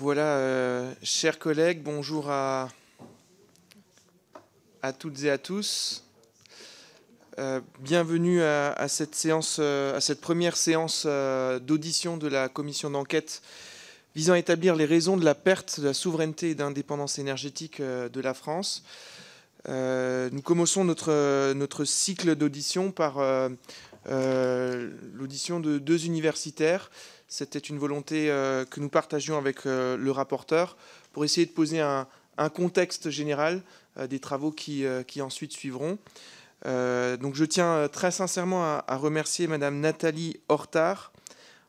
Voilà, euh, chers collègues, bonjour à, toutes et à tous. Euh, bienvenue à, cette séance, euh, à cette première séance d'audition de la commission d'enquête visant à établir les raisons de la perte de la souveraineté et d'indépendance énergétique de la France. nous commençons notre cycle d'audition par l'audition de deux universitaires c'était une volonté euh, que nous partagions avec euh, le rapporteur pour essayer de poser un, contexte général euh, des travaux qui, ensuite suivront. donc je tiens très sincèrement à, remercier Madame Nathalie Hortard,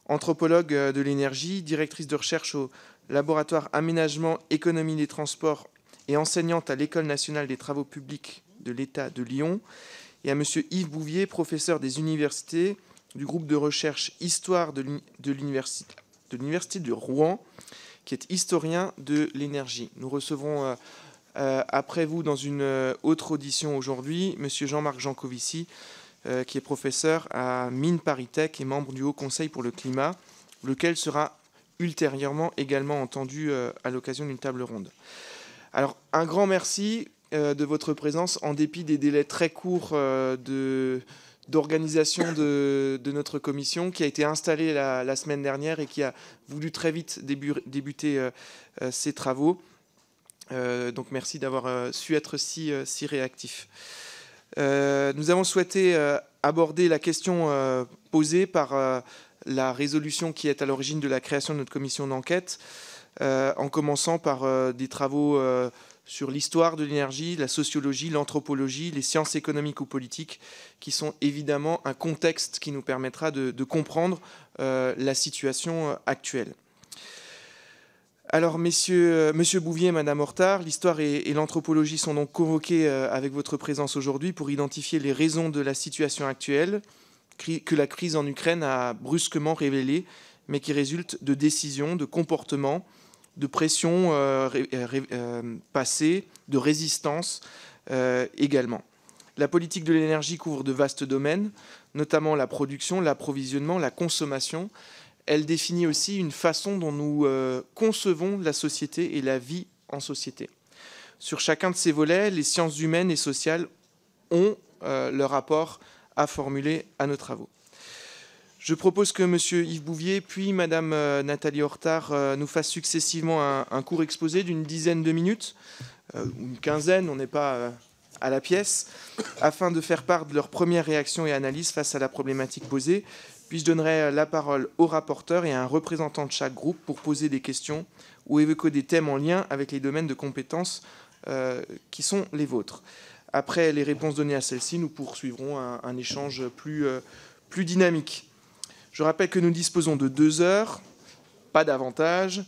anthropologue de l'énergie, directrice de recherche au laboratoire Aménagement, Économie des Transports et enseignante à l'École nationale des travaux publics de l'État de Lyon, et à Monsieur Yves Bouvier, professeur des universités du groupe de recherche Histoire de l'Université de Rouen, qui est historien de l'énergie. Nous recevrons euh, euh, après vous dans une euh, autre audition aujourd'hui M. Jean-Marc Jancovici, qui est professeur à Mines Paris-Tech et membre du Haut Conseil pour le climat, lequel sera ultérieurement également entendu à l'occasion d'une table ronde. Alors, un grand merci de votre présence en dépit des délais très courts de d'organisation de, notre commission qui a été installée la, semaine dernière et qui a voulu très vite débuter euh, euh, ses travaux. Euh, donc merci d'avoir su être si, si réactif. nous avons souhaité aborder la question posée par la résolution qui est à l'origine de la création de notre commission d'enquête, en commençant par des travaux sur l'histoire de l'énergie, la sociologie, l'anthropologie, les sciences économiques ou politiques, qui sont évidemment un contexte qui nous permettra de, comprendre euh, la situation euh, actuelle. Alors, messieurs, euh, Monsieur Bouvier, Madame Hortard, l'histoire et, l'anthropologie sont donc convoqués avec votre présence aujourd'hui pour identifier les raisons de la situation actuelle que la crise en Ukraine a brusquement révélée, mais qui résulte de décisions, de comportements, de pression euh, euh, euh, passée, de résistance également. La politique de l'énergie couvre de vastes domaines, notamment la production, l'approvisionnement, la consommation. Elle définit aussi une façon dont nous concevons la société et la vie en société. Sur chacun de ces volets, les sciences humaines et sociales ont leur rapport à formuler à nos travaux. Je propose que M. Yves Bouvier puis Mme euh, Nathalie Hortard euh, nous fassent successivement un, court exposé d'une dizaine de minutes, euh, une quinzaine, on n'est pas à la pièce, afin de faire part de leurs premières réactions et analyses face à la problématique posée. Puis je donnerai la parole au rapporteur et à un représentant de chaque groupe pour poser des questions ou évoquer des thèmes en lien avec les domaines de compétences qui sont les vôtres. Après les réponses données à celles-ci, nous poursuivrons un, échange plus, plus dynamique. Je rappelle que nous disposons de deux heures, pas davantage,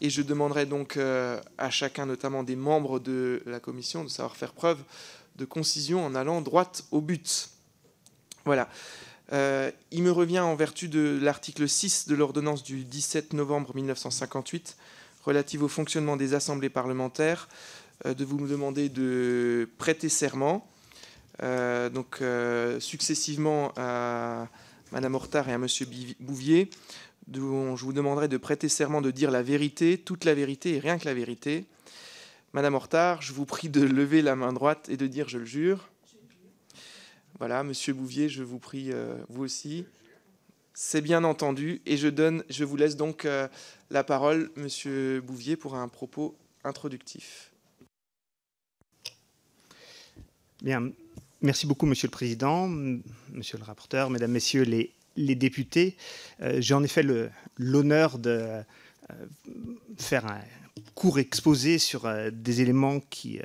et je demanderai donc euh, à chacun, notamment des membres de la commission, de savoir faire preuve de concision en allant droit au but. Voilà. Euh, il me revient en vertu de l'article 6 de l'ordonnance du 17 novembre 1958 relative au fonctionnement des assemblées parlementaires euh, de vous me demander de prêter serment. donc successivement à Madame Hortard et à Monsieur Bouvier, dont je vous demanderai de prêter serment de dire la vérité, toute la vérité et rien que la vérité. Madame Hortard, je vous prie de lever la main droite et de dire je le jure. Voilà, Monsieur Bouvier, je vous prie euh, vous aussi. C'est bien entendu et je donne, je vous laisse donc euh, la parole, Monsieur Bouvier, pour un propos introductif. Bien, Merci beaucoup, Monsieur le Président, Monsieur le rapporteur, Mesdames, Messieurs les, députés. Euh, j'ai en effet l'honneur de euh, faire un court exposé sur euh, des éléments qui,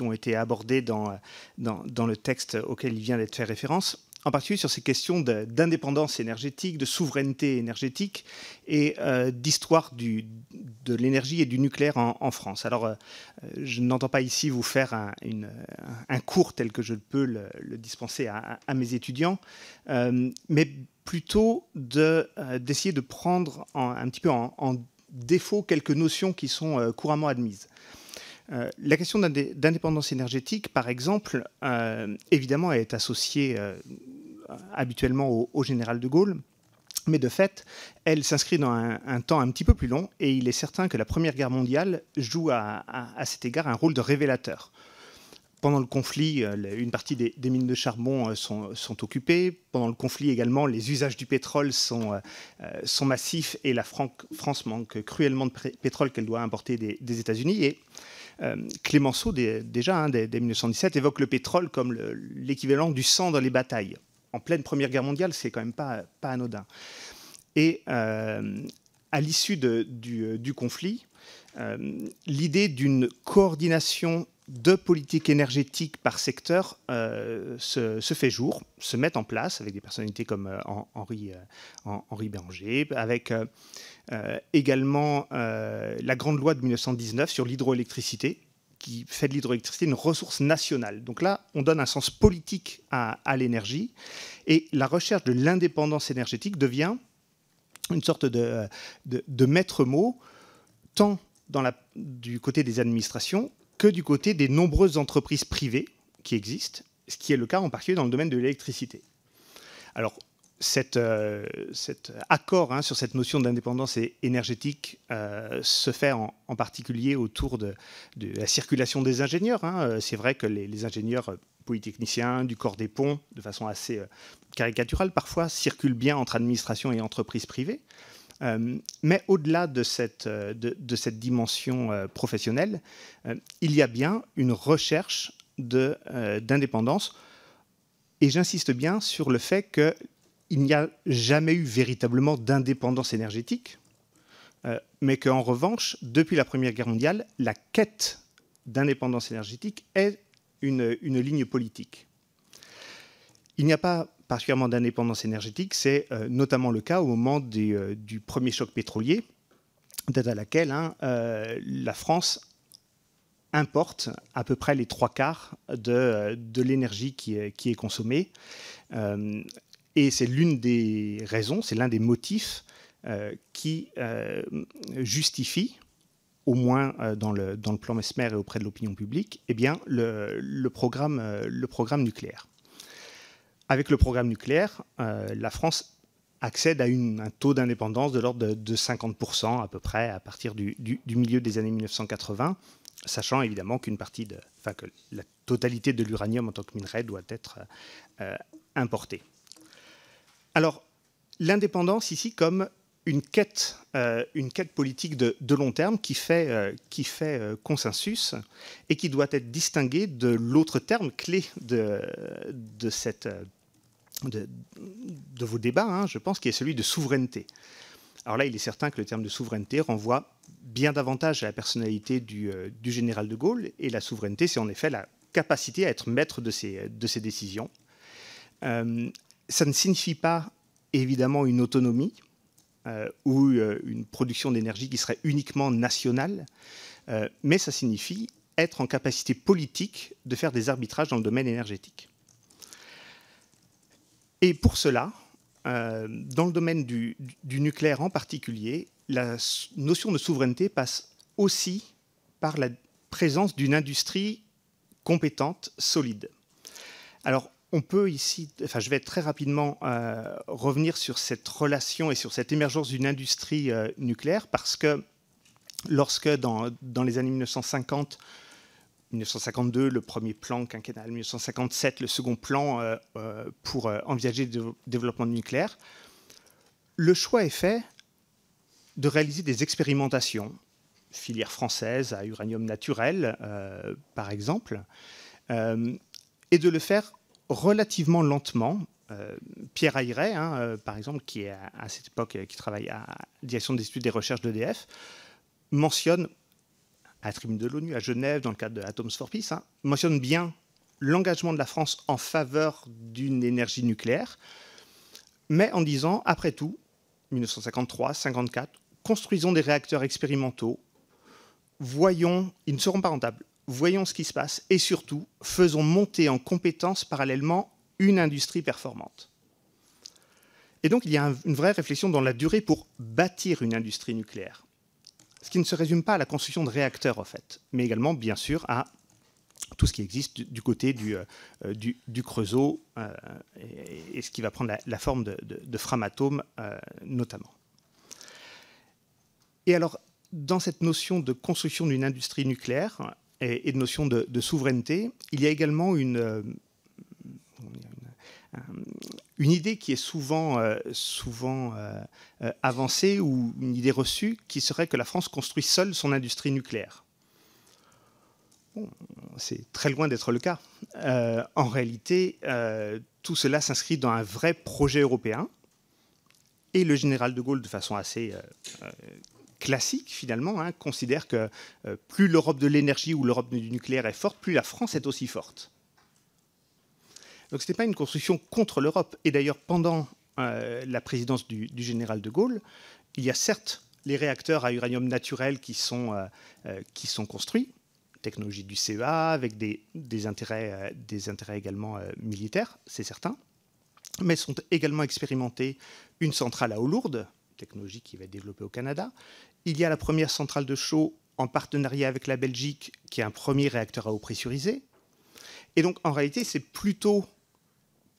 ont été abordés dans, le texte auquel il vient d'être fait référence en particulier sur ces questions d'indépendance énergétique, de souveraineté énergétique et euh, d'histoire de l'énergie et du nucléaire en, France. Alors, euh, je n'entends pas ici vous faire un, cours tel que je peux le, dispenser à, mes étudiants, euh, mais plutôt d'essayer de, prendre un petit peu en, défaut quelques notions qui sont couramment admises. La question d'indépendance énergétique, par exemple, évidemment, est associée habituellement au, général de Gaulle. Mais de fait, elle s'inscrit dans un, temps un petit peu plus long et il est certain que la Première Guerre mondiale joue à, cet égard un rôle de révélateur. Pendant le conflit, euh, une partie des, mines de charbon euh, sont, occupées. Pendant le conflit également, les usages du pétrole sont, massifs et la France manque cruellement de pétrole qu'elle doit importer des, États-Unis. Et Clémenceau, déjà, hein, dès, 1917, évoque le pétrole comme l'équivalent du sang dans les batailles en pleine Première Guerre mondiale, c'est quand même pas, anodin. Et euh, à l'issue du, du, conflit, euh, l'idée d'une coordination de politique énergétique par secteur euh, se, fait jour, se met en place avec des personnalités comme Henri, Henri Béranger, avec également la grande loi de 1919 sur l'hydroélectricité, qui fait de l'hydroélectricité une ressource nationale. Donc là, on donne un sens politique à, l'énergie et la recherche de l'indépendance énergétique devient une sorte de, maître mot, tant du côté des administrations que du côté des nombreuses entreprises privées qui existent, ce qui est le cas en particulier dans le domaine de l'électricité. Alors, euh, cet accord hein, sur cette notion d'indépendance énergétique euh, se fait en, particulier autour de, la circulation des ingénieurs. Hein. Euh, c'est vrai que les, ingénieurs polytechniciens du corps des ponts, de façon assez caricaturale parfois, circulent bien entre administration et entreprises privées. mais au-delà de cette, de, cette dimension professionnelle, il y a bien une recherche d'indépendance. et j'insiste bien sur le fait que il n'y a jamais eu véritablement d'indépendance énergétique, euh, mais qu'en revanche, depuis la Première Guerre mondiale, la quête d'indépendance énergétique est une, ligne politique. Il n'y a pas particulièrement d'indépendance énergétique, c'est euh, notamment le cas au moment euh, du premier choc pétrolier, date à laquelle hein, la France importe à peu près les trois quarts de, l'énergie qui, qui, est consommée. Et c'est l'une des raisons, c'est l'un des motifs euh, qui euh, justifie, au moins euh, dans, le, dans le plan Mesmer et auprès de l'opinion publique, eh bien, le, programme, le programme nucléaire. Avec le programme nucléaire, la France accède à un taux d'indépendance de l'ordre de, 50% à peu près à partir du, du, milieu des années 1980, sachant évidemment qu'une partie de, enfin, que la totalité de l'uranium en tant que minerai doit être importée. Alors, l'indépendance ici comme une quête, euh, politique de, long terme qui fait, euh, euh, consensus et qui doit être distinguée de l'autre terme clé de, vos débats, hein, je pense, qui est celui de souveraineté. Alors là, il est certain que le terme de souveraineté renvoie bien davantage à la personnalité du, général de Gaulle, et la souveraineté, c'est en effet la capacité à être maître de ses décisions ça ne signifie pas évidemment une autonomie euh, ou euh, une production d'énergie qui serait uniquement nationale, euh, mais ça signifie être en capacité politique de faire des arbitrages dans le domaine énergétique. Et pour cela, dans le domaine du, nucléaire en particulier, la notion de souveraineté passe aussi par la présence d'une industrie compétente, solide. Alors, on peut ici, enfin je vais très rapidement euh, revenir sur cette relation et sur cette émergence d'une industrie euh, nucléaire parce que lorsque dans, les années 1950, 1952, le premier plan quinquennal, 1957, le second plan euh, pour envisager le développement nucléaire, le choix est fait de réaliser des expérimentations, filière française à uranium naturel par exemple, et de le faire relativement lentement. Euh, Pierre Ayret, hein, euh, par exemple, qui est à, cette époque qui travaille à la direction des études des recherches d'EDF, mentionne à la tribune de l'ONU à Genève, dans le cadre de Atoms for Peace, hein, mentionne bien l'engagement de la France en faveur d'une énergie nucléaire, mais en disant, après tout, 1953-54, construisons des réacteurs expérimentaux, voyons, ils ne seront pas rentables, voyons ce qui se passe et surtout, faisons monter en compétence parallèlement une industrie performante. Et donc, il y a une vraie réflexion dans la durée pour bâtir une industrie nucléaire. Ce qui ne se résume pas à la construction de réacteurs, en fait, mais également, bien sûr, à tout ce qui existe du, côté du, du, Creusot et, ce qui va prendre la, forme de, de, Framatome notamment. Et alors, dans cette notion de construction d'une industrie nucléaire et, de notion de, souveraineté, il y a également une, une idée qui est souvent, euh, souvent euh, euh, avancée ou une idée reçue qui serait que la France construit seule son industrie nucléaire. c'est très loin d'être le cas. en réalité, tout cela s'inscrit dans un vrai projet européen. Et le général de Gaulle, de façon assez classique finalement, hein, considère que plus l'Europe de l'énergie ou l'Europe du nucléaire est forte, plus la France est aussi forte. Donc ce n'était pas une construction contre l'Europe. Et d'ailleurs, pendant euh, la présidence du, général de Gaulle, il y a certes les réacteurs à uranium naturel qui sont, euh, euh, construits, technologie du CEA, avec des, intérêts, des intérêts également militaires, c'est certain, mais sont également expérimentés une centrale à eau lourde, technologie qui va être développée au Canada. Il y a la première centrale de chaux en partenariat avec la Belgique, qui est un premier réacteur à eau pressurisée. Et donc, en réalité, c'est plutôt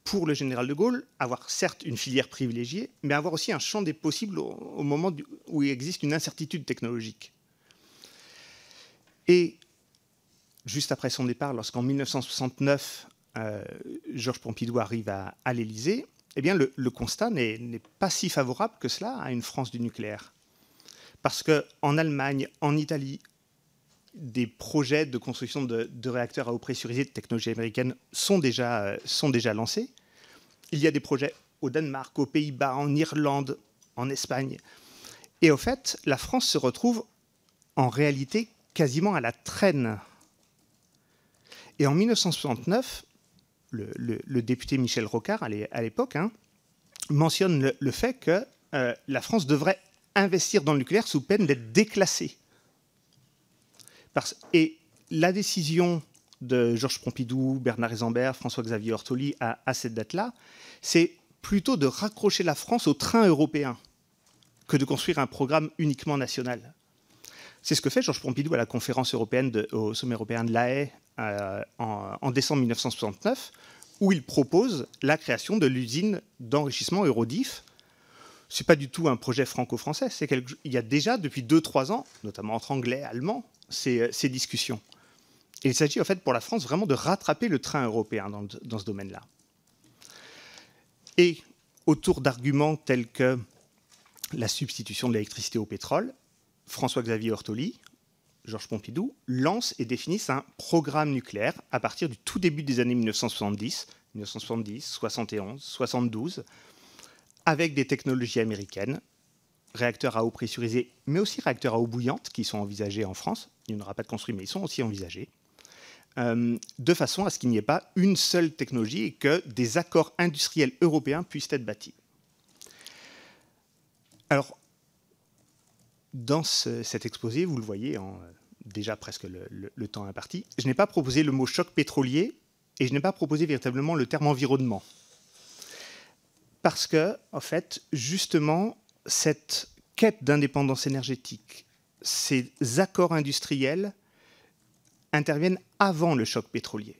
pour le général de Gaulle, avoir certes une filière privilégiée, mais avoir aussi un champ des possibles au, moment où il existe une incertitude technologique. Et juste après son départ, lorsqu'en 1969, euh, Georges Pompidou arrive à, l'Élysée, eh bien le, constat n'est pas si favorable que cela à une France du nucléaire. Parce qu'en Allemagne, en Italie, des projets de construction de, réacteurs à eau pressurisée de technologie américaine sont déjà, euh, sont déjà lancés. Il y a des projets au Danemark, aux Pays-Bas, en Irlande, en Espagne. Et au fait, la France se retrouve en réalité quasiment à la traîne. Et en 1969, le, député Michel Rocard, à l'époque, hein, mentionne le, fait que euh, la France devrait investir dans le nucléaire sous peine d'être déclassée et la décision de Georges Pompidou, Bernard Isambert, François-Xavier Ortoli à, cette date-là, c'est plutôt de raccrocher la France au train européen que de construire un programme uniquement national. C'est ce que fait Georges Pompidou à la conférence européenne au sommet européen de La Haye euh, en, décembre 1969, où il propose la création de l'usine d'enrichissement Eurodif. Ce n'est pas du tout un projet franco-français, c'est il y a déjà depuis 2-3 ans, notamment entre anglais, allemands, euh, ces, discussions. Il s'agit en fait pour la France vraiment de rattraper le train européen dans, dans ce domaine-là. Et autour d'arguments tels que la substitution de l'électricité au pétrole, François-Xavier Ortoli, Georges Pompidou, lancent et définissent un programme nucléaire à partir du tout début des années 1970, 1970, 71, 72, avec des technologies américaines, réacteurs à eau pressurisée, mais aussi réacteurs à eau bouillante qui sont envisagés en France. Il n'y en aura pas de construit, mais ils sont aussi envisagés. Euh, de façon à ce qu'il n'y ait pas une seule technologie et que des accords industriels européens puissent être bâtis. Alors, dans cet exposé, vous le voyez déjà presque le, le temps imparti, je n'ai pas proposé le mot choc pétrolier et je n'ai pas proposé véritablement le terme environnement. Parce que, en fait, justement, cette quête d'indépendance énergétique, ces accords industriels interviennent avant le choc pétrolier.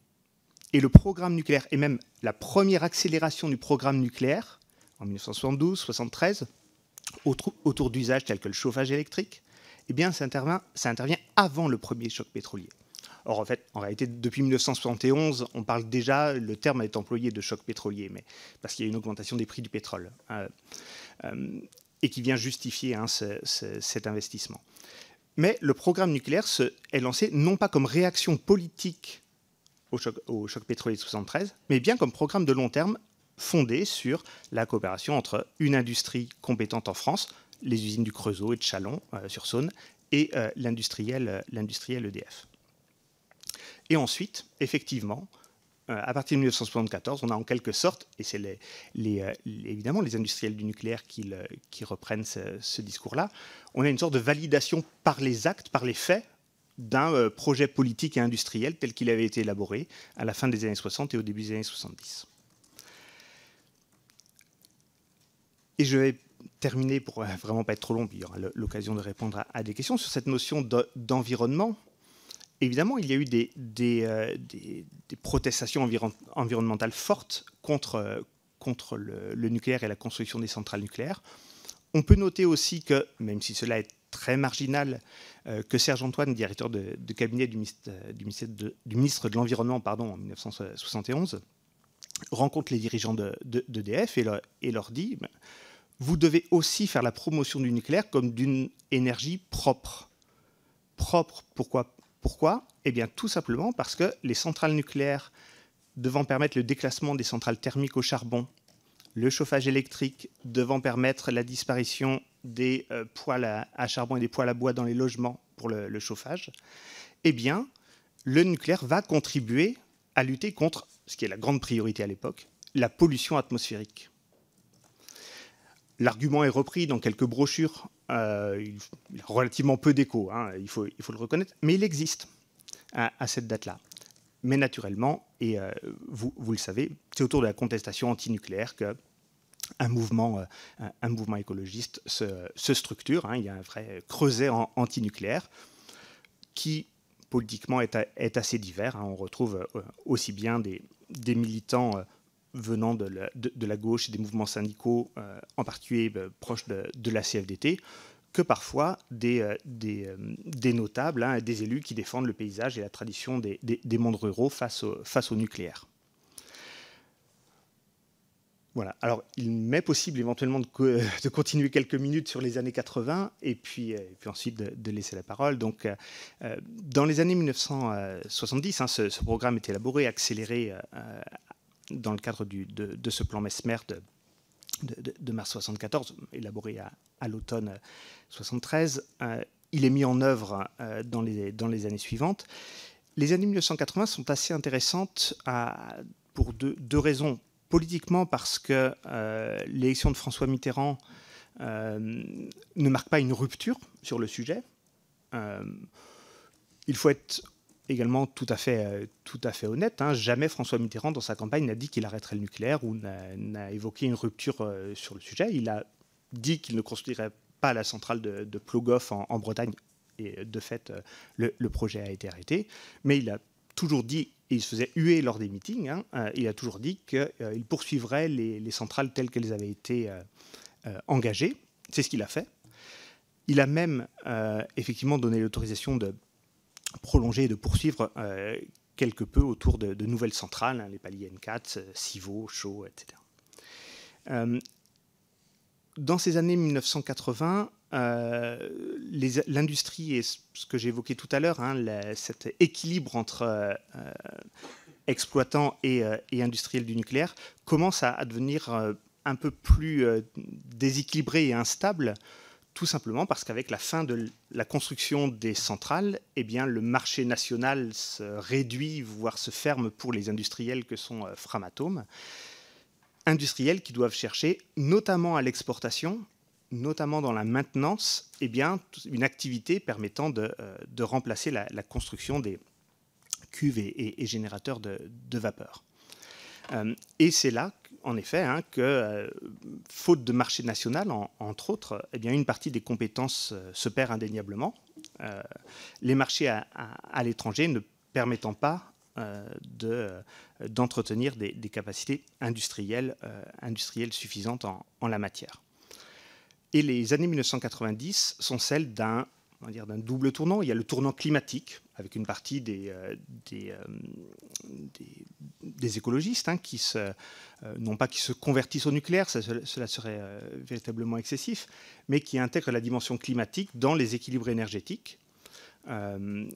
Et le programme nucléaire, et même la première accélération du programme nucléaire, en 1972-73, autour, d'usages tels que le chauffage électrique, eh bien, ça intervient, ça intervient avant le premier choc pétrolier. Or, en fait, en réalité, depuis 1971, on parle déjà, le terme est employé de choc pétrolier, mais parce qu'il y a une augmentation des prix du pétrole. Euh, euh, et qui vient justifier hein, cet investissement. Mais le programme nucléaire est lancé non pas comme réaction politique au choc, pétrolier de 73, mais bien comme programme de long terme fondé sur la coopération entre une industrie compétente en France, les usines du Creusot et de Chalon euh, sur Saône, et euh, l'industriel EDF. Et ensuite, effectivement, euh, à partir de 1974, on a en quelque sorte, et c'est euh, évidemment les industriels du nucléaire qui, reprennent ce, discours-là, on a une sorte de validation par les actes, par les faits, d'un euh, projet politique et industriel tel qu'il avait été élaboré à la fin des années 60 et au début des années 70. Et je vais terminer pour vraiment pas être trop long, puis il y aura l'occasion de répondre à, des questions sur cette notion d'environnement évidemment, il y a eu des, des, protestations environnementales fortes contre, contre le, nucléaire et la construction des centrales nucléaires. On peut noter aussi que, même si cela est très marginal, que Serge Antoine, directeur de, cabinet du ministre, de, l'Environnement en 1971, rencontre les dirigeants d'EDF de, et, et, leur dit ben, vous devez aussi faire la promotion du nucléaire comme d'une énergie propre. Propre, pourquoi Pourquoi? Eh bien, tout simplement parce que les centrales nucléaires devant permettre le déclassement des centrales thermiques au charbon, le chauffage électrique devant permettre la disparition des euh, poêles à, charbon et des poêles à bois dans les logements pour le, le chauffage, eh bien, le nucléaire va contribuer à lutter contre ce qui est la grande priorité à l'époque, la pollution atmosphérique. L'argument est repris dans quelques brochures, euh, il a relativement peu d'écho, hein, il, faut, le reconnaître, mais il existe à, cette date-là. Mais naturellement, et euh, vous, le savez, c'est autour de la contestation antinucléaire que un mouvement, euh, écologiste se, structure. Hein. il y a un vrai creuset antinucléaire qui politiquement est, assez divers. Hein. On retrouve aussi bien des, militants venant de la, gauche et des mouvements syndicaux, euh, en particulier euh, proches de, la CFDT, que parfois des, des, notables, hein, des élus qui défendent le paysage et la tradition des, mondes ruraux face au, nucléaire. Voilà. Alors, il m'est possible éventuellement de, continuer quelques minutes sur les années 80 et puis, puis ensuite de, laisser la parole. Donc, dans les années 1970, hein, ce, programme est élaboré, accéléré dans le cadre de, ce plan Mesmer de, mars 74, élaboré à, l'automne 73. il est mis en œuvre dans, les, dans les années suivantes. Les années 1980 sont assez intéressantes pour deux raisons politiquement parce que euh, l'élection de François Mitterrand euh, ne marque pas une rupture sur le sujet. Euh, il faut être également tout à fait, fait honnête. Hein. Jamais François Mitterrand, dans sa campagne, n'a dit qu'il arrêterait le nucléaire ou n'a évoqué une rupture sur le sujet. Il a dit qu'il ne construirait pas la centrale de, de Plogoff en, Bretagne. Et de fait, le, projet a été arrêté. Mais il a toujours dit il se faisait huer lors des meetings, hein, euh, il a toujours dit qu'il euh, poursuivrait les, centrales telles qu'elles avaient été euh, engagées. C'est ce qu'il a fait. Il a même effectivement donné l'autorisation de prolonger et de poursuivre quelque peu autour de, nouvelles centrales, hein, les paliers N4, Civaux, Chaux, etc. dans ces années 1980, euh, l'industrie et ce que évoqué tout à l'heure, hein, cet équilibre entre euh, exploitants et, euh, et, industriels du nucléaire commence à, devenir un peu plus déséquilibré et instable, tout simplement parce qu'avec la fin de la construction des centrales, eh bien, le marché national se réduit, voire se ferme pour les industriels que sont Framatome industriels qui doivent chercher, notamment à l'exportation, notamment dans la maintenance, eh bien, une activité permettant de, euh, remplacer la, construction des cuves et, générateurs de, vapeur. Euh, et c'est là, en effet, hein, que, euh, faute de marché national, entre autres, eh bien, une partie des compétences se perd indéniablement. les marchés à, l'étranger ne permettant pas d'entretenir des, capacités industrielles, suffisantes en la matière. Et les années 1990 sont celles d'un double tournant. Il y a le tournant climatique, avec une partie euh, euh, des, des, écologistes hein, qui euh, non pas qui se convertissent au nucléaire, cela serait véritablement excessif, mais qui intègrent la dimension climatique dans les équilibres énergétiques. le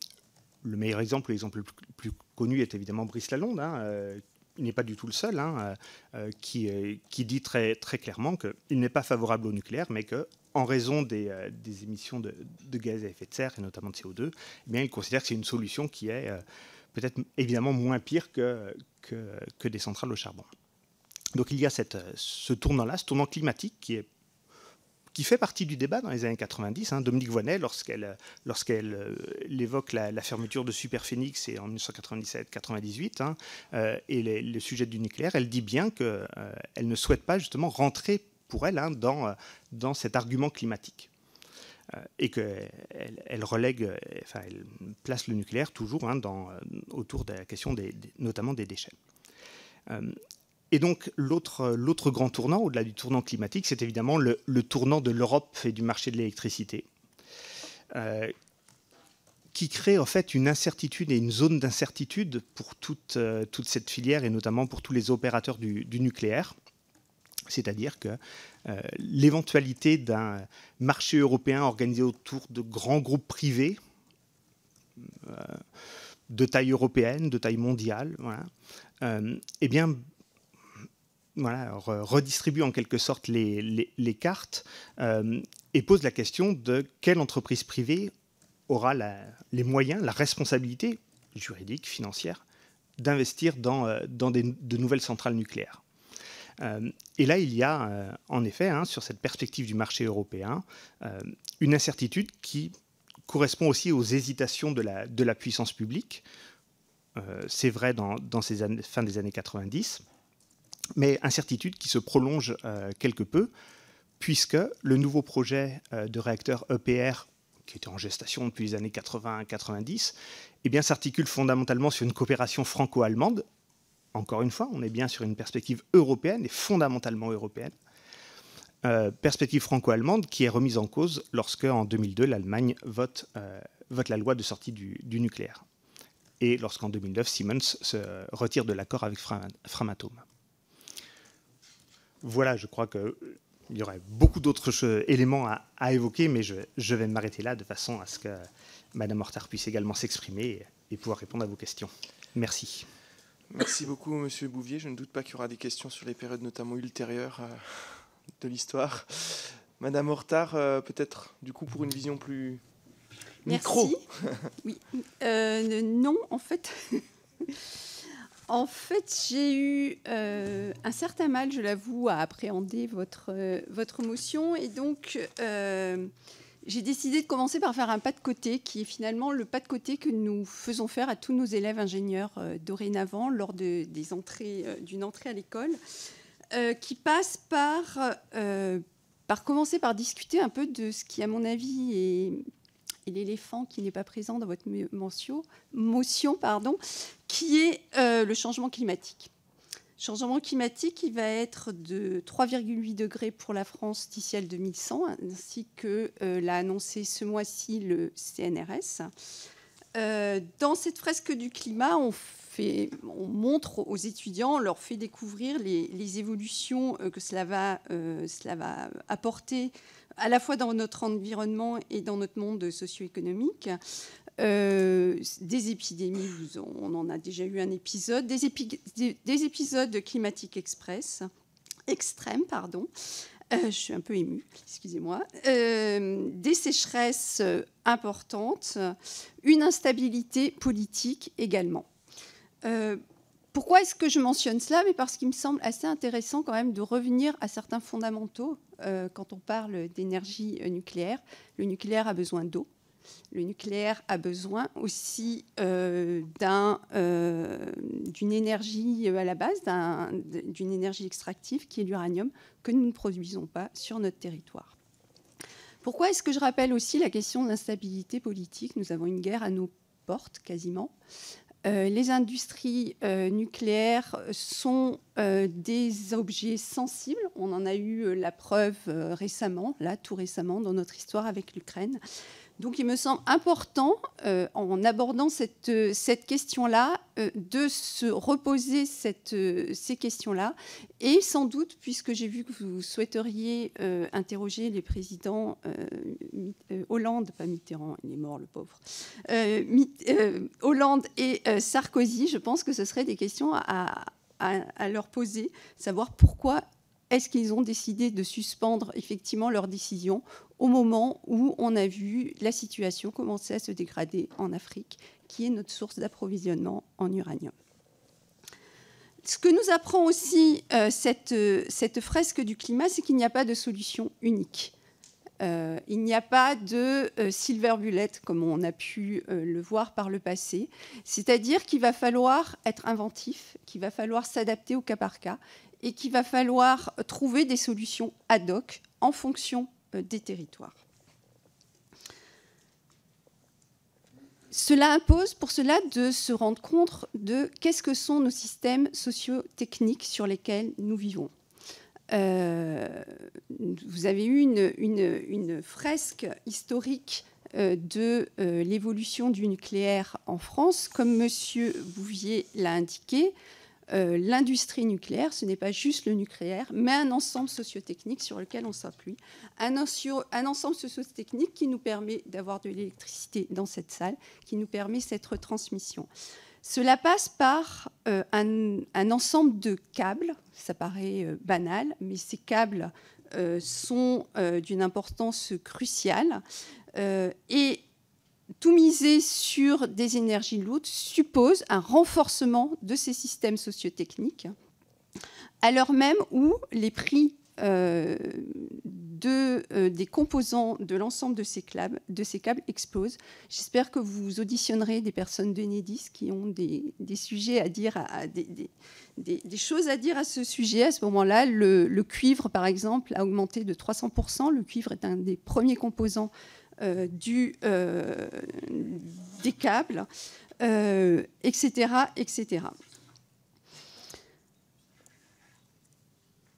meilleur exemple, l'exemple le plus, connu est évidemment Brice Lalonde, hein, il n'est pas du tout le seul, hein, euh, euh, qui, euh, qui, dit très, très clairement qu'il n'est pas favorable au nucléaire, mais qu'en raison des, des émissions de, gaz à effet de serre, et notamment de CO2, eh bien, il considère que c'est une solution qui est peut-être évidemment moins pire que, que, des centrales au charbon. Donc il y a cette, ce tournant-là, ce tournant climatique qui est qui fait partie du débat dans les années 90. Hein. Dominique Voynet, lorsqu'elle lorsqu'elle euh, évoque la, fermeture de Superphénix en 1997-98 hein, euh, et le sujet du nucléaire, elle dit bien qu'elle euh, elle ne souhaite pas justement rentrer pour elle hein, dans, dans cet argument climatique. Et qu'elle elle relègue, enfin, elle place le nucléaire toujours hein, dans, autour de la question des, notamment des déchets. Et donc l'autre grand tournant, au-delà du tournant climatique, c'est évidemment le, tournant de l'Europe et du marché de l'électricité, euh, qui crée en fait une incertitude et une zone d'incertitude pour toute, euh, toute, cette filière et notamment pour tous les opérateurs du, nucléaire. C'est-à-dire que euh, l'éventualité d'un marché européen organisé autour de grands groupes privés de taille européenne, de taille mondiale, voilà, eh bien, redistribue en quelque sorte les, cartes euh, et pose la question de quelle entreprise privée aura les moyens, la responsabilité juridique, financière, d'investir dans, euh, de nouvelles centrales nucléaires. Euh, et là, il y a en effet, hein, sur cette perspective du marché européen, une incertitude qui correspond aussi aux hésitations de la, puissance publique. C'est vrai dans, ces années, fin des années 90 mais incertitude qui se prolonge euh, quelque peu, puisque le nouveau projet euh, de réacteur EPR, qui était en gestation depuis les années 80-90, eh s'articule fondamentalement sur une coopération franco-allemande. Encore une fois, on est bien sur une perspective européenne et fondamentalement européenne. Euh, perspective franco-allemande qui est remise en cause lorsque, en 2002, l'Allemagne vote, vote, la loi de sortie du, du nucléaire. Et lorsqu'en 2009, Siemens se retire de l'accord avec Framatome. Voilà, je crois qu'il euh, y aurait beaucoup d'autres éléments à, évoquer, mais je, vais m'arrêter là de façon à ce que Madame Hortard puisse également s'exprimer et, pouvoir répondre à vos questions. Merci. Merci beaucoup, Monsieur Bouvier. Je ne doute pas qu'il y aura des questions sur les périodes notamment ultérieures euh, de l'histoire. Madame Hortard, euh, peut-être du coup pour une vision plus micro. Merci. oui. non, en fait. En fait, j'ai eu euh, un certain mal, je l'avoue, à appréhender votre, euh, votre motion. Et donc, euh, j'ai décidé de commencer par faire un pas de côté, qui est finalement le pas de côté que nous faisons faire à tous nos élèves ingénieurs dorénavant lors de, des entrées, d'une entrée à l'école, qui passe par, par commencer par discuter un peu de ce qui, à mon avis, est l'éléphant qui n'est pas présent dans votre motion, pardon, qui est euh, le changement climatique. Changement climatique qui va être de 3,8 degrés pour la France d'ici à 2100, ainsi que euh, l'a annoncé ce mois-ci le CNRS. Euh, dans cette fresque du climat, on, montre aux étudiants, on leur fait découvrir les, évolutions que cela va, cela va apporter à la fois dans notre environnement et dans notre monde socio-économique. Euh, des épidémies, on en a déjà eu un épisode, des, épisodes climatiques express, extrêmes, pardon. Euh, je suis un peu émue, excusez-moi. Euh, des sécheresses importantes, une instabilité politique également. Pourquoi est-ce que je mentionne cela? Mais Parce qu'il me semble assez intéressant quand même de revenir à certains fondamentaux quand on parle d'énergie nucléaire. Le nucléaire a besoin d'eau. Le nucléaire a besoin aussi euh, d'une énergie à la base, d'une énergie extractive qui est l'uranium, que nous ne produisons pas sur notre territoire. Pourquoi est-ce que je rappelle aussi la question de l'instabilité politique? Nous avons une guerre à nos portes quasiment. Euh, les industries euh, nucléaires sont euh, des objets sensibles. On en a eu la preuve récemment, là, tout récemment, dans notre histoire avec l'Ukraine. Donc il me semble important, euh, en abordant cette, cette question-là, euh, de se reposer euh, ces questions-là. Et sans doute, puisque j'ai vu que vous souhaiteriez interroger les présidents Hollande, pas Mitterrand, il est mort le pauvre, Hollande et Sarkozy, je pense que ce seraient des questions à, à leur poser, savoir pourquoi est-ce qu'ils ont décidé de suspendre effectivement leur décision au moment où on a vu la situation commencer à se dégrader en Afrique, qui est notre source d'approvisionnement en uranium? Ce que nous apprend aussi euh, cette, cette, fresque du climat, c'est qu'il n'y a pas de solution unique. Euh, il n'y a pas de euh, silver bullet comme on a pu le voir par le passé. C'est-à-dire qu'il va falloir être inventif, qu'il va falloir s'adapter au cas par cas et qu'il va falloir trouver des solutions ad hoc en fonction euh, des territoires. cela impose pour cela de se rendre compte de qu'est-ce que sont nos systèmes socio-techniques sur lesquels nous vivons. Euh, vous avez eu une, fresque historique euh, de l'évolution du nucléaire en France. Comme M. Bouvier l'a indiqué, l'industrie nucléaire, ce n'est pas juste le nucléaire, mais un ensemble sociotechnique sur lequel on s'appuie. Un, un, ensemble sociotechnique qui nous permet d'avoir de l'électricité dans cette salle, qui nous permet cette retransmission. Cela passe par euh, un, ensemble de câbles, ça paraît euh, banal, mais ces câbles euh, sont d'une importance cruciale. et tout miser sur des énergies lourdes suppose un renforcement de ces systèmes sociotechniques, l'heure même où les prix de, euh, des composants de l'ensemble de ces câbles, câbles explosent. J'espère que vous auditionnerez des personnes de Nedis qui ont des, sujets à dire, choses à dire à ce sujet. À ce moment-là, le, cuivre, par exemple, a augmenté de 300%. Le cuivre est un des premiers composants euh, du, euh, des câbles, etc., etc.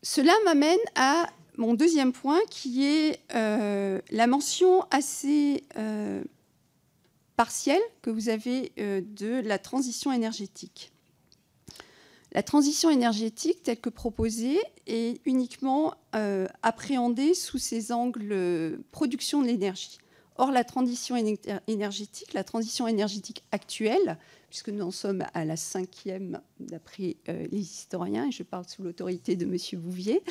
Cela m'amène à mon deuxième point, qui est euh, la mention assez euh, partielle que vous avez euh, de la transition énergétique. La transition énergétique, telle que proposée, est uniquement appréhendée sous ces angles production de l'énergie. Or, la transition énergétique, la transition énergétique actuelle, puisque nous en sommes à la cinquième d'après euh, les historiens, et je parle sous l'autorité de M. Bouvier,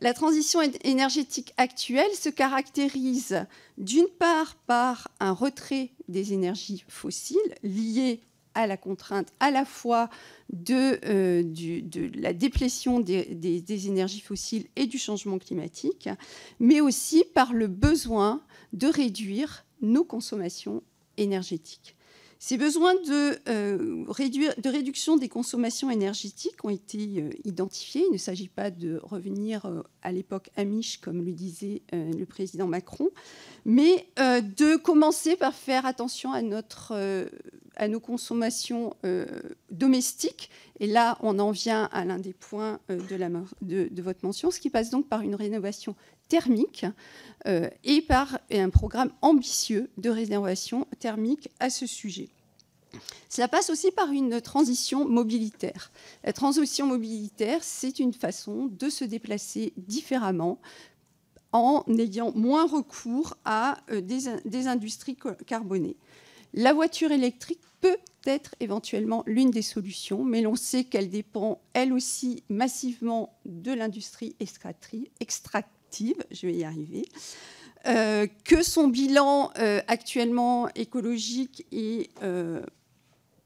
la transition énergétique actuelle se caractérise d'une part par un retrait des énergies fossiles liées à la contrainte à la fois de, euh, la déplétion des, énergies fossiles et du changement climatique, mais aussi par le besoin de réduire nos consommations énergétiques. Ces besoins de, euh, de réduction des consommations énergétiques ont été euh, identifiés. Il ne s'agit pas de revenir euh, à l'époque Amish, comme le disait le président Macron, mais de commencer par faire attention à, nos consommations domestiques. Et là, on en vient à l'un des points de, votre mention, ce qui passe donc par une rénovation thermique euh, et par un programme ambitieux de réservation thermique à ce sujet. Cela passe aussi par une transition mobilitaire. La transition mobilitaire, c'est une façon de se déplacer différemment en ayant moins recours à euh, des, industries carbonées. La voiture électrique peut être éventuellement l'une des solutions, mais l'on sait qu'elle dépend elle aussi massivement de l'industrie je vais y arriver, euh, que son bilan euh, actuellement écologique est euh,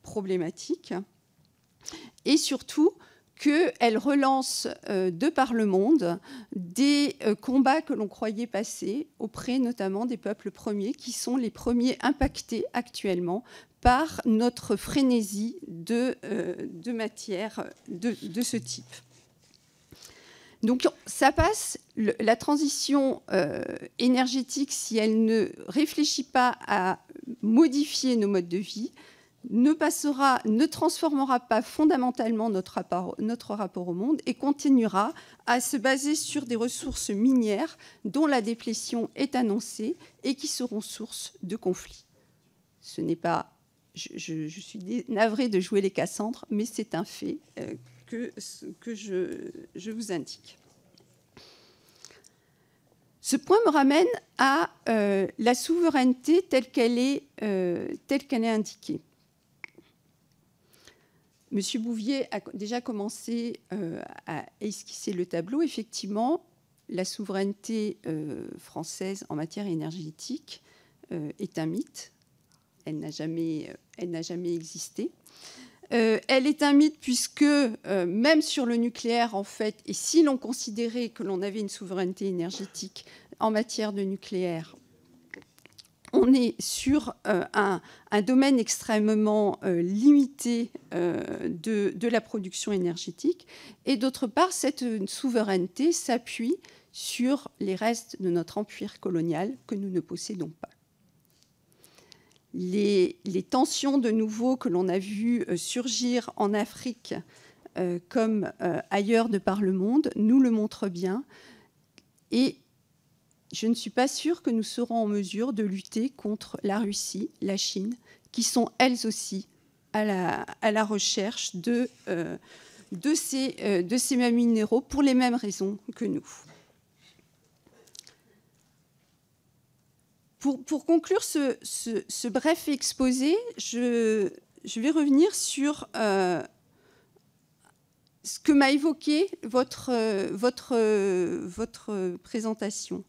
problématique, et surtout qu'elle relance de par le monde des combats que l'on croyait passés auprès notamment des peuples premiers, qui sont les premiers impactés actuellement par notre frénésie de, de matière de ce type. Donc ça passe, la transition euh, énergétique, si elle ne réfléchit pas à modifier nos modes de vie, ne passera, ne transformera pas fondamentalement notre rapport, au monde et continuera à se baser sur des ressources minières dont la déplétion est annoncée et qui seront source de conflits. Ce n'est pas, je, suis navrée de jouer les Cassandres, mais c'est un fait euh, que, je, vous indique. Ce point me ramène à euh, la souveraineté telle qu'elle est, euh, est indiquée. Monsieur Bouvier a déjà commencé euh, à esquisser le tableau. Effectivement, la souveraineté française en matière énergétique est un mythe. Elle n'a jamais, elle n'a jamais existé. Euh, elle est un mythe puisque euh, même sur le nucléaire, en fait, et si l'on considérait que l'on avait une souveraineté énergétique en matière de nucléaire, on est sur euh, un, domaine extrêmement limité de, de, la production énergétique. Et d'autre part, cette souveraineté s'appuie sur les restes de notre empire colonial que nous ne possédons pas. Les, tensions de nouveau que l'on a vues surgir en Afrique comme ailleurs de par le monde nous le montrent bien. Et je ne suis pas sûre que nous serons en mesure de lutter contre la Russie, la Chine, qui sont elles aussi à la, recherche de, euh, ces, euh, de ces mêmes minéraux pour les mêmes raisons que nous. Pour, conclure ce, bref exposé, je, vais revenir sur euh, ce que m'a évoqué votre, votre, votre présentation.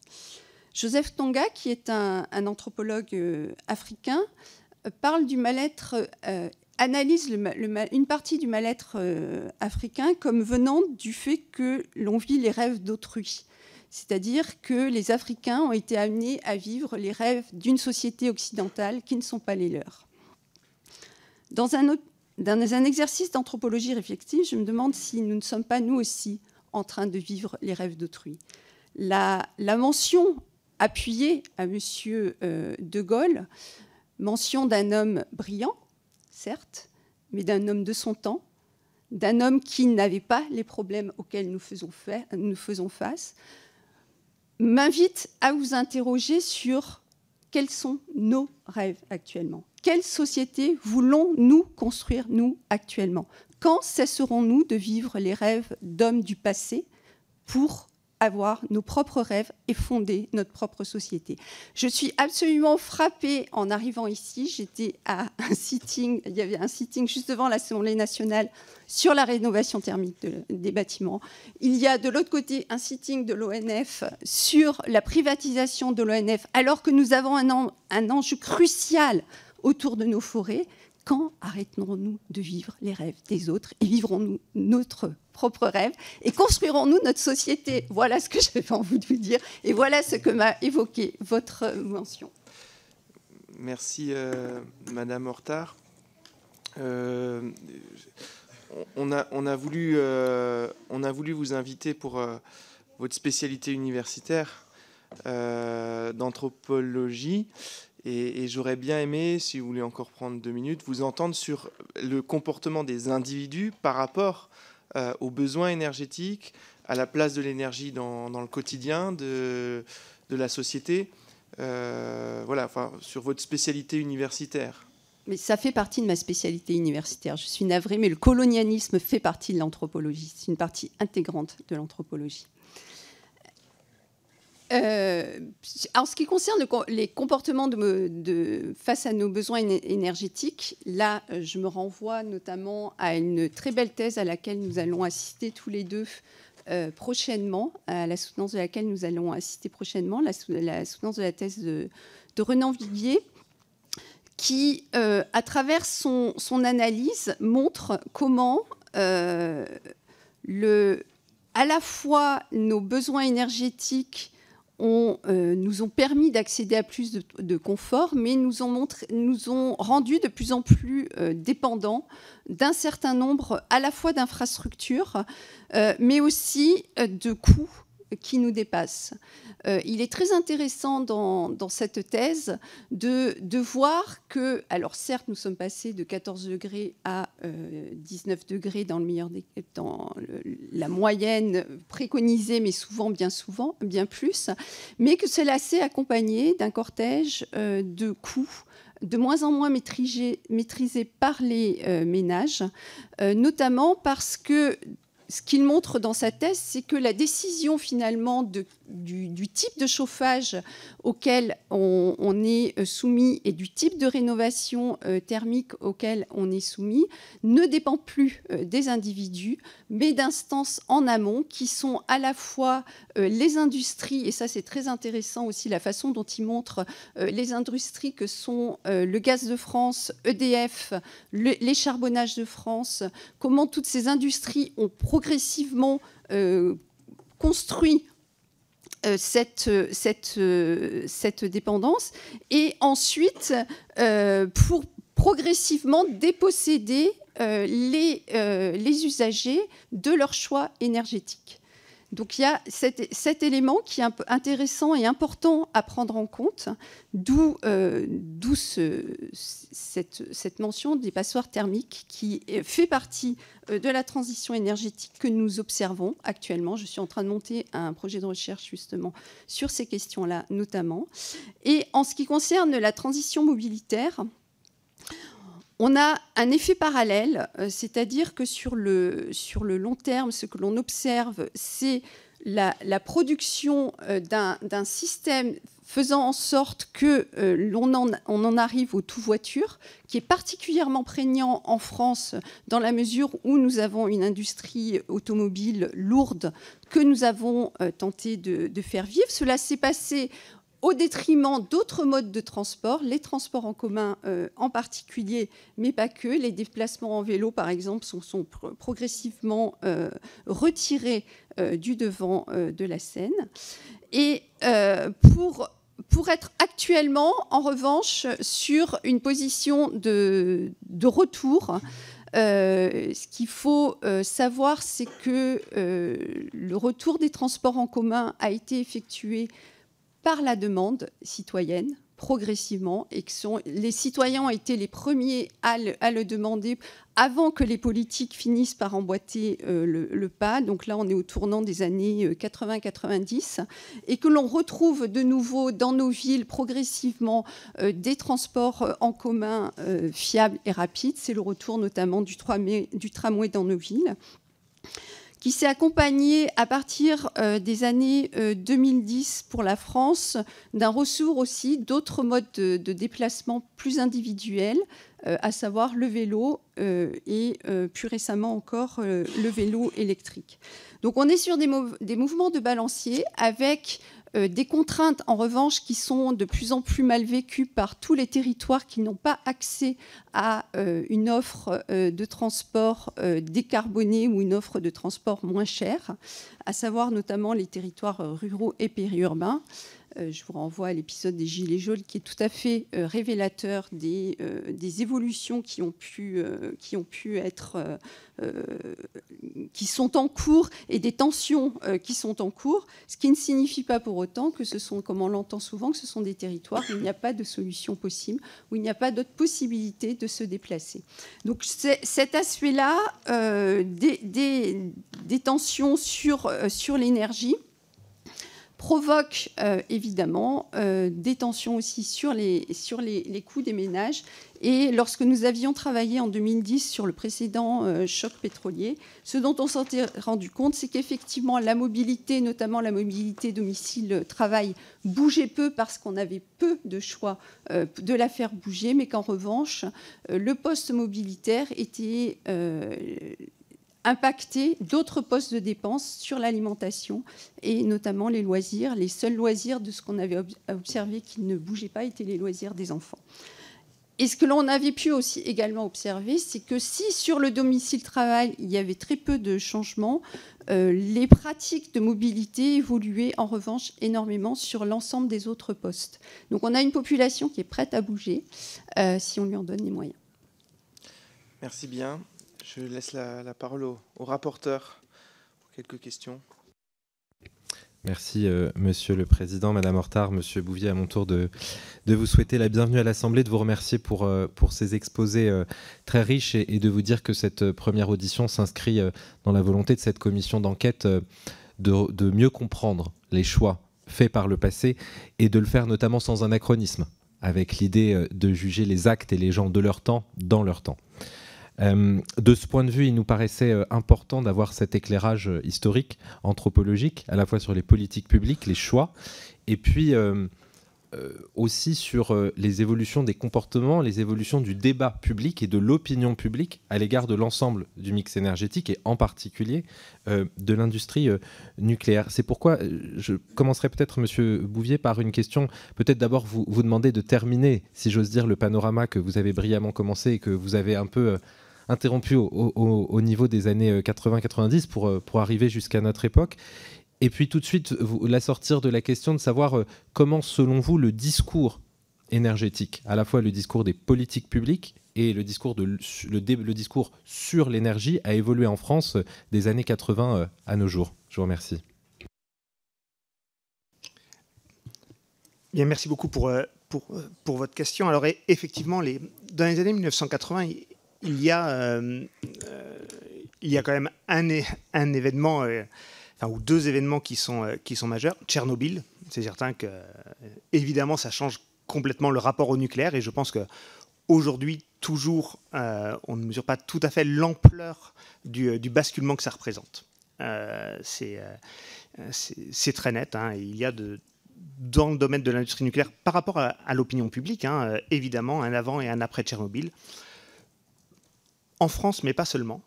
Joseph Tonga, qui est un, anthropologue africain, parle du mal-être, euh, analyse une partie du mal-être euh, africain comme venant du fait que l'on vit les rêves d'autrui. C'est-à-dire que les Africains ont été amenés à vivre les rêves d'une société occidentale qui ne sont pas les leurs. Dans un, exercice d'anthropologie réflexive, je me demande si nous ne sommes pas, nous aussi, en train de vivre les rêves d'autrui. La, mention appuyée à M. Euh, de Gaulle mention d'un homme brillant, certes, mais d'un homme de son temps, d'un homme qui n'avait pas les problèmes auxquels nous faisons face, m'invite à vous interroger sur quels sont nos rêves actuellement. Quelle société voulons-nous construire, nous, actuellement? Quand cesserons-nous de vivre les rêves d'hommes du passé pour avoir nos propres rêves et fonder notre propre société. Je suis absolument frappée en arrivant ici. J'étais à un sitting, il y avait un sitting juste devant l'Assemblée nationale sur la rénovation thermique des bâtiments. Il y a de l'autre côté un sitting de l'ONF sur la privatisation de l'ONF, alors que nous avons un, un enjeu crucial autour de nos forêts. Quand arrêterons-nous de vivre les rêves des autres et vivrons-nous notre propre rêve et construirons-nous notre société? Voilà ce que j'avais envie de vous dire et voilà ce que m'a évoqué votre mention. Merci, euh, Madame Hortard. Euh, euh, on a voulu vous inviter pour votre spécialité universitaire d'anthropologie et, j'aurais bien aimé, si vous voulez encore prendre deux minutes, vous entendre sur le comportement des individus par rapport euh, aux besoins énergétiques, à la place de l'énergie dans, le quotidien de, la société. Euh, voilà, sur votre spécialité universitaire. Mais ça fait partie de ma spécialité universitaire. Je suis navrée, mais le colonialisme fait partie de l'anthropologie. C'est une partie intégrante de l'anthropologie. Euh, en ce qui concerne les comportements face à nos besoins énergétiques, là, euh, je me renvoie notamment à une très belle thèse à laquelle nous allons assister tous les deux euh, prochainement, à la soutenance de laquelle nous allons assister prochainement, la, soutenance de la thèse de, Renan Vivier, qui, à travers son, son, analyse, montre comment le, à la fois nos besoins énergétiques euh, nous ont permis d'accéder à plus de, confort, mais nous ont, montré, ont rendu de plus en plus euh, dépendants d'un certain nombre à la fois d'infrastructures, euh, mais aussi de coûts qui nous dépassent. Euh, il est très intéressant dans, cette thèse de, voir que, alors certes, nous sommes passés de 14 degrés à 19 euh, degrés dans, le meilleur dans la moyenne préconisée, mais souvent, bien souvent, bien plus, mais que cela s'est accompagné d'un cortège euh, de coûts de moins en moins maîtrisés par les ménages, notamment parce que ce qu'il montre dans sa thèse, c'est que la décision finalement du, type de chauffage auquel on, est euh, soumis et du type de rénovation euh, thermique auquel on est soumis ne dépend plus euh, des individus, mais d'instances en amont qui sont à la fois les industries, et ça c'est très intéressant aussi la façon dont il montre les industries que sont le gaz de France, EDF, les charbonnages de France, comment toutes ces industries ont progressivement construit euh, cette, cette, euh, cette, dépendance et ensuite euh, pour progressivement déposséder les, les, usagers de leur choix énergétique. Donc il y a cet, élément qui est intéressant et important à prendre en compte, d'où euh, cette, cette, mention des passoires thermiques qui fait partie euh, de la transition énergétique que nous observons actuellement. Je suis en train de monter un projet de recherche justement sur ces questions-là notamment. Et en ce qui concerne la transition mobilitaire, on a un effet parallèle, euh, c'est-à-dire que sur le, sur le long terme, ce que l'on observe, c'est la, production euh, d'un système faisant en sorte que euh, l'on en, on en arrive au tout voiture, qui est particulièrement prégnant en France dans la mesure où nous avons une industrie automobile lourde que nous avons tenté de, de, faire vivre. Cela s'est passé au détriment d'autres modes de transport, les transports en commun euh, en particulier, mais pas que. Les déplacements en vélo, par exemple, sont, progressivement euh, retirés euh, du devant de la scène. Et pour, être actuellement, en revanche, sur une position de, de retour, ce qu'il faut savoir, c'est que le retour des transports en commun a été effectué par la demande citoyenne progressivement et que les citoyens ont été les premiers à le, demander avant que les politiques finissent par emboîter euh, le, pas. Donc là, on est au tournant des années 80-90 euh, et que l'on retrouve de nouveau dans nos villes progressivement euh, des transports en commun fiables et rapides. C'est le retour notamment du tramway dans nos villes qui s'est accompagné à partir euh, des années 2010 euh, pour la France d'un ressort aussi d'autres modes de, déplacement plus individuels, euh, à savoir le vélo et plus récemment encore le vélo électrique. Donc on est sur des mouvements de balancier avec euh, des contraintes, en revanche, qui sont de plus en plus mal vécues par tous les territoires qui n'ont pas accès à euh, une offre euh, de transport décarboné ou une offre de transport moins chère, à savoir notamment les territoires ruraux et périurbains. Euh, je vous renvoie à l'épisode des Gilets jaunes qui est tout à fait euh, révélateur des, euh, des, évolutions qui ont pu, être, qui sont en cours et des tensions qui sont en cours, ce qui ne signifie pas pour autant que ce sont, comme on l'entend souvent, que ce sont des territoires où il n'y a pas de solution possible, où il n'y a pas d'autre possibilité de se déplacer. Donc cet aspect-là des, tensions sur l'énergie, provoque euh, évidemment euh, des tensions aussi sur, les, sur les, coûts des ménages. Et lorsque nous avions travaillé en 2010 sur le précédent euh, choc pétrolier, ce dont on s'était rendu compte, c'est qu'effectivement la mobilité, notamment la mobilité domicile-travail, bougeait peu parce qu'on avait peu de choix de la faire bouger, mais qu'en revanche, le poste mobilitaire était impacter d'autres postes de dépenses sur l'alimentation et notamment les loisirs. Les seuls loisirs de ce qu'on avait observé qui ne bougeaient pas étaient les loisirs des enfants. Et ce que l'on avait pu aussi également observer, c'est que si sur le domicile travail, il y avait très peu de changements, euh, les pratiques de mobilité évoluaient en revanche énormément sur l'ensemble des autres postes. Donc on a une population qui est prête à bouger euh, si on lui en donne les moyens. Merci bien. Je laisse la, parole au, rapporteur pour quelques questions. Merci, euh, Monsieur le Président, Madame Hortard, Monsieur Bouvier, à mon tour de, vous souhaiter la bienvenue à l'Assemblée, de vous remercier pour, euh, ces exposés euh, très riches et, de vous dire que cette première audition s'inscrit dans la volonté de cette commission d'enquête de, de, mieux comprendre les choix faits par le passé et de le faire notamment sans anachronisme, avec l'idée de juger les actes et les gens de leur temps dans leur temps. Euh, de ce point de vue, il nous paraissait euh, important d'avoir cet éclairage euh, historique, anthropologique, à la fois sur les politiques publiques, les choix, et puis aussi sur les évolutions des comportements, les évolutions du débat public et de l'opinion publique à l'égard de l'ensemble du mix énergétique et en particulier de l'industrie nucléaire. C'est pourquoi je commencerai peut-être, Monsieur Bouvier, par une question. Peut-être d'abord vous, vous demander de terminer, si j'ose dire, le panorama que vous avez brillamment commencé et que vous avez un peu interrompu au, niveau des années euh, 80-90 pour, euh, pour arriver jusqu'à notre époque. Et puis tout de suite, vous, la sortir de la question de savoir euh, comment, selon vous, le discours énergétique, à la fois le discours des politiques publiques et le discours, de, le discours sur l'énergie a évolué en France des années 80 à nos jours. Je vous remercie. Bien, merci beaucoup pour, pour, pour votre question. Alors effectivement, les, dans les années 1980, il y a, il y a quand même un, événement, enfin, ou deux événements qui sont, qui sont majeurs. Tchernobyl, c'est certain que, évidemment, ça change complètement le rapport au nucléaire, et je pense que aujourd'hui, toujours, euh, on ne mesure pas tout à fait l'ampleur du, euh, basculement que ça représente. Euh, c'est très net. Hein. Il y a de, dans le domaine de l'industrie nucléaire, par rapport à, l'opinion publique, hein, évidemment, un avant et un après Tchernobyl. En France, mais pas seulement.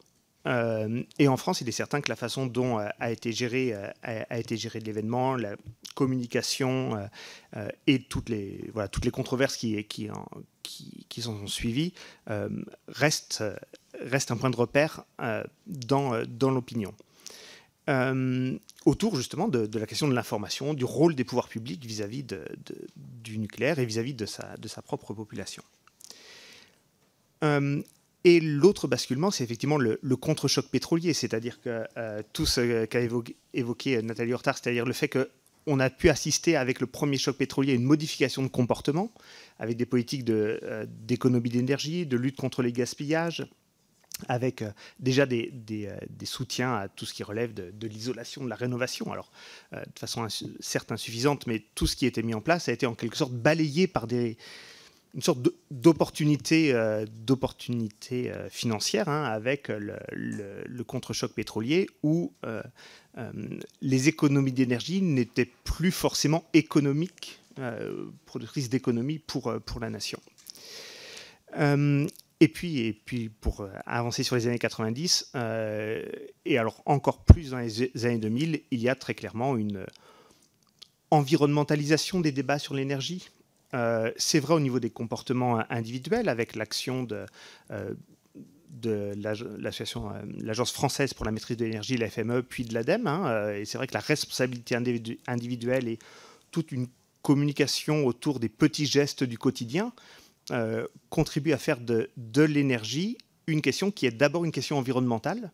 Euh, et en France, il est certain que la façon dont euh, a été géré, euh, a, géré l'événement, la communication et toutes les, voilà, toutes les controverses qui, qui, en, qui, qui sont suivies reste, reste un point de repère dans, dans l'opinion. autour justement de, de, la question de l'information, du rôle des pouvoirs publics vis-à-vis de, du nucléaire et vis-à-vis de, sa, de sa propre population. Et l'autre basculement, c'est effectivement le, contre-choc pétrolier, c'est-à-dire que euh, tout ce qu'a évoqué, Nathalie Hortard, c'est-à-dire le fait qu'on a pu assister avec le premier choc pétrolier à une modification de comportement, avec des politiques euh, d'économie d'énergie, de lutte contre les gaspillages, avec euh, déjà des, soutiens à tout ce qui relève de, l'isolation, de la rénovation. Alors, de façon certes insuffisante, mais tout ce qui été mis en place a été en quelque sorte balayé par des, une sorte d'opportunité euh, euh, financière hein, avec le, contre-choc pétrolier où euh, les économies d'énergie n'étaient plus forcément économiques, productrices d'économies pour, pour la nation. et puis, et puis, pour avancer sur les années 90, et alors encore plus dans les années 2000, il y a très clairement une environnementalisation des débats sur l'énergie. Euh, c'est vrai au niveau des comportements individuels, avec l'action de, euh, euh, l'Agence française pour la maîtrise de l'énergie, la FME, puis de l'ADEME. Hein, et c'est vrai que la responsabilité individuelle et toute une communication autour des petits gestes du quotidien contribue à faire de, de l'énergie une question qui est d'abord une question environnementale.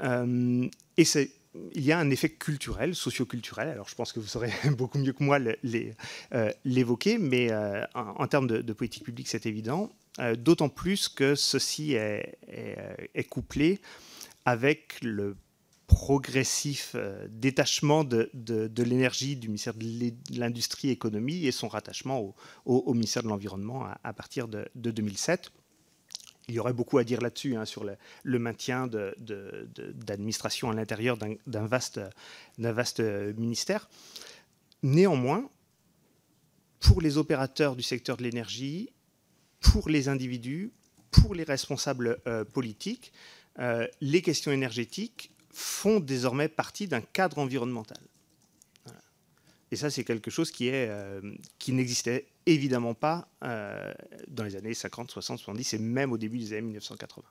et c'est il y a un effet culturel, socioculturel. Alors, je pense que vous saurez beaucoup mieux que moi euh, l'évoquer, mais euh, en, termes de, politique publique, c'est évident. Euh, d'autant plus que ceci est, couplé avec le progressif détachement de, l'énergie du ministère de l'Industrie et Économie et son rattachement au, ministère de l'Environnement à, à, partir de, 2007 il y aurait beaucoup à dire là-dessus, hein, sur le, maintien d'administration à l'intérieur d'un vaste, vaste ministère. Néanmoins, pour les opérateurs du secteur de l'énergie, pour les individus, pour les responsables euh, politiques, euh, les questions énergétiques font désormais partie d'un cadre environnemental. Et ça, c'est quelque chose qui, euh, qui n'existait évidemment pas euh, dans les années 50, 60, 70 et même au début des années 1980.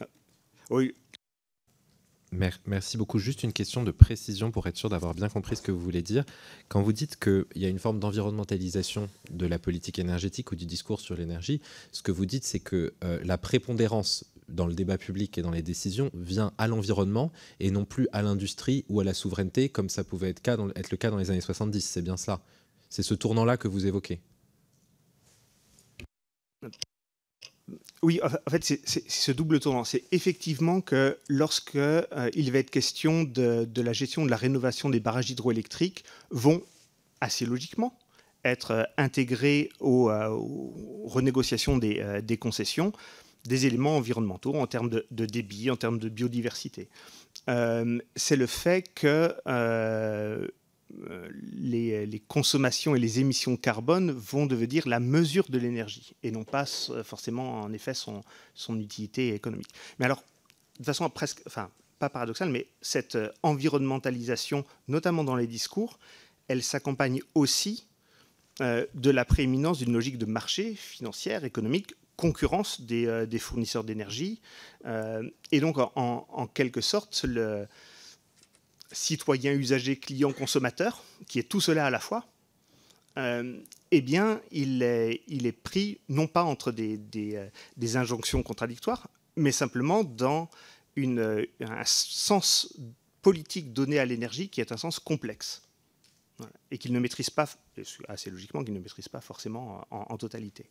Ah, oui. Merci beaucoup. Juste une question de précision pour être sûr d'avoir bien compris ce que vous voulez dire. Quand vous dites qu'il y a une forme d'environnementalisation de la politique énergétique ou du discours sur l'énergie, ce que vous dites, c'est que euh, la prépondérance dans le débat public et dans les décisions vient à l'environnement et non plus à l'industrie ou à la souveraineté, comme ça pouvait être, le cas dans les années 70. C'est bien cela. C'est ce tournant-là que vous évoquez. Oui, en fait, c'est ce double tournant. C'est effectivement que lorsque euh, il va être question de, la gestion de la rénovation des barrages hydroélectriques, vont assez logiquement être euh, intégrés aux, euh, renégociations des, des concessions des éléments environnementaux en termes de, débit, en termes de biodiversité. Euh, c'est le fait que euh, les, consommations et les émissions de carbone vont devenir la mesure de l'énergie et non pas forcément en effet son, utilité économique. Mais alors, de façon presque, enfin pas paradoxale, mais cette environnementalisation, notamment dans les discours, elle s'accompagne aussi euh, de la prééminence d'une logique de marché financière, économique, concurrence des, euh, fournisseurs d'énergie. Euh, et donc, en, quelque sorte, le citoyen, usager, client, consommateur, qui est tout cela à la fois, euh, eh bien, il est, pris non pas entre des, des, injonctions contradictoires, mais simplement dans un sens politique donnée à l'énergie qui est un sens complexe et qu'il ne maîtrise pas, assez logiquement, qu'il ne maîtrise pas forcément en, totalité.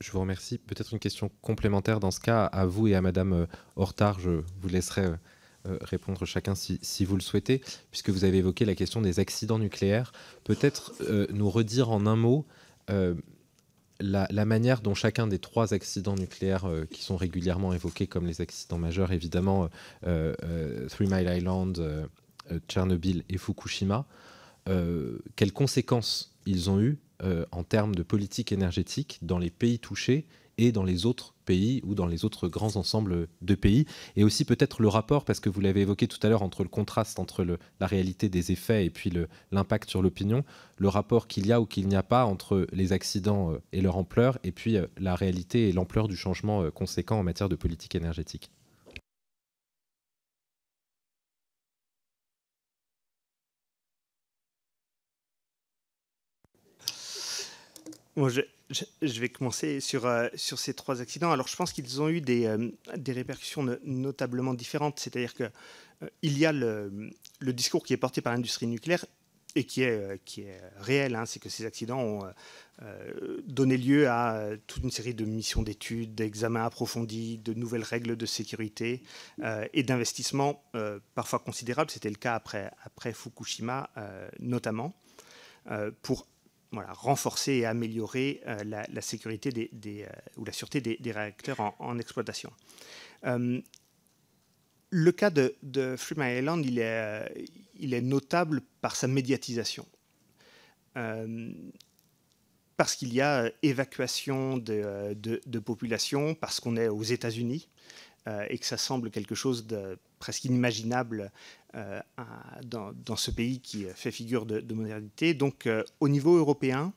Je vous remercie. Peut-être une question complémentaire dans ce cas à vous et à Madame euh, Hortard. Je vous laisserai euh, euh, répondre chacun si, vous le souhaitez, puisque vous avez évoqué la question des accidents nucléaires. Peut-être nous redire en un mot la, manière dont chacun des trois accidents nucléaires qui sont régulièrement évoqués comme les accidents majeurs, évidemment, Three Mile Island, Tchernobyl et Fukushima, quelles conséquences ils ont eu en termes de politique énergétique dans les pays touchés et dans les autres pays ou dans les autres grands ensembles de pays. Et aussi peut-être le rapport, parce que vous l'avez évoqué tout à l'heure, entre le contraste entre la réalité des effets et puis l'impact sur l'opinion, le rapport qu'il y a ou qu'il n'y a pas entre les accidents euh, et leur ampleur, et puis euh, la réalité et l'ampleur du changement euh, conséquent en matière de politique énergétique. Je, vais commencer sur, euh, sur ces trois accidents. Alors, je pense qu'ils ont eu des, euh, répercussions notablement différentes. C'est-à-dire qu'il euh, y a le, discours qui est porté par l'industrie nucléaire et qui est, qui est réel. Hein. c'est que ces accidents ont donné lieu à toute une série de missions d'études, d'examens approfondis, de nouvelles règles de sécurité et d'investissements parfois considérables. C'était le cas après, après Fukushima, notamment, pour voilà, renforcer et améliorer euh, la, sécurité des, euh, ou la sûreté des, réacteurs en, exploitation. Euh, le cas de, de Island, il est, notable par sa médiatisation. parce qu'il y a évacuation de, de population, parce qu'on est aux États-Unis, et que ça semble quelque chose de presque inimaginable euh, dans, ce pays qui fait figure de, modernité. Donc euh, au niveau européen,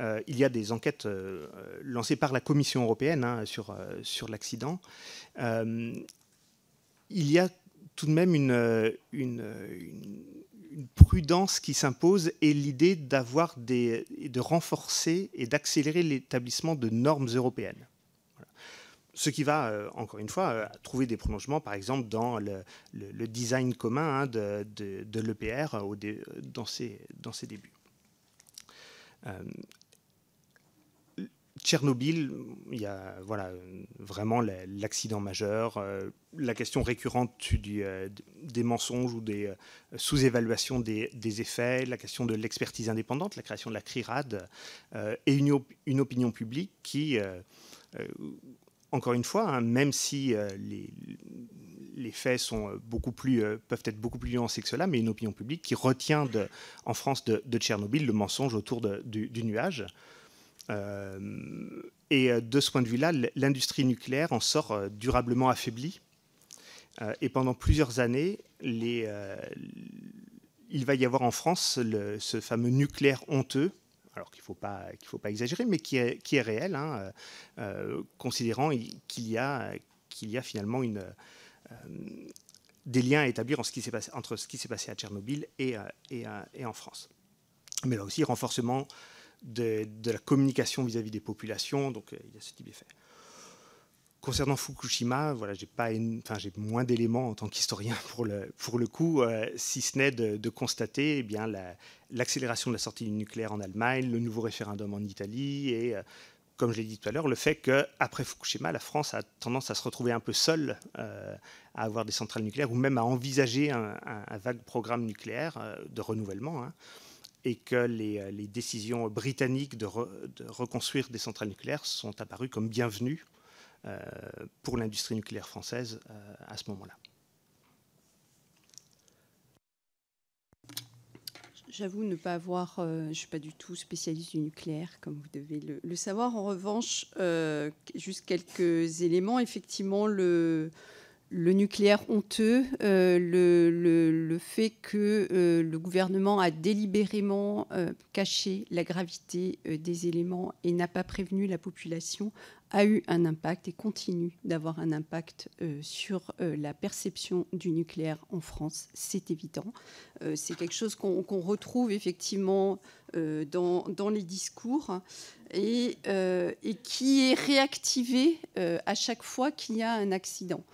euh, il y a des enquêtes lancées par la Commission européenne hein, sur, l'accident. il y a tout de même une, une, prudence qui s'impose et l'idée d'avoir des, de renforcer et d'accélérer l'établissement de normes européennes ce qui va, euh, encore une fois, euh, trouver des prolongements, par exemple, dans le, design commun hein, de, l'EPR dans, ses, débuts. Euh, Tchernobyl, il y a voilà, vraiment l'accident majeur, la question récurrente des mensonges ou des sous-évaluations des, effets, la question de l'expertise indépendante, la création de la CRIRAD, et une, opinion publique qui encore une fois, hein, même si euh, les, faits sont euh, beaucoup plus, euh, peuvent être beaucoup plus nuancés que cela, mais une opinion publique qui retient en France de, Tchernobyl le mensonge autour du, nuage. et de ce point de vue-là, l'industrie nucléaire en sort durablement affaiblie. et pendant plusieurs années, il va y avoir en France ce fameux nucléaire honteux alors qu'il ne faut, pas, faut pas exagérer, mais qui est, réel, hein, euh, euh, considérant qu'il y, a, finalement euh, des liens à établir entre ce qui s'est passé à Tchernobyl et, en France. Mais là aussi, renforcement de la communication vis-à-vis des populations, donc il y a ce type d'effet. Concernant Fukushima, voilà, j'ai pas, enfin, j'ai moins d'éléments en tant qu'historien pour le, coup, euh, si ce n'est de, constater eh bien l'accélération de la sortie du nucléaire en Allemagne, le nouveau référendum en Italie et, euh, comme je l'ai dit tout à l'heure, le fait qu'après Fukushima, la France a tendance à se retrouver un peu seule euh, à avoir des centrales nucléaires ou même à envisager un, vague programme nucléaire de renouvellement. Hein, et que les, décisions britanniques de, reconstruire des centrales nucléaires sont apparues comme bienvenues pour l'industrie nucléaire française euh, à ce moment-là. J'avoue ne pas avoir, euh, je ne suis pas du tout spécialiste du nucléaire, comme vous devez le, savoir. En revanche, juste quelques éléments. Effectivement, le nucléaire honteux, le, fait que le gouvernement a délibérément caché la gravité des éléments et n'a pas prévenu la population a eu un impact et continue d'avoir un impact euh, sur euh, la perception du nucléaire en France, c'est évident. Euh, c'est quelque chose qu'on retrouve effectivement dans, les discours et, qui est réactivé à chaque fois qu'il y a un accident.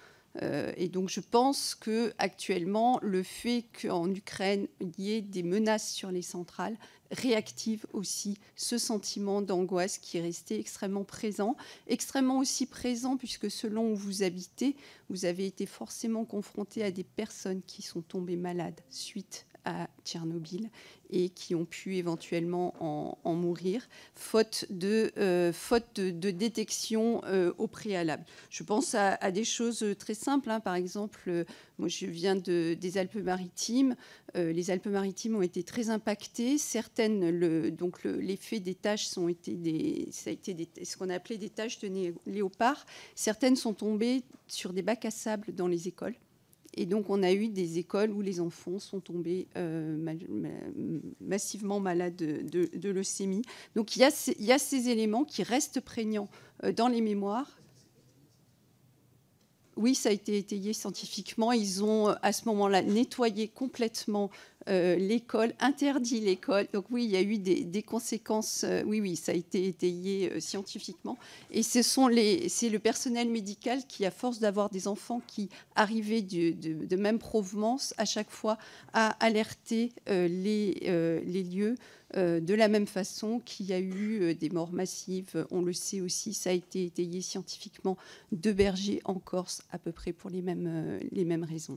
Et donc je pense que actuellement, le fait qu'en Ukraine, il y ait des menaces sur les centrales réactive aussi ce sentiment d'angoisse qui est resté extrêmement présent, extrêmement aussi présent puisque selon où vous habitez, vous avez été forcément confronté à des personnes qui sont tombées malades suite à Tchernobyl et qui ont pu éventuellement en, mourir, faute de, euh, faute de, détection euh, au préalable. Je pense à, des choses très simples. Hein. Par exemple, euh, moi je viens de, des Alpes-Maritimes. les Alpes-Maritimes ont été très impactées. Certaines, donc l'effet des taches été ça a été ce qu'on a appelé des taches de léopard. Certaines sont tombées sur des bacs à sable dans les écoles. Et donc, on a eu des écoles où les enfants sont tombés euh, massivement malades de, leucémie. Donc, il y, a il y, a ces éléments qui restent prégnants euh, dans les mémoires. Oui, ça a été étayé scientifiquement. Ils ont, à ce moment-là, nettoyé complètement euh, l'école, interdit l'école. Donc oui, il y a eu des, conséquences. Euh, oui, oui, ça a été étayé euh, scientifiquement. Et ce sont les, c'est le personnel médical qui, à force d'avoir des enfants qui arrivaient de, même provenance, à chaque fois a alerté les, lieux de la même façon qu'il y a eu euh, des morts massives, on le sait aussi, ça a été étayé scientifiquement, de bergers en Corse, à peu près pour les mêmes, euh, les mêmes raisons.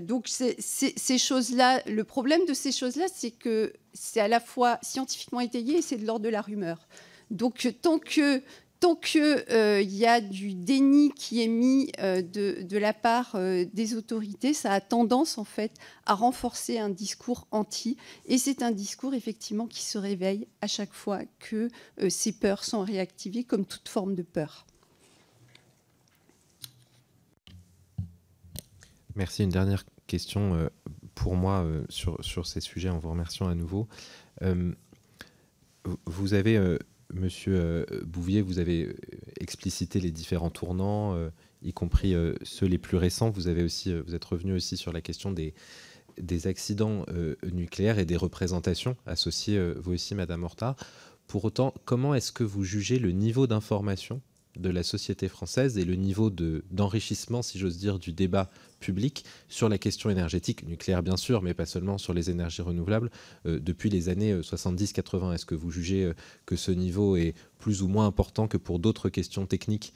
donc ces choses-là, le problème de ces choses-là, c'est que c'est à la fois scientifiquement étayé et c'est de l'ordre de la rumeur. Donc tant que tant qu'il euh, y a du déni qui est mis euh, de, la part euh, des autorités, ça a tendance en fait à renforcer un discours anti. Et c'est un discours effectivement qui se réveille à chaque fois que ces peurs sont réactivées, comme toute forme de peur. Merci. Une dernière question pour moi sur, sur, ces sujets en vous remerciant à nouveau. vous avez Monsieur euh, Bouvier, vous avez euh, explicité les différents tournants, euh, y compris ceux les plus récents. Vous, avez aussi, vous êtes revenu aussi sur la question des, des accidents nucléaires et des représentations associées, vous aussi, Madame Horta. Pour autant, comment est-ce que vous jugez le niveau d'information de la société française et le niveau d'enrichissement, si j'ose dire, du débat public sur la question énergétique, nucléaire bien sûr, mais pas seulement sur les énergies renouvelables, euh, depuis les années 70-80. Euh, Est-ce que vous jugez euh, que ce niveau est plus ou moins important que pour d'autres questions techniques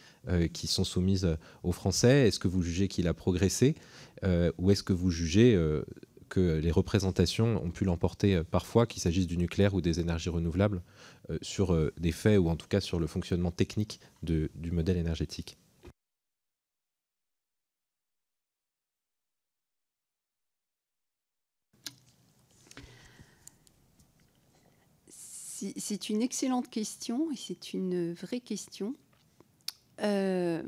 qui sont soumises aux Français? Est-ce que vous jugez qu'il a progressé Ou est-ce que vous jugez que les représentations ont pu l'emporter parfois, qu'il s'agisse du nucléaire ou des énergies renouvelables, sur des faits ou en tout cas sur le fonctionnement technique du modèle énergétique c'est une excellente question et c'est une vraie question. Euh,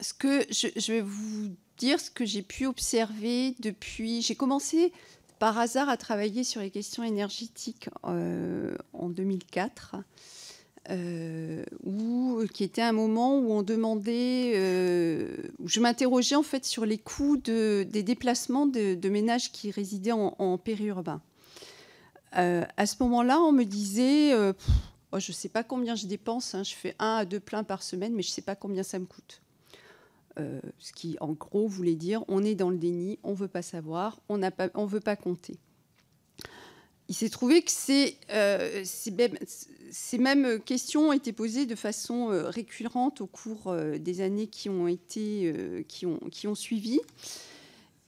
ce que je, vais vous dire, ce que j'ai pu observer depuis. J'ai commencé par hasard à travailler sur les questions énergétiques euh, en 2004. Euh, qui était un moment où on demandait, où je m'interrogeais en fait sur les coûts de, des déplacements de, ménages qui résidaient en périurbain. Euh, à ce moment-là, on me disait, euh, oh, je ne sais pas combien je dépense, hein, je fais un à deux pleins par semaine, mais je ne sais pas combien ça me coûte. Euh, ce qui, en gros, voulait dire, on est dans le déni, on ne veut pas savoir, on ne veut pas compter. Il s'est trouvé que ces, ces, mêmes questions ont été posées de façon récurrente au cours des années qui ont, été, qui ont, suivi.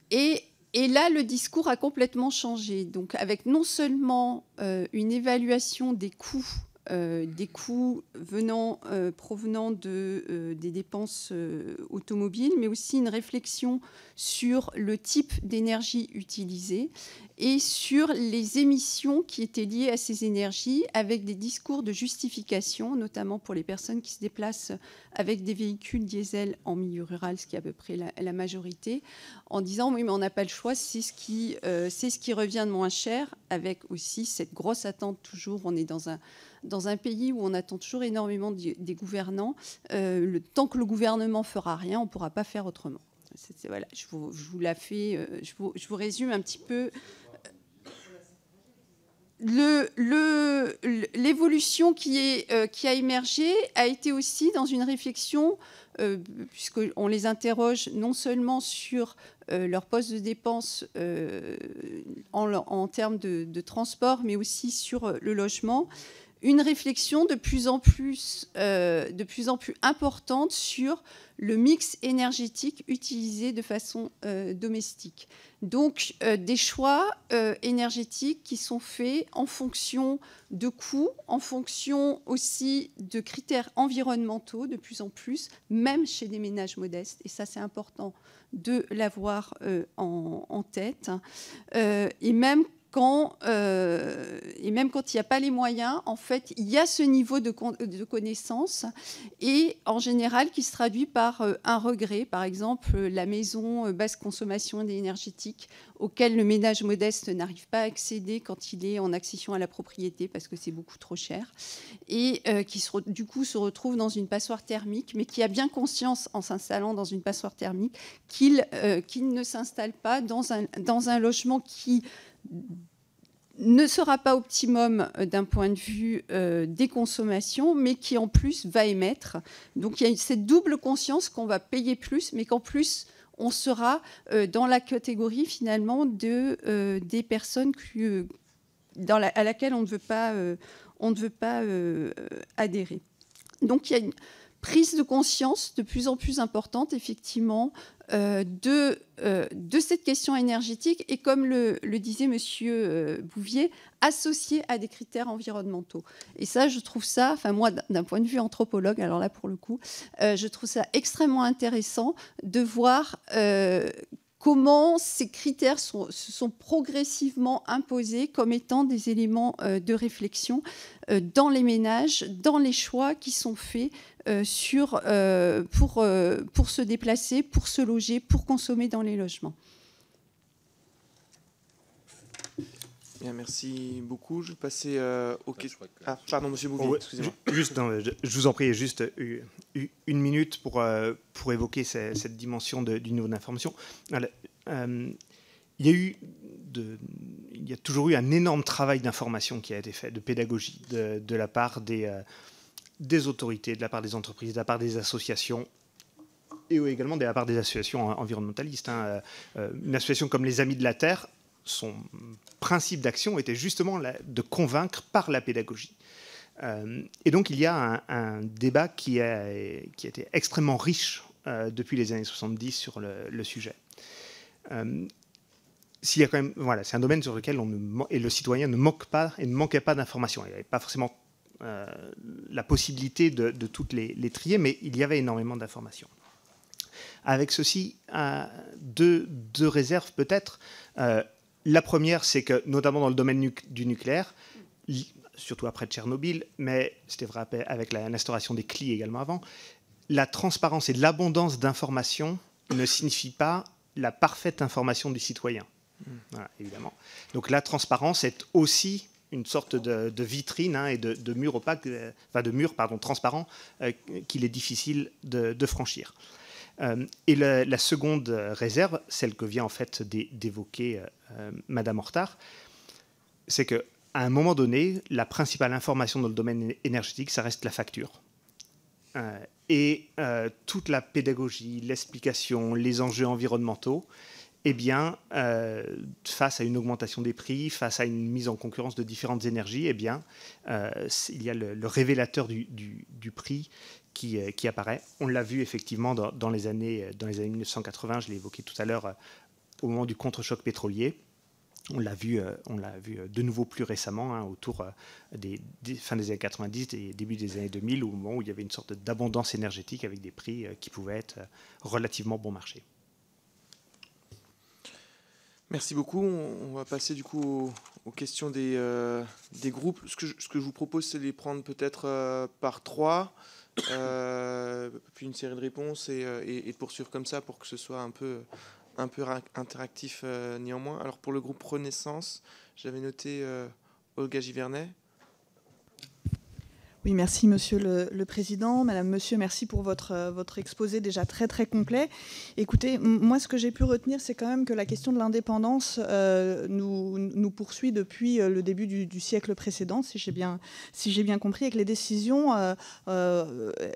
Et et là, le discours a complètement changé. Donc, avec non seulement euh, une évaluation des coûts, euh, des coûts euh, provenant de, des dépenses automobiles, mais aussi une réflexion sur le type d'énergie utilisée et sur les émissions qui étaient liées à ces énergies, avec des discours de justification, notamment pour les personnes qui se déplacent avec des véhicules diesel en milieu rural, ce qui est à peu près la, majorité, en disant oui, mais on n'a pas le choix, c'est ce, qui, euh, c'est ce qui revient de moins cher, avec aussi cette grosse attente toujours, on est dans un pays où on attend toujours énormément des gouvernants, euh, le temps que le gouvernement fera rien, on ne pourra pas faire autrement. voilà, je vous, la fais, euh, je vous résume un petit peu l'évolution qui, qui, a émergé a été aussi dans une réflexion, puisqu'on les interroge non seulement sur leur poste de dépense en, termes de, transport, mais aussi sur le logement, une réflexion de plus en plus, euh, de plus, en plus importante sur le mix énergétique utilisé de façon euh, domestique. Donc euh, des choix énergétiques qui sont faits en fonction de coûts, en fonction aussi de critères environnementaux de plus en plus, même chez des ménages modestes. Et ça, c'est important de l'avoir en, en, tête. et même euh, et même quand il n'y a pas les moyens, en fait, il y a ce niveau de, connaissance et en général qui se traduit par euh, un regret, par exemple la maison euh, basse consommation énergétique auquel le ménage modeste n'arrive pas à accéder quand il est en accession à la propriété parce que c'est beaucoup trop cher et qui du coup se retrouve dans une passoire thermique, mais qui a bien conscience en s'installant dans une passoire thermique qu'il ne s'installe pas dans un logement qui ne sera pas optimum euh, d'un point de vue euh, des consommations, mais qui en plus va émettre. Donc il y a cette double conscience qu'on va payer plus, mais qu'en plus on sera euh, dans la catégorie finalement de, des personnes à laquelle on ne veut pas, on ne veut pas adhérer. Donc il y a une prise de conscience de plus en plus importante, effectivement, euh, de, euh, de cette question énergétique et, comme le, disait Monsieur euh, Bouvier, associée à des critères environnementaux. Et ça, je trouve ça, enfin moi, d'un point de vue anthropologue, alors là pour le coup, je trouve ça extrêmement intéressant de voir comment ces critères se sont progressivement imposés comme étant des éléments de réflexion dans les ménages, dans les choix qui sont faits euh, sur, euh, pour, euh, pour se déplacer, pour se loger, pour consommer dans les logements. Bien, merci beaucoup. Je vais passer aux questions. Ah, pardon, monsieur Bouvier, excusez-moi. Juste, je, vous en prie, juste une minute pour, pour évoquer cette, dimension du niveau d'information. il y a eu de, il y a toujours eu un énorme travail d'information qui a été fait, de pédagogie, de, de la part des, des autorités, de la part des entreprises, de la part des associations et également de la part des associations environnementalistes. Hein. Euh, euh, une association comme les Amis de la Terre, son principe d'action était justement de convaincre par la pédagogie. Euh, et donc il y a un, débat qui a, qui a, été extrêmement riche depuis les années 70 sur le, sujet. s'il voilà, c'est un domaine sur lequel on et le citoyen ne manque pas et ne manquait pas d'informations. Il n'y avait pas forcément euh, la possibilité de, toutes les, trier, mais il y avait énormément d'informations. Avec ceci, deux, réserves peut-être. Euh, la première, c'est que, notamment dans le domaine du nucléaire, surtout après Tchernobyl, mais c'était vrai avec l'instauration des CLI également avant, la transparence et l'abondance d'informations ne signifie pas la parfaite information du citoyen. Évidemment. Donc la transparence est aussi une sorte de, vitrine hein, et de, mur opaque, euh, enfin de mur pardon transparent euh, qu'il est difficile de, franchir. Euh, et la, seconde réserve, celle que vient en fait d'évoquer Madame Hortard, c'est que à un moment donné, la principale information dans le domaine énergétique, ça reste la facture. et toute la pédagogie, l'explication, les enjeux environnementaux, eh bien, euh, face à une augmentation des prix, face à une mise en concurrence de différentes énergies, eh bien, euh, il y a le, révélateur du, prix qui, euh, qui, apparaît. On l'a vu effectivement dans, les années, dans les années 1980, je l'ai évoqué tout à l'heure, au moment du contre-choc pétrolier. On l'a vu, de nouveau plus récemment, hein, autour des, des, fin des années 90 et début des années 2000, au moment où il y avait une sorte d'abondance énergétique avec des prix qui pouvaient être relativement bon marché. Merci beaucoup. On va passer du coup aux, questions des, euh, des, groupes. Ce que, je, ce que, je, vous propose, c'est de les prendre peut-être euh, par trois, euh, puis une série de réponses et, et, de poursuivre comme ça pour que ce soit un peu, un peu interactif néanmoins. Alors pour le groupe Renaissance, j'avais noté Olga Givernet. Oui, merci Monsieur le, Président. Madame, Monsieur, merci pour votre, euh, exposé déjà très très complet. Écoutez, moi ce que j'ai pu retenir, c'est quand même que la question de l'indépendance euh, nous, poursuit depuis euh, le début du, siècle précédent, si j'ai bien, compris, et que les décisions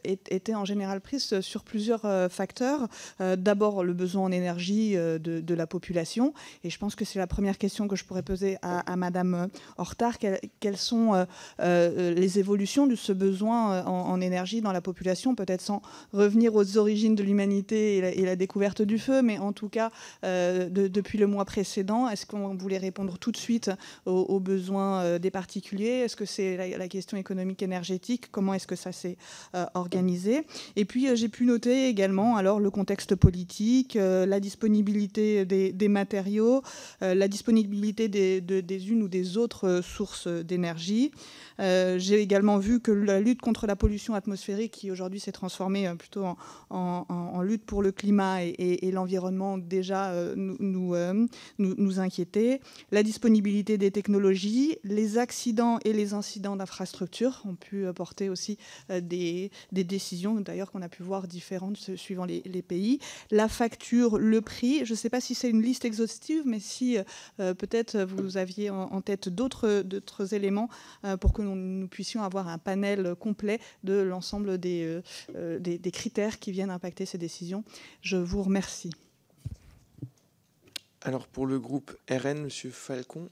étaient en général prises sur plusieurs facteurs. D'abord, le besoin en énergie de, la population, et je pense que c'est la première question que je pourrais poser à Madame Hortard. Quelles sont les évolutions du ce besoin euh, en, énergie dans la population, peut-être sans revenir aux origines de l'humanité et, la découverte du feu, mais en tout cas, euh, depuis le mois précédent, est-ce qu'on voulait répondre tout de suite aux, besoins euh, des particuliers? Est-ce que c'est la, question économique énergétique? Comment est-ce que ça s'est organisé? Et puis, j'ai pu noter également alors le contexte politique, la disponibilité des, matériaux, la disponibilité des, des, unes ou des autres sources d'énergie. j'ai également vu que la lutte contre la pollution atmosphérique, qui aujourd'hui s'est transformée euh, plutôt en, lutte pour le climat et, l'environnement, déjà euh, nous, euh, nous, nous, inquiétait. La disponibilité des technologies, les accidents et les incidents d'infrastructure ont pu porter aussi des, décisions, d'ailleurs qu'on a pu voir différentes suivant les, pays. La facture, le prix, je ne sais pas si c'est une liste exhaustive, mais si peut-être vous aviez en, tête d'autres éléments pour que nous, nous puissions avoir un panel complet de l'ensemble euh, euh, des, des, critères qui viennent impacter ces décisions. Je vous remercie. Alors pour le groupe RN, Monsieur Falcon.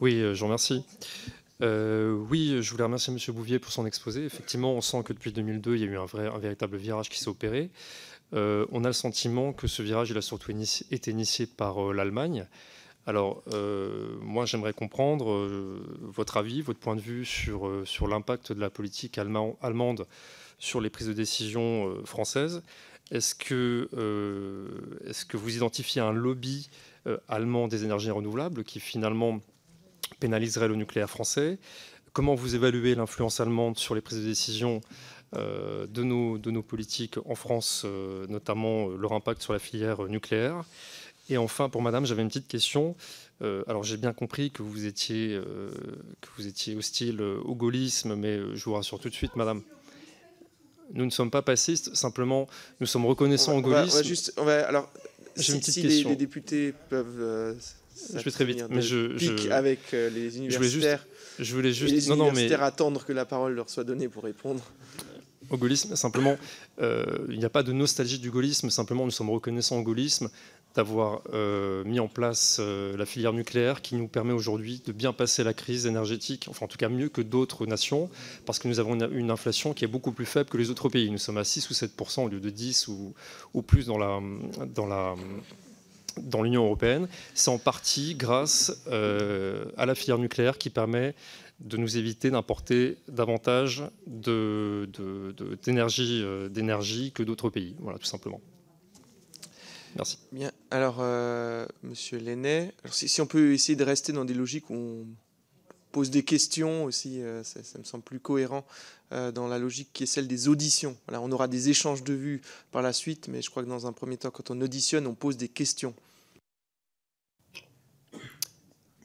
Oui, euh, je vous remercie. oui, je voulais remercier M. Bouvier pour son exposé. Effectivement, on sent que depuis 2002, il y a eu un, vrai, un véritable virage qui s'est opéré. on a le sentiment que ce virage il a surtout été initié par l'Allemagne, alors, euh, moi, j'aimerais comprendre euh, votre avis, votre point de vue sur, euh, l'impact de la politique allemande sur les prises de décision françaises. Est-ce que, vous identifiez un lobby allemand des énergies renouvelables qui finalement pénaliserait le nucléaire français? Comment vous évaluez l'influence allemande sur les prises de décision de nos politiques en France, notamment leur impact sur la filière nucléaire? Et enfin, pour Madame, j'avais une petite question. Euh, alors, j'ai bien compris que vous étiez, euh, que vous étiez hostile euh, au gaullisme, mais je vous rassure tout de suite, Madame. Nous ne sommes pas passistes, simplement, nous sommes reconnaissants au gaullisme. On juste, alors, j'ai une petite si question. Les, députés peuvent. je vais très vite, mais je, je avec les universitaires. Je voulais juste, les universitaires non, attendre que la parole leur soit donnée pour répondre au gaullisme. Simplement, il n'y a pas de nostalgie du gaullisme. Simplement, nous sommes reconnaissants au gaullisme d'avoir euh, mis en place euh, la filière nucléaire qui nous permet aujourd'hui de bien passer la crise énergétique, enfin en tout cas mieux que d'autres nations, parce que nous avons une, inflation qui est beaucoup plus faible que les autres pays. Nous sommes à 6 ou 7% au lieu de 10 ou, plus dans la, dans l'Union européenne, c'est en partie grâce euh, à la filière nucléaire qui permet de nous éviter d'importer davantage d'énergie que d'autres pays. Voilà, tout simplement. Merci. Bien. Alors, euh, Monsieur Lenné, si, on peut essayer de rester dans des logiques où on pose des questions aussi, euh, ça, me semble plus cohérent euh, dans la logique qui est celle des auditions. on aura des échanges de vues par la suite, mais je crois que dans un premier temps, quand on auditionne, on pose des questions.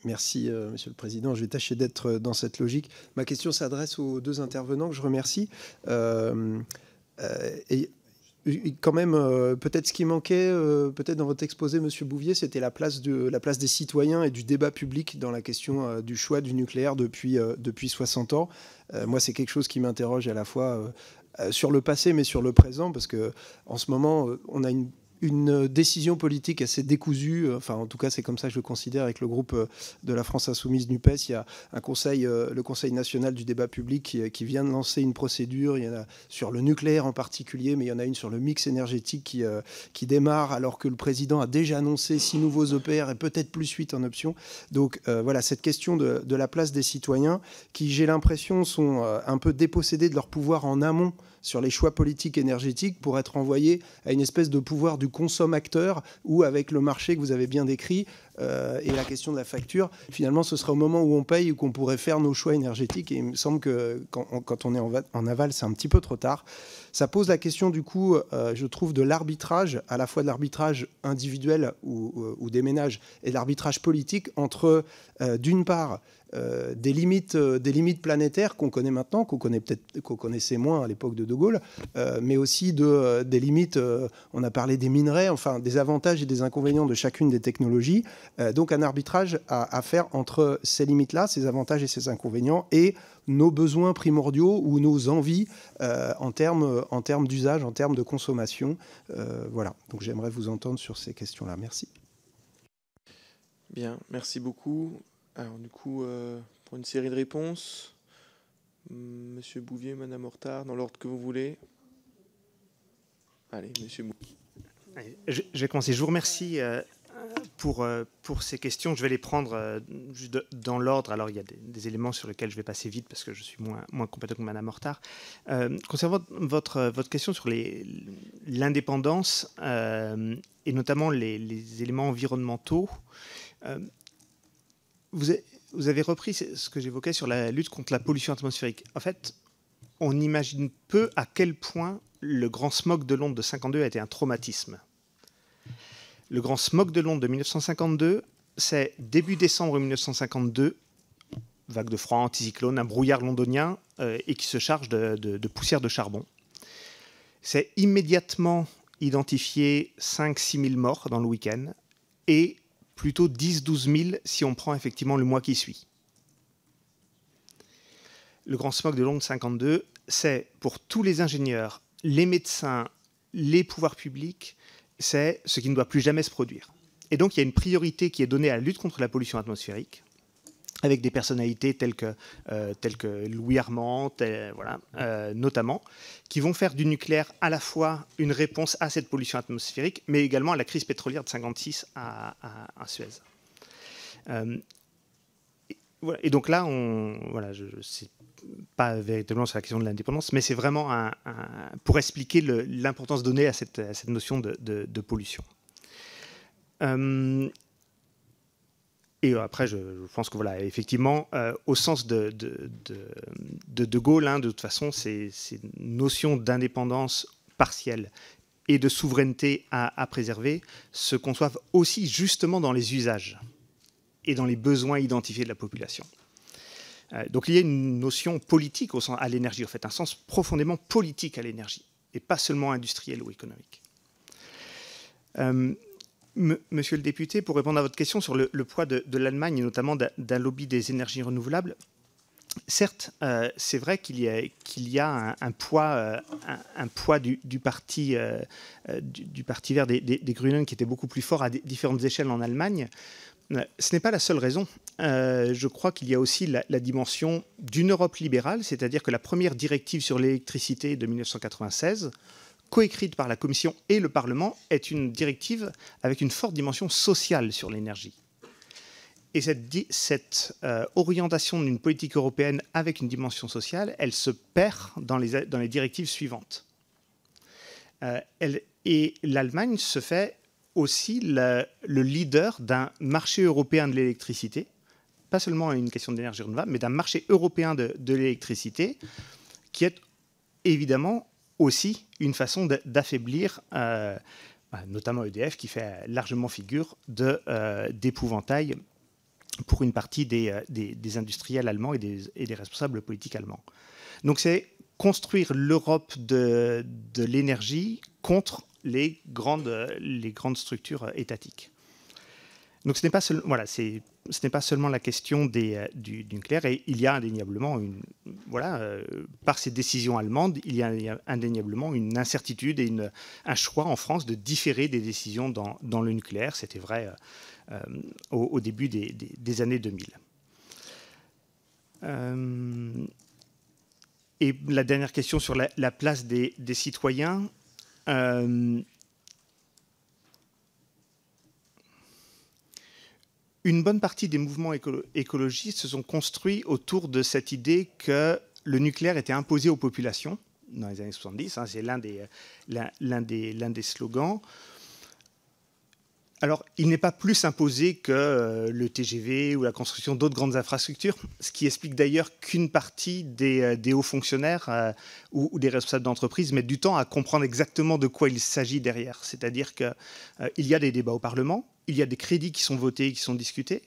Merci, Monsieur le Président. Je vais tâcher d'être dans cette logique. Ma question s'adresse aux deux intervenants que je remercie. et quand même, euh, peut-être ce qui manquait, euh, peut-être dans votre exposé, Monsieur Bouvier, c'était la place de la place des citoyens et du débat public dans la question euh, du choix du nucléaire depuis depuis 60 ans. moi, c'est quelque chose qui m'interroge à la fois sur le passé, mais sur le présent, parce que en ce moment, on a une une décision politique assez décousue, enfin en tout cas c'est comme ça que je le considère avec le groupe euh, de la France Insoumise NUPES. Il y a un conseil, euh, le Conseil national du débat public qui, vient de lancer une procédure, il y en a sur le nucléaire en particulier, mais il y en a une sur le mix énergétique qui, euh, qui démarre alors que le président a déjà annoncé six nouveaux EPR et peut-être plus huit en option. Donc voilà, cette question de, de, la place des citoyens qui j'ai l'impression sont un peu dépossédés de leur pouvoir en amont sur les choix politiques énergétiques pour être envoyé à une espèce de pouvoir du consommateur où, avec le marché que vous avez bien décrit, et la question de la facture, finalement, ce sera au moment où on paye ou qu'on pourrait faire nos choix énergétiques. Et il me semble que quand on, est en, aval, c'est un petit peu trop tard. Ça pose la question, du coup, je trouve, de l'arbitrage, à la fois de l'arbitrage individuel ou, ou, des ménages et de l'arbitrage politique entre, d'une part, euh, des, limites, euh, des limites planétaires qu'on connaît maintenant, qu'on connaît peut-être qu'on connaissait moins à l'époque de De Gaulle, euh, mais aussi de, des limites, on a parlé des minerais, enfin des avantages et des inconvénients de chacune des technologies. Donc un arbitrage à, faire entre ces limites-là, ces avantages et ces inconvénients, et nos besoins primordiaux ou nos envies en termes en termes d'usage, en termes de consommation. voilà, donc j'aimerais vous entendre sur ces questions-là. Merci. Bien, merci beaucoup. Alors du coup, euh, pour une série de réponses, Monsieur Bouvier, Madame Hortard, dans l'ordre que vous voulez. Allez, Monsieur Bouvier. Je, vais commencer. Je vous remercie euh, pour, euh, pour ces questions. Je vais les prendre dans l'ordre. Alors, il y a des, éléments sur lesquels je vais passer vite parce que je suis moins, moins compétent que Madame Hortard. concernant votre, votre question sur l'indépendance et notamment les, éléments environnementaux, vous, avez repris ce que j'évoquais sur la lutte contre la pollution atmosphérique. En fait, on imagine peu à quel point le grand smog de Londres de 52 a été un traumatisme. Le grand smog de Londres de 1952, c'est début décembre 1952, vague de froid, anticyclone, un brouillard londonien euh, et qui se charge de, de poussière de charbon. C'est immédiatement identifié 5-6 000 morts dans le week-end et plutôt 10-12 000 si on prend effectivement le mois qui suit. Le grand smog de Londres 52, c'est pour tous les ingénieurs, les médecins, les pouvoirs publics, c'est ce qui ne doit plus jamais se produire. Et donc il y a une priorité qui est donnée à la lutte contre la pollution atmosphérique avec des personnalités telles que, euh, Louis Armand, voilà, euh, notamment, qui vont faire du nucléaire à la fois une réponse à cette pollution atmosphérique, mais également à la crise pétrolière de 56 à, Suez. Euh, et, donc là, on, voilà, je sais pas véritablement sur la question de l'indépendance, mais c'est vraiment un, pour expliquer l'importance donnée à cette, notion de, pollution. Et après, je, pense que voilà, effectivement, euh, au sens de De, de, Gaulle, hein, de toute façon, ces notions d'indépendance partielle et de souveraineté à, préserver se conçoivent aussi justement dans les usages et dans les besoins identifiés de la population. Euh, donc il y a une notion politique à l'énergie, en fait, un sens profondément politique à l'énergie, et pas seulement industriel ou économique. Euh, Monsieur le député, pour répondre à votre question sur le, poids de, l'Allemagne, et notamment d'un lobby des énergies renouvelables, certes, euh, c'est vrai qu'il y a, un, poids, du, parti, vert des, des, Grünen qui était beaucoup plus fort à différentes échelles en Allemagne. Ce n'est pas la seule raison. je crois qu'il y a aussi la, dimension d'une Europe libérale, c'est-à-dire que la première directive sur l'électricité de 1996 coécrite par la Commission et le Parlement, est une directive avec une forte dimension sociale sur l'énergie. Et cette, euh, orientation d'une politique européenne avec une dimension sociale, elle se perd dans les, dans les directives suivantes. Euh, et l'Allemagne se fait aussi le, leader d'un marché européen de l'électricité, pas seulement une question d'énergie renouvelable, mais d'un marché européen de, l'électricité, qui est évidemment aussi une façon d'affaiblir euh, bah, notamment EDF qui fait largement figure euh, d'épouvantail pour une partie euh, des, des, industriels allemands et des, et des, responsables politiques allemands. Donc c'est construire l'Europe de, de l'énergie contre les grandes, structures étatiques. Donc ce n'est pas, seulement la question euh, du, nucléaire, et il y a indéniablement, une, voilà, euh, par ces décisions allemandes, il y a indéniablement une incertitude et un choix en France de différer des décisions dans, le nucléaire. C'était vrai euh, au, début des, années 2000. et la dernière question sur la place des, citoyens. Une bonne partie des mouvements écologistes se sont construits autour de cette idée que le nucléaire était imposé aux populations dans les années 70. Hein, c'est l'un des, l'un, des, l'un des slogans. Alors, il n'est pas plus imposé que euh, le TGV ou la construction d'autres grandes infrastructures, ce qui explique d'ailleurs qu'une partie des, euh, hauts fonctionnaires ou, des responsables d'entreprise mettent du temps à comprendre exactement de quoi il s'agit derrière. C'est-à-dire qu'il y a des débats au Parlement, il y a des crédits qui sont votés, qui sont discutés,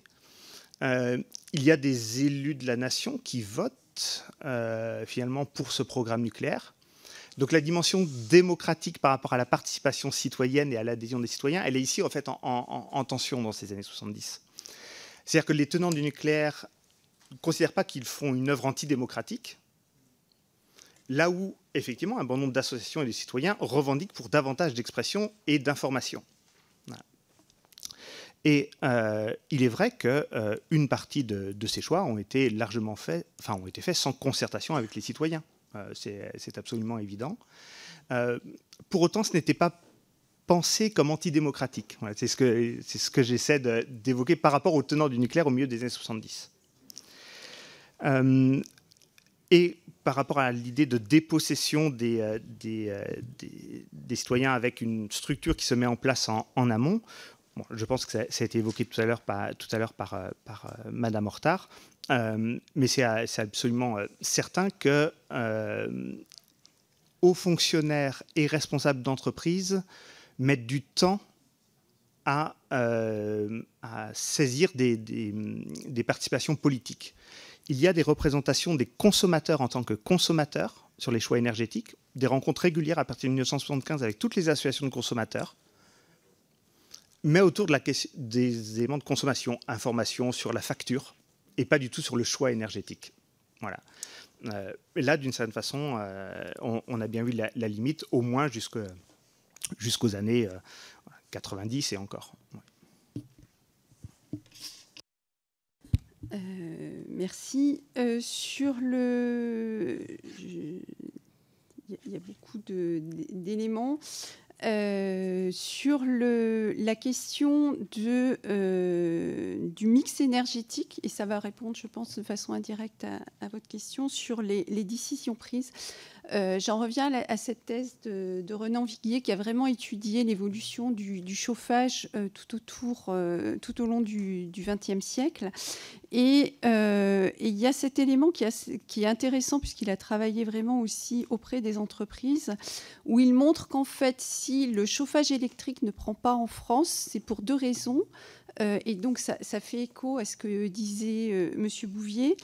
il y a des élus de la nation qui votent finalement pour ce programme nucléaire. Donc la dimension démocratique par rapport à la participation citoyenne et à l'adhésion des citoyens, elle est ici en fait en, tension dans ces années 70. C'est-à-dire que les tenants du nucléaire ne considèrent pas qu'ils font une œuvre antidémocratique, là où effectivement un bon nombre d'associations et de citoyens revendiquent pour davantage d'expression et d'information. Et euh, il est vrai qu'une euh, partie de, ces choix ont été largement faits, enfin ont été faits sans concertation avec les citoyens. Euh, c'est absolument évident. Euh, pour autant, ce n'était pas pensé comme antidémocratique. c'est ce que, j'essaie d'évoquer par rapport aux tenants du nucléaire au milieu des années 70. Euh, et par rapport à l'idée de dépossession des, citoyens avec une structure qui se met en place en, amont, je pense que ça, a été évoqué tout à l'heure par Madame Hortard. Euh, mais c'est absolument euh, certain que euh, hauts fonctionnaires et responsables d'entreprise mettent du temps à, saisir des, des, participations politiques. Il y a des représentations des consommateurs en tant que consommateurs sur les choix énergétiques, des rencontres régulières à partir de 1975 avec toutes les associations de consommateurs, mais autour de la question des éléments de consommation, information sur la facture, et pas du tout sur le choix énergétique. Voilà. Euh, là, d'une certaine façon, euh, on, a bien vu la, limite, au moins jusqu'aux années 90 euh, et encore. merci. sur le. Il y, a beaucoup d'éléments. Euh, sur le, la question de, euh, du mix énergétique, et ça va répondre, je pense, de façon indirecte à, votre question, sur les, les décisions prises. Euh, j'en reviens à, cette thèse de, Renan Viguier qui a vraiment étudié l'évolution du, chauffage tout, autour, tout au long du XXe siècle. Et, il y a cet élément qui, est intéressant puisqu'il a travaillé vraiment aussi auprès des entreprises, où il montre qu'en fait, si le chauffage électrique ne prend pas en France, c'est pour deux raisons. Euh, et donc, ça, fait écho à ce que disait euh, M. Bouvier.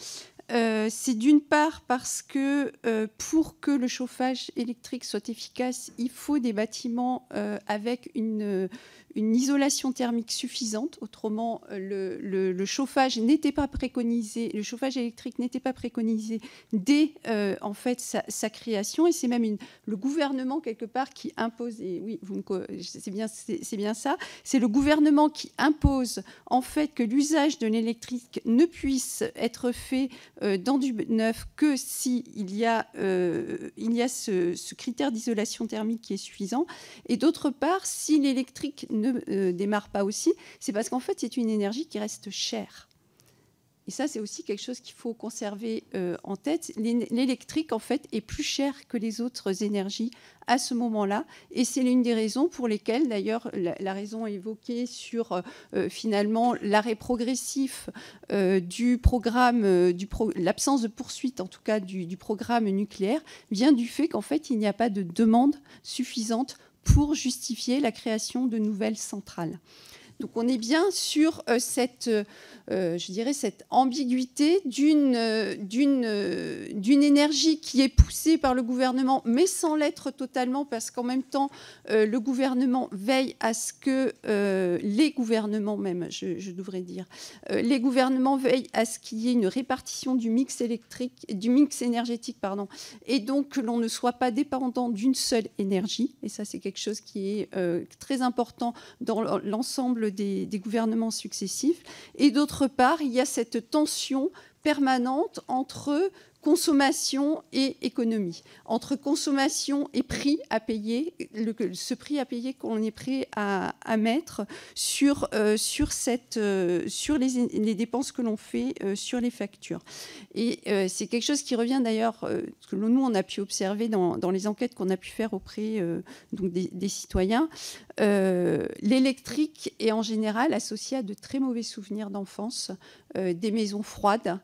Euh, c'est d'une part parce que pour que le chauffage électrique soit efficace, il faut des bâtiments avec une, isolation thermique suffisante. Autrement, euh, le, chauffage n'était pas préconisé, le chauffage électrique n'était pas préconisé dès euh, en fait sa, création, et c'est même le gouvernement quelque part qui impose. Oui, c'est bien, c'est bien ça. C'est le gouvernement qui impose en fait que l'usage de l'électrique ne puisse être fait euh, dans du neuf que si il y a il y a ce, ce critère d'isolation thermique qui est suffisant, et d'autre part, si l'électrique ne ne euh, démarre pas aussi, c'est parce qu'en fait, c'est une énergie qui reste chère. Et ça, c'est aussi quelque chose qu'il faut conserver euh, en tête. L'électrique, en fait, est plus cher que les autres énergies à ce moment-là. Et c'est l'une des raisons pour lesquelles, d'ailleurs, la, raison évoquée sur euh, finalement l'arrêt progressif du programme, l'absence de poursuite, en tout cas, du programme nucléaire, vient du fait qu'en fait, il n'y a pas de demande suffisante pour justifier la création de nouvelles centrales. Donc on est bien sur euh, cette, euh, je dirais, cette ambiguïté d'une euh, d'une énergie qui est poussée par le gouvernement, mais sans l'être totalement, parce qu'en même temps, le gouvernement veille à ce que les gouvernements même, je, devrais dire, les gouvernements veillent à ce qu'il y ait une répartition du mix électrique, du mix énergétique, pardon, et donc que l'on ne soit pas dépendant d'une seule énergie. Et ça, c'est quelque chose qui est très important dans l'ensemble des, gouvernements successifs. Et d'autre part, il y a cette tension permanente entre consommation et économie. Entre consommation et prix à payer, ce prix à payer qu'on est prêt à, mettre sur, euh, sur, euh, les, dépenses que l'on fait euh, sur les factures. Et c'est quelque chose qui revient d'ailleurs, que nous, on a pu observer dans, dans les enquêtes qu'on a pu faire auprès donc des, des, citoyens. L'électrique est en général associé à de très mauvais souvenirs d'enfance, des maisons froides,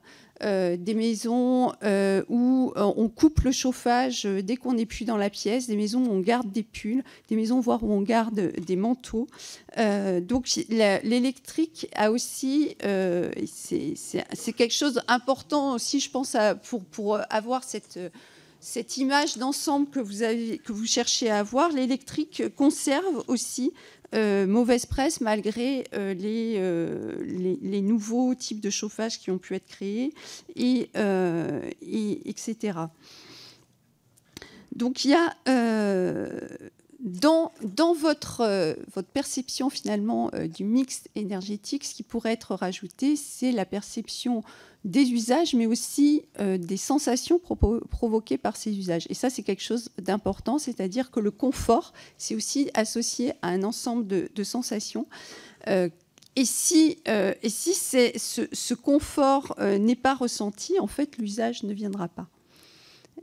euh, des maisons euh, où euh, on coupe le chauffage dès qu'on n'est plus dans la pièce, des maisons où on garde des pulls, des maisons voire où on garde des manteaux. donc l'électrique a aussi, c'est quelque chose d'important aussi, je pense, pour, pour avoir cette cette image d'ensemble que que vous cherchez à avoir, l'électrique conserve aussi euh, mauvaise presse malgré euh, euh, les, nouveaux types de chauffage qui ont pu être créés, et, etc. Donc il y a dans, dans votre, votre, perception finalement du mix énergétique, ce qui pourrait être rajouté, c'est la perception des usages, mais aussi euh, des sensations provoquées par ces usages. Et ça, c'est quelque chose d'important, c'est-à-dire que le confort, c'est aussi associé à un ensemble de, sensations. Euh, et si, euh, et si ce, confort n'est pas ressenti, en fait, l'usage ne viendra pas.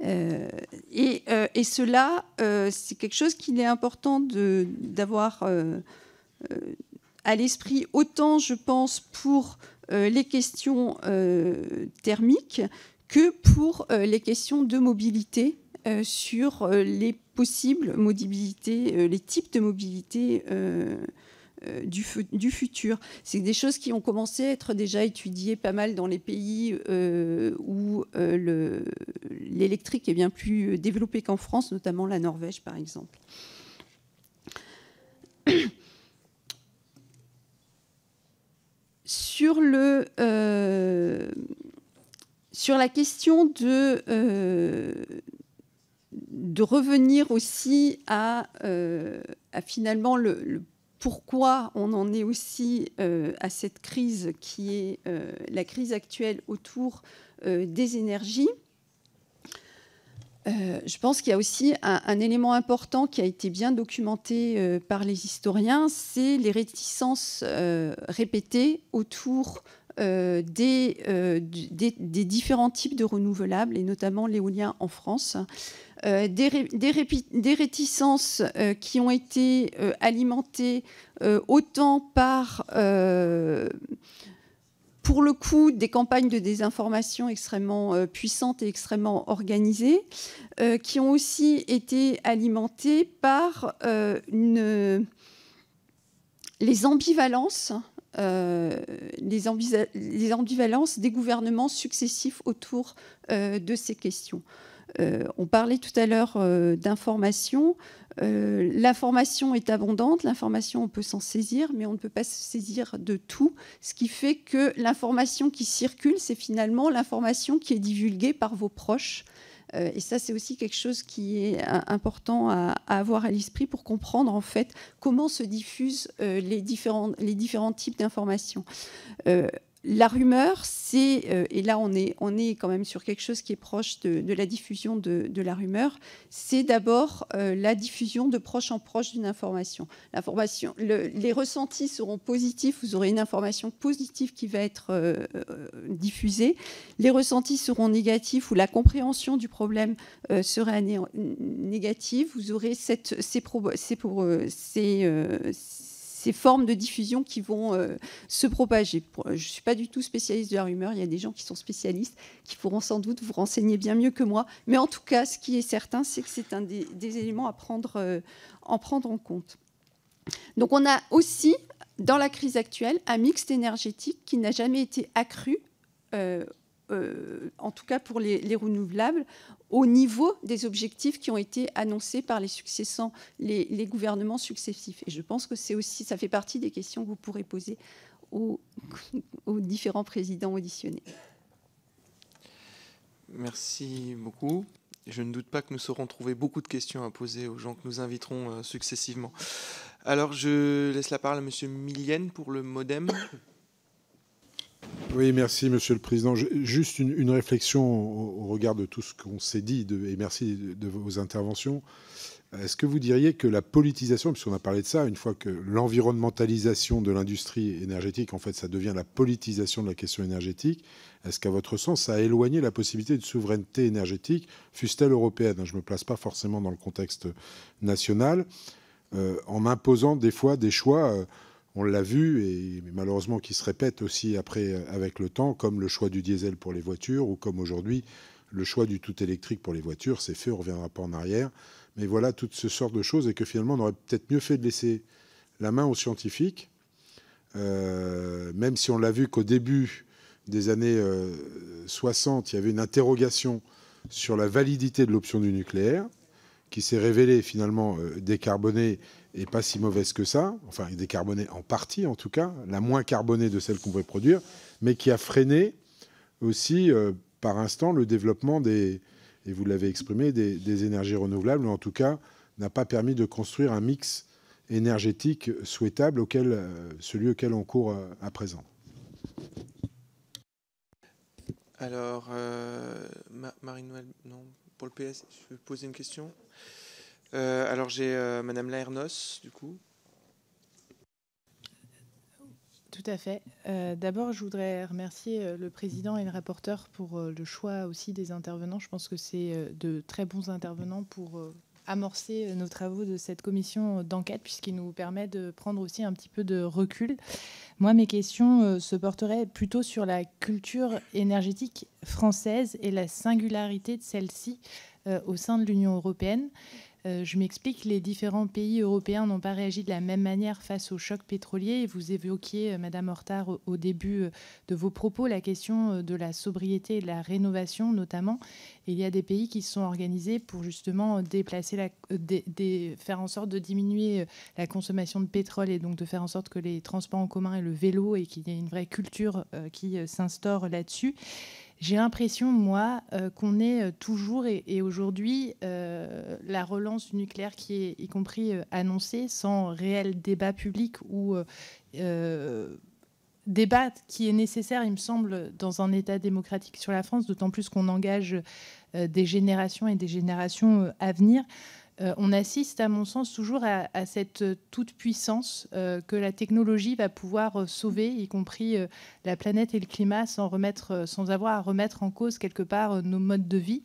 Et, cela, c'est quelque chose qu'il est important d'avoir à l'esprit, autant, je pense, pour les questions euh, thermiques que pour euh, les questions de mobilité sur les possibles mobilités, les types de mobilité du, futur. C'est des choses qui ont commencé à être déjà étudiées pas mal dans les pays où l'électrique est bien plus développé qu'en France, notamment la Norvège par exemple. Sur, le, euh, sur la question de, euh, revenir aussi à, euh, à finalement le, pourquoi on en est aussi à cette crise qui est la crise actuelle autour des énergies. Euh, je pense qu'il y a aussi un, élément important qui a été bien documenté euh, par les historiens, c'est les réticences euh, répétées autour des, différents types de renouvelables, et notamment l'éolien en France. Des, des, réticences qui ont été alimentées autant par pour le coup, des campagnes de désinformation extrêmement euh, puissantes et extrêmement organisées, euh, qui ont aussi été alimentées par euh, les, ambivalences des gouvernements successifs autour de ces questions. On parlait tout à l'heure d'information. Euh, l'information est abondante, l'information, on peut s'en saisir, mais on ne peut pas se saisir de tout. Ce qui fait que l'information qui circule, c'est finalement l'information qui est divulguée par vos proches. Euh, et ça, c'est aussi quelque chose qui est important à, avoir à l'esprit pour comprendre en fait comment se diffusent euh, les différents types d'informations. La rumeur, c'est, euh, et là on est, on est quand même sur quelque chose qui est proche de, la diffusion de, la rumeur, c'est d'abord euh, la diffusion de proche en proche d'une information. L'information, les ressentis seront positifs, vous aurez une information positive qui va être euh, diffusée. Les ressentis seront négatifs ou la compréhension du problème sera négative. Vous aurez ces, ces, pour, ces formes de diffusion qui vont euh, se propager. Je ne suis pas du tout spécialiste de la rumeur, il y a des gens qui sont spécialistes, qui pourront sans doute vous renseigner bien mieux que moi. Mais en tout cas, ce qui est certain, c'est que c'est un des, éléments à prendre, euh, en prendre en compte. Donc on a aussi, dans la crise actuelle, un mix énergétique qui n'a jamais été accru. Euh, en tout cas pour les, renouvelables, au niveau des objectifs qui ont été annoncés par les, gouvernements successifs. Et je pense que c'est aussi, ça fait partie des questions que vous pourrez poser aux, aux différents présidents auditionnés. Merci beaucoup. Je ne doute pas que nous saurons trouver beaucoup de questions à poser aux gens que nous inviterons euh, successivement. Alors, je laisse la parole à M. Millienne pour le modem. Oui, merci Monsieur le Président. Juste une, réflexion au, regard de tout ce qu'on s'est dit, et merci de, vos interventions. Est-ce que vous diriez que la politisation, puisqu'on a parlé de ça, une fois que l'environnementalisation de l'industrie énergétique, en fait, ça devient la politisation de la question énergétique, est-ce qu'à votre sens, ça a éloigné la possibilité de souveraineté énergétique, fût-elle européenne? Je ne me place pas forcément dans le contexte national, euh, en imposant des fois des choix, euh, on l'a vu, et malheureusement qui se répètent aussi après euh, avec le temps, comme le choix du diesel pour les voitures, ou comme aujourd'hui le choix du tout électrique pour les voitures. C'est fait, on ne reviendra pas en arrière. Mais voilà toutes ce sortes de choses, et que finalement, on aurait peut-être mieux fait de laisser la main aux scientifiques, même si on l'a vu qu'au début des années 60, euh, il y avait une interrogation sur la validité de l'option du nucléaire, qui s'est révélée finalement euh, décarbonée et pas si mauvaise que ça, enfin décarbonée en partie en tout cas, la moins carbonée de celle qu'on pouvait produire, mais qui a freiné aussi euh, par instant le développement des, et vous l'avez exprimé, des, énergies renouvelables, ou en tout cas n'a pas permis de construire un mix énergétique souhaitable auquel, celui auquel on court à présent. Alors, euh, Marie-Noël, non, pour le PS, je vais poser une question. Euh, alors, j'ai euh, Madame Laernos, du coup. Tout à fait. D'abord, je voudrais remercier le président et le rapporteur pour le choix aussi des intervenants. Je pense que c'est de très bons intervenants pour amorcer nos travaux de cette commission d'enquête, puisqu'il nous permet de prendre aussi un petit peu de recul moi, mes questions euh, se porteraient plutôt sur la culture énergétique française et la singularité de celle-ci euh, au sein de l'Union européenne. Euh, je m'explique, les différents pays européens n'ont pas réagi de la même manière face au choc pétrolier. Vous évoquiez, Madame Hortard, au, début de vos propos, la question de la sobriété et de la rénovation notamment. il y a des pays qui se sont organisés pour justement déplacer la, faire en sorte de diminuer la consommation de pétrole et donc de faire en sorte que les transports en commun et le vélo et qu'il y ait une vraie culture qui s'instaure là-dessus. J'ai l'impression, moi, euh, qu'on est euh, toujours et, aujourd'hui euh, la relance du nucléaire qui est y compris annoncée sans réel débat public ou débat qui est nécessaire, il me semble, dans un État démocratique sur la France, d'autant plus qu'on engage des générations et des générations à venir. Euh, on assiste, à mon sens, toujours à, cette toute-puissance euh, que la technologie va pouvoir euh, sauver, y compris la planète et le climat, sans avoir à remettre en cause quelque part nos modes de vie.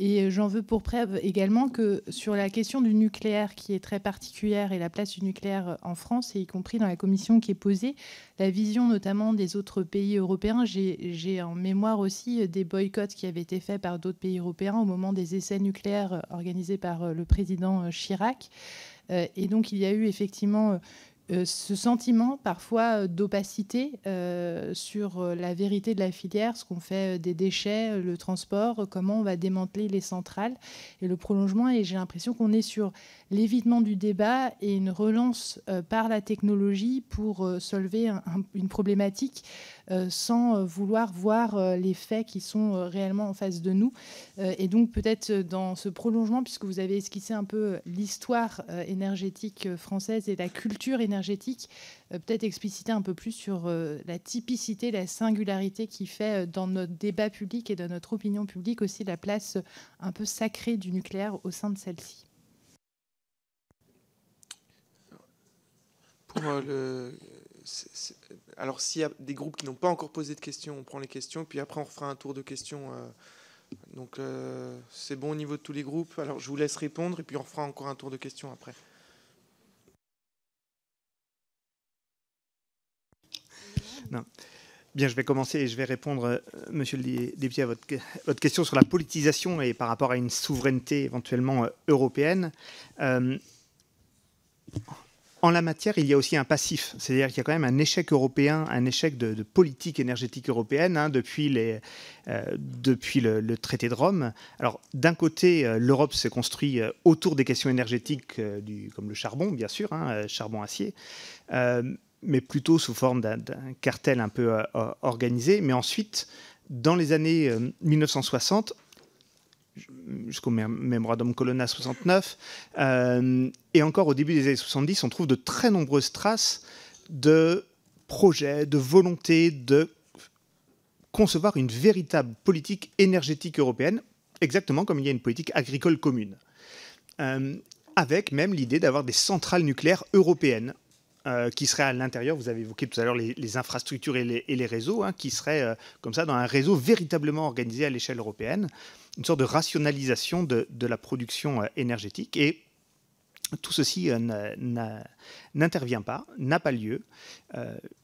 Et j'en veux pour preuve également que sur la question du nucléaire, qui est très particulière, et la place du nucléaire en France, et y compris dans la commission qui est posée, la vision notamment des autres pays européens, j'ai en mémoire aussi des boycotts qui avaient été faits par d'autres pays européens au moment des essais nucléaires organisés par le président Chirac. Euh, et donc il y a eu effectivement euh, ce sentiment parfois euh, d'opacité euh, sur la vérité de la filière, ce qu'on fait des déchets, le transport, comment on va démanteler les centrales et le prolongement. Et j'ai l'impression qu'on est sur l'évitement du débat et une relance par la technologie pour solver une problématique sans euh, vouloir voir euh, les faits qui sont réellement en face de nous. et donc peut-être dans ce prolongement, puisque vous avez esquissé un peu l'histoire énergétique française et la culture énergétique, peut-être expliciter un peu plus sur la typicité, la singularité qui fait dans notre débat public et dans notre opinion publique aussi la place un peu sacrée du nucléaire au sein de celle-ci. Pour le alors s'il y a des groupes qui n'ont pas encore posé de questions, on prend les questions, puis après on refera un tour de questions. Euh, donc euh, c'est bon au niveau de tous les groupes. Alors je vous laisse répondre, et puis on refera encore un tour de questions après. Non. Bien, je vais commencer et je vais répondre, euh, monsieur le député, à votre, votre, question sur la politisation et par rapport à une souveraineté éventuellement européenne en la matière, il y a aussi un passif. C'est-à-dire qu'il y a quand même un échec européen, un échec de, politique énergétique européenne hein, depuis, euh, le, traité de Rome. Alors, d'un côté, euh, l'Europe s'est construite euh, autour des questions énergétiques, comme le charbon, bien sûr, hein, charbon-acier, mais plutôt sous forme d'un cartel un peu organisé. Mais ensuite, dans les années 1960, jusqu'au Memorandum Colonna 69. Euh, et encore au début des années 70, on trouve de très nombreuses traces de projets, de volonté de concevoir une véritable politique énergétique européenne, exactement comme il y a une politique agricole commune. Euh, avec même l'idée d'avoir des centrales nucléaires européennes euh, qui seraient à l'intérieur, vous avez évoqué tout à l'heure les, infrastructures et les, réseaux, hein, qui seraient euh, comme ça dans un réseau véritablement organisé à l'échelle européenne, une sorte de rationalisation de, la production énergétique. Et tout ceci n'intervient pas, n'a pas lieu.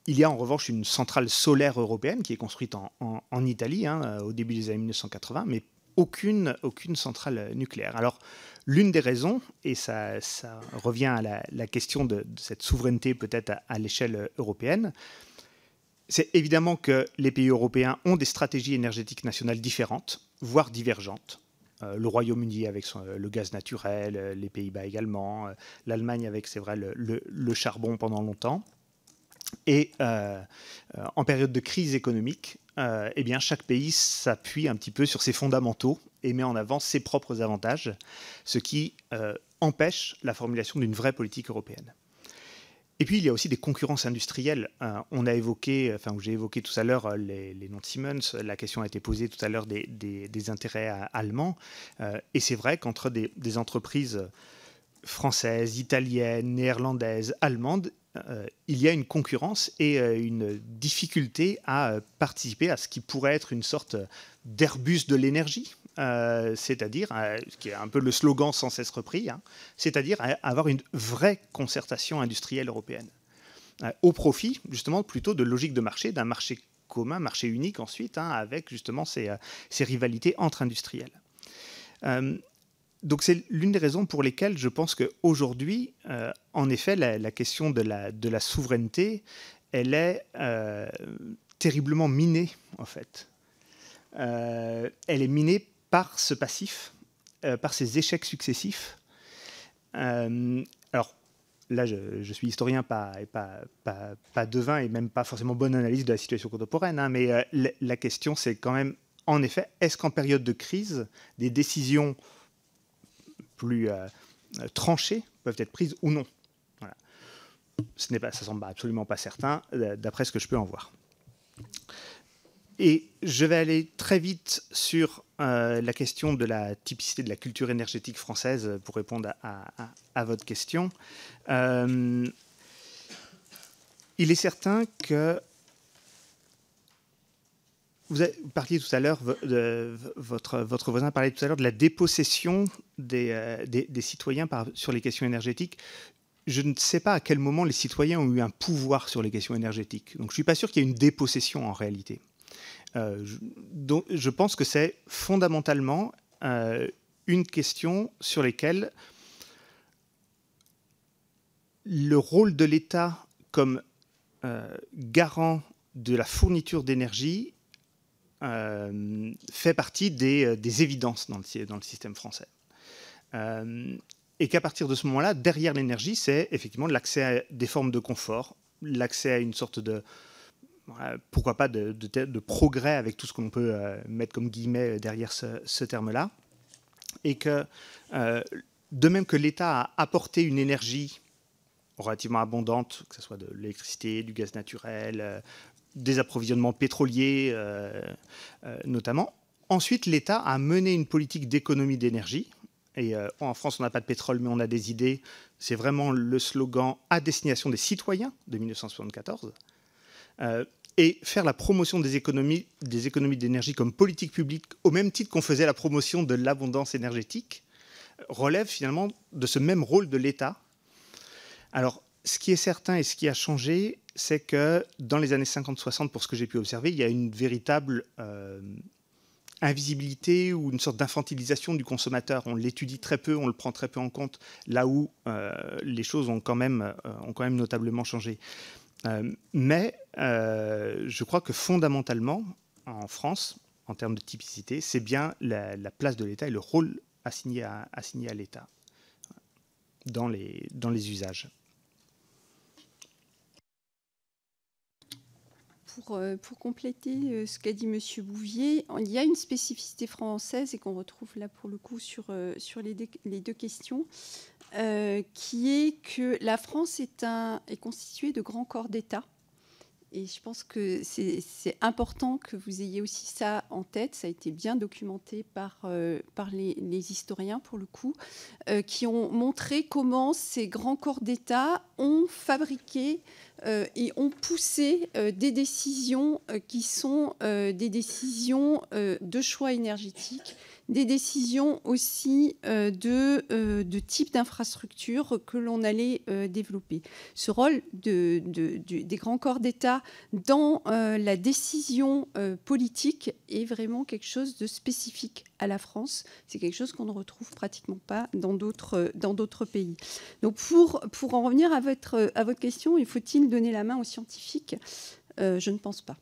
il y a en revanche une centrale solaire européenne qui est construite en, Italie hein, au début des années 1980, mais aucune, centrale nucléaire. Alors, l'une des raisons, et ça, revient à la, question de, cette souveraineté peut-être à, l'échelle européenne, c'est évidemment que les pays européens ont des stratégies énergétiques nationales différentes, voire divergentes. Euh, le Royaume-Uni avec le gaz naturel, euh, les Pays-Bas également, euh, l'Allemagne avec, c'est vrai, le, charbon pendant longtemps. Et en période de crise économique, euh, eh bien, chaque pays s'appuie un petit peu sur ses fondamentaux et met en avant ses propres avantages, ce qui euh, empêche la formulation d'une vraie politique européenne. Et puis, il y a aussi des concurrences industrielles. Euh, on a évoqué, enfin, j'ai évoqué tout à l'heure les, noms Siemens. La question a été posée tout à l'heure des, intérêts allemands. et c'est vrai qu'entre des, entreprises françaises, italiennes, néerlandaises, allemandes, euh, il y a une concurrence et euh, une difficulté à euh, participer à ce qui pourrait être une sorte d'Airbus de l'énergie, c'est-à-dire, ce qui est un peu le slogan sans cesse repris, hein, c'est-à-dire avoir une vraie concertation industrielle européenne, au profit justement plutôt de logique de marché, d'un marché commun, marché unique ensuite, hein, avec justement ces, ces, rivalités entre industriels donc c'est l'une des raisons pour lesquelles je pense qu'aujourd'hui, euh, en effet, la, question de la, souveraineté, elle est euh, terriblement minée, en fait. Euh, elle est minée par ce passif, par ces échecs successifs. alors, là, je, suis historien, pas, devin et même pas forcément bonne analyse de la situation contemporaine, hein, mais la question, c'est quand même, en effet, est-ce qu'en période de crise, des décisions plus euh, tranchées peuvent être prises ou non. Voilà. Ce n'est pas, semble absolument pas certain, euh, d'après ce que je peux en voir. Et je vais aller très vite sur euh, la question de la typicité de la culture énergétique française pour répondre à, votre question. il est certain que vous, parliez tout à l'heure, votre, votre voisin parlait tout à l'heure de la dépossession des, euh, des, citoyens sur les questions énergétiques. Je ne sais pas à quel moment les citoyens ont eu un pouvoir sur les questions énergétiques. Donc je ne suis pas sûr qu'il y ait une dépossession en réalité. Euh, je, donc, je pense que c'est fondamentalement euh, une question sur laquelle le rôle de l'État comme garant de la fourniture d'énergie fait partie des, euh, des, évidences dans le, système français. Euh, et qu'à partir de ce moment-là, derrière l'énergie, c'est effectivement l'accès à des formes de confort, l'accès à une sorte de, pourquoi pas, de, progrès avec tout ce qu'on peut mettre comme guillemets derrière ce terme-là. Et que, de même que l'État a apporté une énergie relativement abondante, que ce soit de l'électricité, du gaz naturel, des approvisionnements pétroliers euh, euh, notamment. Ensuite, l'État a mené une politique d'économie d'énergie. Et euh, en France, on n'a pas de pétrole, mais on a des idées. C'est vraiment le slogan à destination des citoyens de 1974. et faire la promotion des économies des économies d'énergie comme politique publique, au même titre qu'on faisait la promotion de l'abondance énergétique, relève finalement de ce même rôle de l'État. Alors, ce qui est certain et ce qui a changé, c'est que dans les années 50-60, pour ce que j'ai pu observer, il y a une véritable euh, invisibilité ou une sorte d'infantilisation du consommateur. On l'étudie très peu, on le prend très peu en compte, là où euh, les choses ont quand même, euh, notablement changé. mais je crois que fondamentalement, en France, en termes de typicité, c'est bien la, place de l'État et le rôle assigné à, l'État dans les usages. Euh, pour, compléter euh, ce qu'a dit M. Bouvier, il y a une spécificité française et qu'on retrouve là pour le coup sur, euh, sur les, deux questions, qui est que la France est, un, est constituée de grands corps d'État Et je pense que c'est important que vous ayez aussi ça en tête. Ça a été bien documenté par, par les, historiens, pour le coup, qui ont montré comment ces grands corps d'État ont fabriqué et ont poussé des décisions qui sont des décisions de choix énergétiques des décisions aussi euh, de, euh, type d'infrastructure que l'on allait euh, développer. Ce rôle de, des grands corps d'État dans la décision politique est vraiment quelque chose de spécifique à la France. C'est quelque chose qu'on ne retrouve pratiquement pas dans d'autres, pays. Donc pour, en revenir à votre, à votre question, il faut-il donner la main aux scientifiques? Je ne pense pas.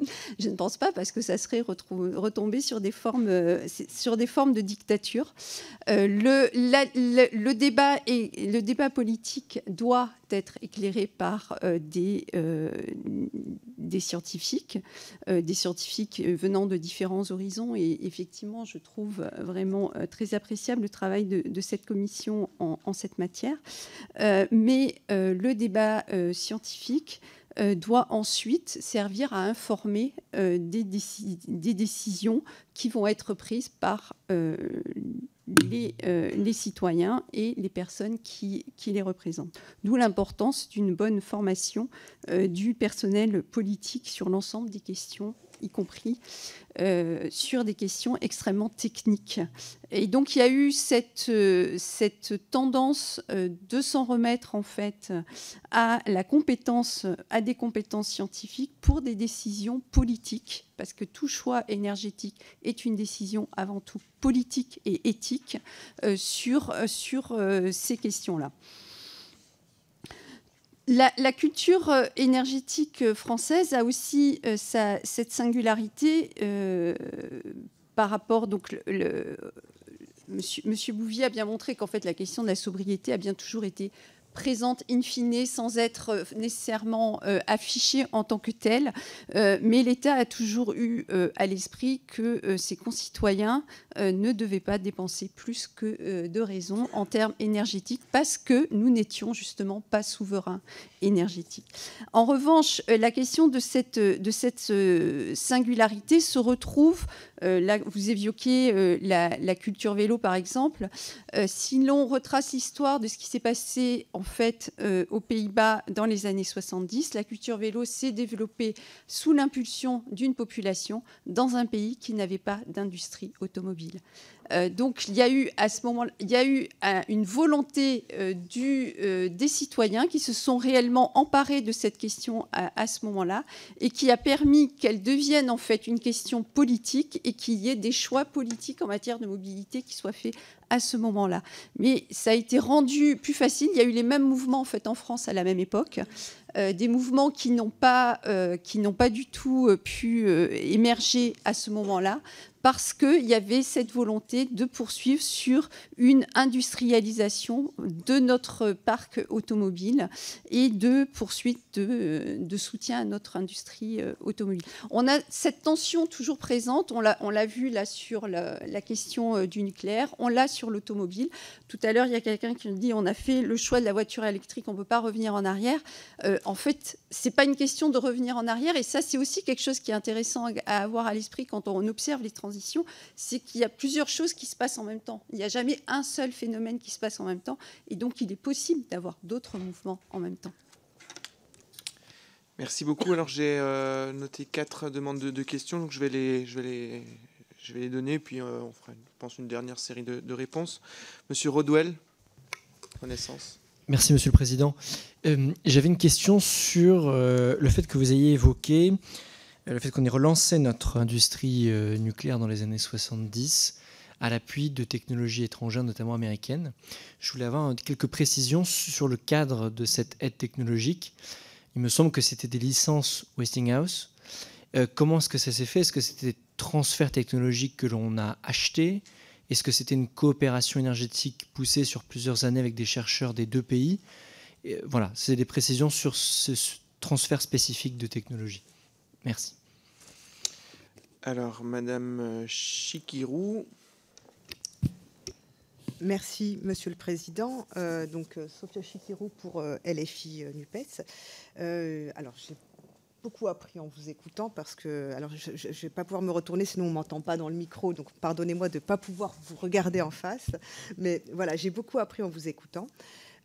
Je ne pense pas parce que ça serait retomber sur des formes, euh, sur des formes de dictature. Euh, le, débat le débat politique doit être éclairé par euh, des, scientifiques, des scientifiques venant de différents horizons. Et effectivement, je trouve vraiment très appréciable le travail de, cette commission en cette matière. mais le débat scientifique euh, doit ensuite servir à informer euh, des, décisions qui vont être prises par euh, les, citoyens et les personnes qui, qui les représentent. D'où l'importance d'une bonne formation du personnel politique sur l'ensemble des questions y compris euh, sur des questions extrêmement techniques. Et donc il y a eu cette, euh, cette tendance euh, de s'en remettre en fait à la compétence, à des compétences scientifiques pour des décisions politiques, parce que tout choix énergétique est une décision avant tout politique et éthique sur, sur ces questions-là. La, culture euh, énergétique euh, française a aussi euh, cette singularité par rapport donc le, Bouvier a bien montré qu'en fait la question de la sobriété a bien toujours été présente in fine sans être nécessairement affichée en tant que telle. Mais l'État a toujours eu à l'esprit que ses concitoyens ne devaient pas dépenser plus que de raison en termes énergétiques parce que nous n'étions justement pas souverains énergétiques. En revanche, la question de cette, de cette singularité se retrouve, là vous évoquiez la, la, culture vélo par exemple, si l'on retrace l'histoire de ce qui s'est passé en fait euh, aux Pays-Bas dans les années 70. La culture vélo s'est développée sous l'impulsion d'une population dans un pays qui n'avait pas d'industrie automobile. Euh, donc il y a eu à ce moment, il y a eu euh, une volonté du, des citoyens qui se sont réellement emparés de cette question à, ce moment-là et qui a permis qu'elle devienne en fait une question politique et qu'il y ait des choix politiques en matière de mobilité qui soient faits à ce moment-là. Mais ça a été rendu plus facile. Il y a eu les mêmes mouvements en fait en France à la même époque, euh, des mouvements qui n'ont pas, euh, du tout euh, pu émerger à ce moment-là, parce qu'il y avait cette volonté de poursuivre sur une industrialisation de notre parc automobile et de poursuite de, soutien à notre industrie euh, automobile. On a cette tension toujours présente, on l'a vu là sur la, question euh, du nucléaire, on l'a sur l'automobile. Tout à l'heure, il y a quelqu'un qui me dit on a fait le choix de la voiture électrique, on ne peut pas revenir en arrière. Euh, en fait, ce n'est pas une question de revenir en arrière et ça, c'est aussi quelque chose qui est intéressant à avoir à l'esprit quand on observe les transitions c'est qu'il y a plusieurs choses qui se passent en même temps. Il n'y a jamais un seul phénomène qui se passe en même temps. Et donc, il est possible d'avoir d'autres mouvements en même temps. Merci beaucoup. Alors, j'ai euh, noté quatre demandes de, questions. Donc, je vais les, je vais les, je vais les donner. Puis, euh, on fera, je pense, une dernière série de, réponses. Monsieur Rodwell, Renaissance. Merci, Monsieur le Président. Euh, j'avais une question sur le fait que vous ayez évoqué euh, le fait qu'on ait relancé notre industrie euh, nucléaire dans les années 70 à l'appui de technologies étrangères, notamment américaines. Je voulais avoir quelques précisions sur le cadre de cette aide technologique. Il me semble que c'était des licences Westinghouse. Euh, comment est-ce que ça s'est fait? Est-ce que c'était des transferts technologiques que l'on a achetés? Est-ce que c'était une coopération énergétique poussée sur plusieurs années avec des chercheurs des deux pays? Voilà, c'est des précisions sur ce transfert spécifique de technologie. Merci. Alors, Madame Chikirou. merci, Monsieur le Président. Euh, donc, euh, Sophia Chikirou pour LFI NUPES. alors, j'ai beaucoup appris en vous écoutant parce que, alors, je ne vais pas pouvoir me retourner, sinon on m'entend pas dans le micro. Donc, pardonnez-moi de ne pas pouvoir vous regarder en face. Mais voilà, j'ai beaucoup appris en vous écoutant.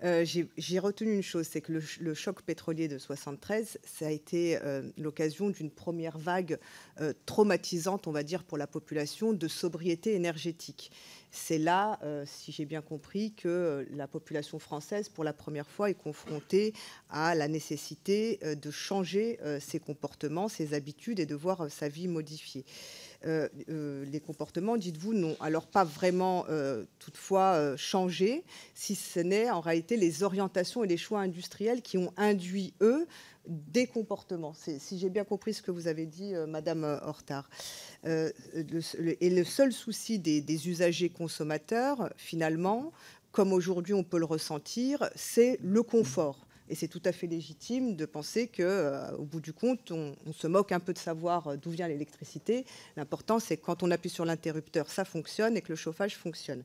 Euh, j'ai retenu une chose, c'est que le, choc pétrolier de 73, ça a été euh, l'occasion d'une première vague euh, traumatisante, on va dire, pour la population de sobriété énergétique. C'est là, si j'ai bien compris, que la population française, pour la première fois, est confrontée à la nécessité de changer ses comportements, ses habitudes et de voir sa vie modifiée. Euh, euh, les comportements, dites-vous, n'ont alors pas vraiment euh, toutefois changé, si ce n'est en réalité les orientations et les choix industriels qui ont induit, eux, des comportements. Si j'ai bien compris ce que vous avez dit, Madame Hortard. et le seul souci des usagers consommateurs, finalement, comme aujourd'hui on peut le ressentir, c'est le confort. Et c'est tout à fait légitime de penser qu'au euh, bout du compte, on, se moque un peu de savoir euh, d'où vient l'électricité. L'important, c'est que quand on appuie sur l'interrupteur, ça fonctionne et que le chauffage fonctionne.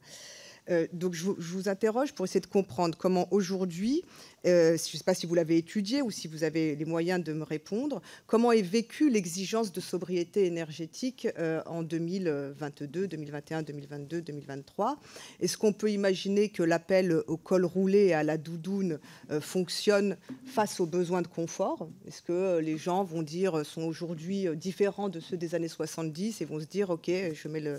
Euh, donc je vous, interroge pour essayer de comprendre comment aujourd'hui, euh, je ne sais pas si vous l'avez étudié ou si vous avez les moyens de me répondre, comment est vécue l'exigence de sobriété énergétique euh, en 2022, 2021, 2022, 2023 Est-ce qu'on peut imaginer que l'appel au col roulé et à la doudoune fonctionne face aux besoins de confort? Est-ce que les gens vont dire sont aujourd'hui différents de ceux des années 70 et vont se dire ok, je mets le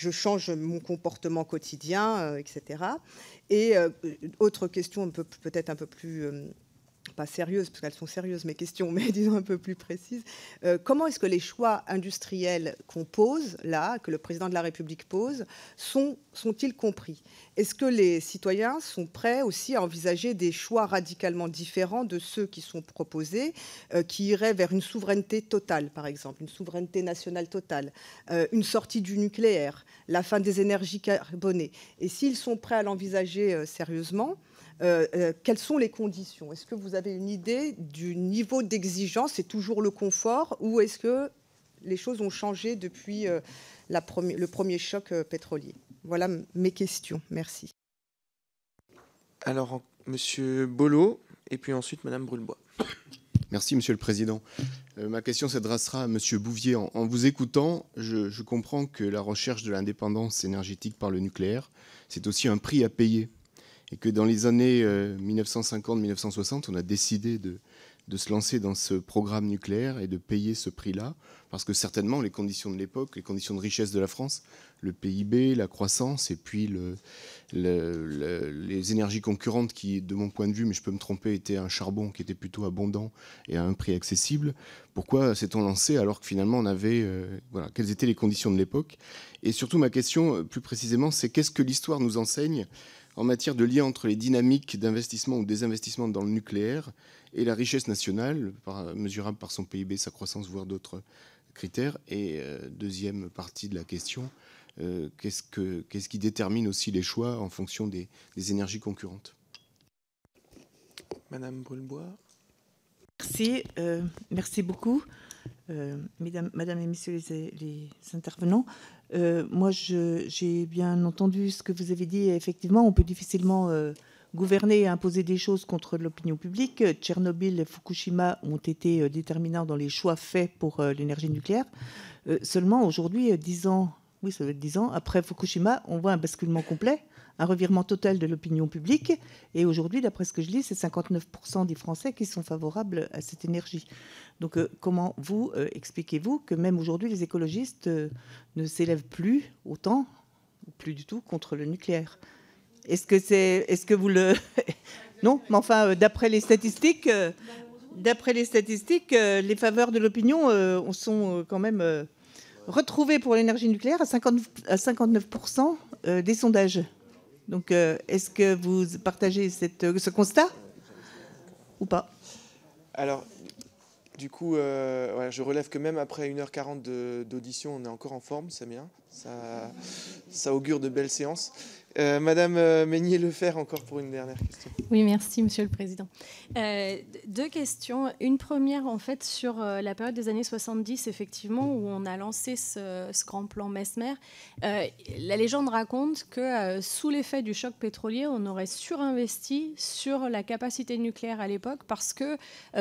je change mon comportement quotidien, euh, etc. Et euh, autre question peut-être un peu plus euh, pas sérieuses, parce qu'elles sont sérieuses mes questions, mais disons un peu plus précises. Euh, comment est-ce que les choix industriels qu'on pose là, que le président de la République pose, sont, sont-ils compris? Est-ce que les citoyens sont prêts aussi à envisager des choix radicalement différents de ceux qui sont proposés, euh, qui iraient vers une souveraineté totale, par exemple, une souveraineté nationale totale, euh, une sortie du nucléaire, la fin des énergies carbonées? Et s'ils sont prêts à l'envisager sérieusement, euh, euh, quelles sont les conditions? Est-ce que vous avez une idée du niveau d'exigence? C'est toujours le confort ou est-ce que les choses ont changé depuis euh, le premier choc pétrolier? Voilà mes questions. Merci. Alors, Monsieur Bolo, et puis ensuite Madame Brulebois. Merci, Monsieur le Président. ma question s'adressera à Monsieur Bouvier. En, vous écoutant, je, je, comprends que la recherche de l'indépendance énergétique par le nucléaire, c'est aussi un prix à payer et que dans les années 1950-1960, euh, on a décidé de, se lancer dans ce programme nucléaire et de payer ce prix-là, parce que certainement les conditions de l'époque, les conditions de richesse de la France, le PIB, la croissance, et puis le, les énergies concurrentes qui, de mon point de vue, mais je peux me tromper, étaient un charbon qui était plutôt abondant et à un prix accessible. Pourquoi s'est-on lancé alors que finalement on avait... Euh, voilà, quelles étaient les conditions de l'époque? Et surtout ma question, euh, plus précisément, c'est qu'est-ce que l'histoire nous enseigne en matière de lien entre les dynamiques d'investissement ou désinvestissement dans le nucléaire et la richesse nationale, mesurable par son PIB, sa croissance, voire d'autres critères. Et euh, deuxième partie de la question, euh, qu'est-ce, qui détermine aussi les choix en fonction des, énergies concurrentes? Madame Brulebois. Merci, euh, merci beaucoup, mesdames, Madame et Messieurs les intervenants. Euh, moi, j'ai bien entendu ce que vous avez dit. Effectivement, on peut difficilement euh, gouverner et imposer des choses contre l'opinion publique. Tchernobyl et Fukushima ont été euh, déterminants dans les choix faits pour l'énergie nucléaire. seulement, aujourd'hui, dix ans, oui, ça va être dix ans, après Fukushima, on voit un basculement complet un revirement total de l'opinion publique. Et aujourd'hui, d'après ce que je lis, c'est 59% des Français qui sont favorables à cette énergie. Donc euh, comment vous euh, expliquez-vous que même aujourd'hui, les écologistes euh, ne s'élèvent plus autant, ou plus du tout, contre le nucléaire? Est-ce que, c'est, est-ce que vous le... non, mais enfin, d'après les statistiques... D'après les statistiques, les faveurs de l'opinion sont quand même retrouvées pour l'énergie nucléaire à, 50, à 59% des sondages. Donc, euh, est-ce que vous partagez cette, ce constat ou pas? Alors, du coup, euh, je relève que même après 1h40 d'audition, on est encore en forme, c'est bien. Ça augure de belles séances. Euh, Madame euh, Meignier-Lefer, encore pour une dernière question. Oui, merci, Monsieur le Président. Euh, deux questions. Une première, en fait, sur la période des années 70, effectivement, où on a lancé ce, grand plan Mesmer. la légende raconte que sous l'effet du choc pétrolier, on aurait surinvesti sur la capacité nucléaire à l'époque parce que,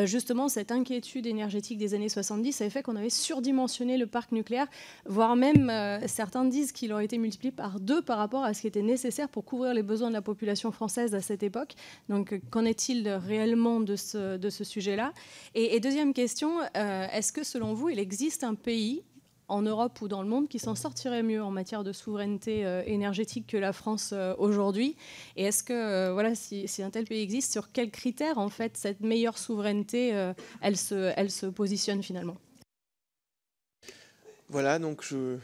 justement, cette inquiétude énergétique des années 70 avait fait qu'on avait surdimensionné le parc nucléaire, voire même, certains disent qu'il aurait été multiplié par deux par rapport à ce qui était nécessaire nécessaire pour couvrir les besoins de la population française à cette époque. Donc, qu'en est-il réellement de ce, sujet-là? Et, deuxième question, euh, est-ce que selon vous, il existe un pays en Europe ou dans le monde qui s'en sortirait mieux en matière de souveraineté euh, énergétique que la France euh, aujourd'hui? Et est-ce que, voilà, si, si, un tel pays existe, sur quels critères, en fait, cette meilleure souveraineté, elle, se, elle se positionne finalement? Voilà, donc je,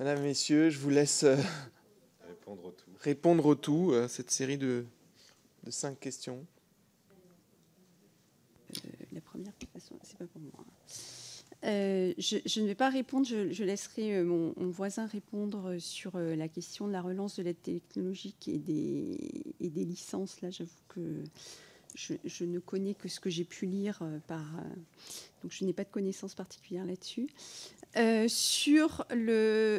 Madame, Messieurs, je vous laisse euh, répondre au tout, à cette série de, cinq questions. Euh, la première c'est pas pour moi. Euh, je, ne vais pas répondre, je, laisserai mon, voisin répondre sur la question de la relance de l'aide technologique et des, et des licences. Là, j'avoue que je, ne connais que ce que j'ai pu lire par. donc, je n'ai pas de connaissances particulières là-dessus. Euh, sur,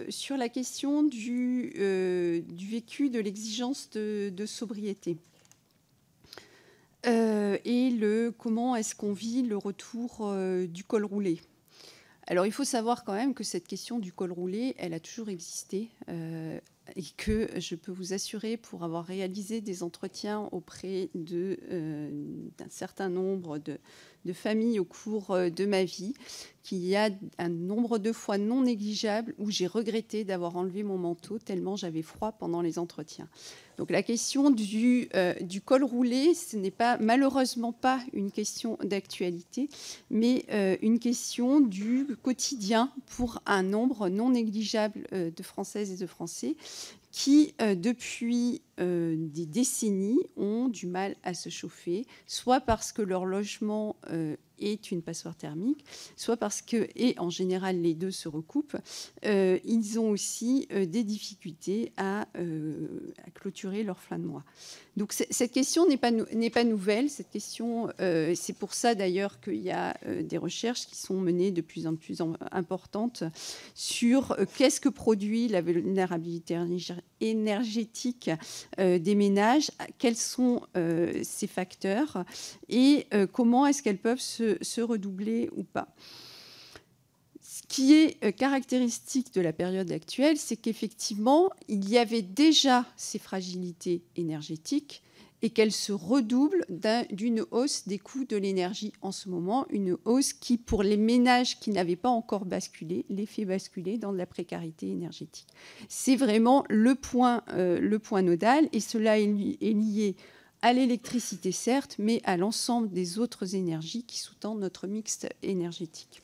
sur la question du, euh, du vécu de l'exigence de, sobriété. Euh, et le comment est-ce qu'on vit le retour du col roulé. Alors il faut savoir quand même que cette question du col roulé, elle a toujours existé et que je peux vous assurer, pour avoir réalisé des entretiens auprès d'un certain nombre de, de familles au cours euh, de ma vie, qu'il y a un nombre de fois non négligeable où j'ai regretté d'avoir enlevé mon manteau tellement j'avais froid pendant les entretiens. Donc la question du, euh, col roulé, ce n'est pas malheureusement pas une question d'actualité, mais euh, une question du quotidien pour un nombre non négligeable de Françaises et de Français qui, depuis des décennies, ont du mal à se chauffer, soit parce que leur logement est une passoire thermique, soit parce que, et en général les deux se recoupent, ils ont aussi des difficultés à, à, clôturer leur fin de mois. Donc cette question n'est pas, pas nouvelle, cette question, c'est pour ça d'ailleurs qu'il y a des recherches qui sont menées de plus en plus importantes sur qu'est-ce que produit la vulnérabilité énergétique euh, des ménages, quels sont euh, ces facteurs et euh, comment est-ce qu'elles peuvent se, redoubler ou pas. Ce qui est caractéristique de la période actuelle, c'est qu'effectivement, il y avait déjà ces fragilités énergétiques et qu'elle se redouble d'une hausse des coûts de l'énergie en ce moment, une hausse qui, pour les ménages qui n'avaient pas encore basculé, les fait basculer dans de la précarité énergétique. C'est vraiment le point, euh, le point nodal, et cela est lié à l'électricité, certes, mais à l'ensemble des autres énergies qui sous-tendent notre mix énergétique.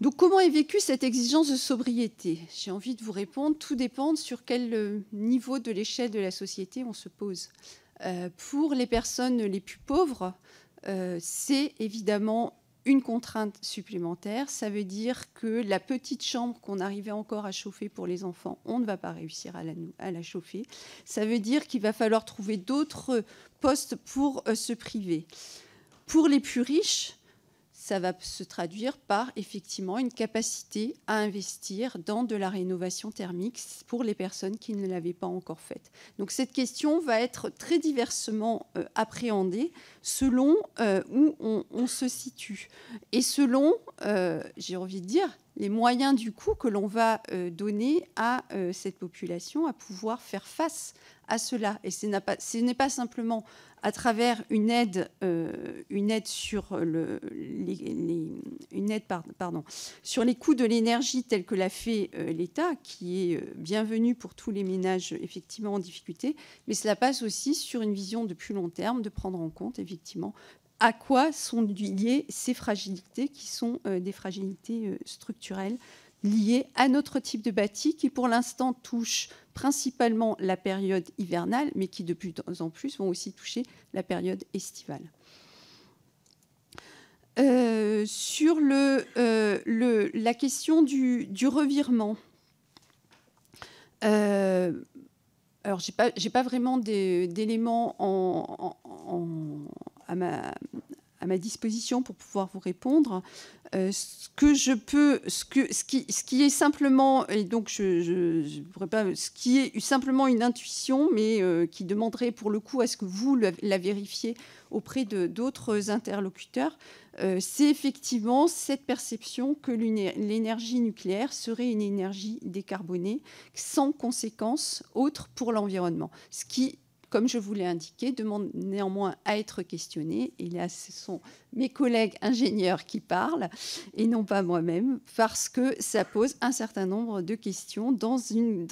Donc comment est vécue cette exigence de sobriété? J'ai envie de vous répondre, tout dépend sur quel euh, niveau de l'échelle de la société on se pose. Euh, pour les personnes les plus pauvres, euh, c'est évidemment une contrainte supplémentaire. Ça veut dire que la petite chambre qu'on arrivait encore à chauffer pour les enfants, on ne va pas réussir à la, chauffer. Ça veut dire qu'il va falloir trouver d'autres postes pour se priver. Pour les plus riches, ça va se traduire par effectivement une capacité à investir dans de la rénovation thermique pour les personnes qui ne l'avaient pas encore faite. Donc cette question va être très diversement euh, appréhendée selon euh, où on, se situe et selon, euh, j'ai envie de dire, les moyens du coup que l'on va donner à cette population à pouvoir faire face à cela. Et ce n'est pas simplement à travers une aide, euh, une aide sur le, les, aide pardon, sur les coûts de l'énergie telle que l'a fait euh, l'État, qui est euh, bienvenue pour tous les ménages effectivement en difficulté, mais cela passe aussi sur une vision de plus long terme, de prendre en compte effectivement à quoi sont liées ces fragilités qui sont des fragilités structurelles liées à notre type de bâti qui pour l'instant touche principalement la période hivernale, mais qui de plus en plus vont aussi toucher la période estivale. Euh, sur le, euh, le, la question du, revirement, alors, je n'ai pas, pas, vraiment d'éléments à, ma, à ma disposition pour pouvoir vous répondre. Euh, ce que je peux, ce, qui, est simplement, et donc je, je, pas, ce qui est simplement une intuition, mais euh, qui demanderait pour le coup à ce que vous la vérifiez auprès de d'autres interlocuteurs, euh, c'est effectivement cette perception que l'énergie nucléaire serait une énergie décarbonée sans conséquences autres pour l'environnement, ce qui comme je vous l'ai indiqué, demande néanmoins à être questionné. Et là, ce sont mes collègues ingénieurs qui parlent et non pas moi-même, parce que ça pose un certain nombre de questions dans,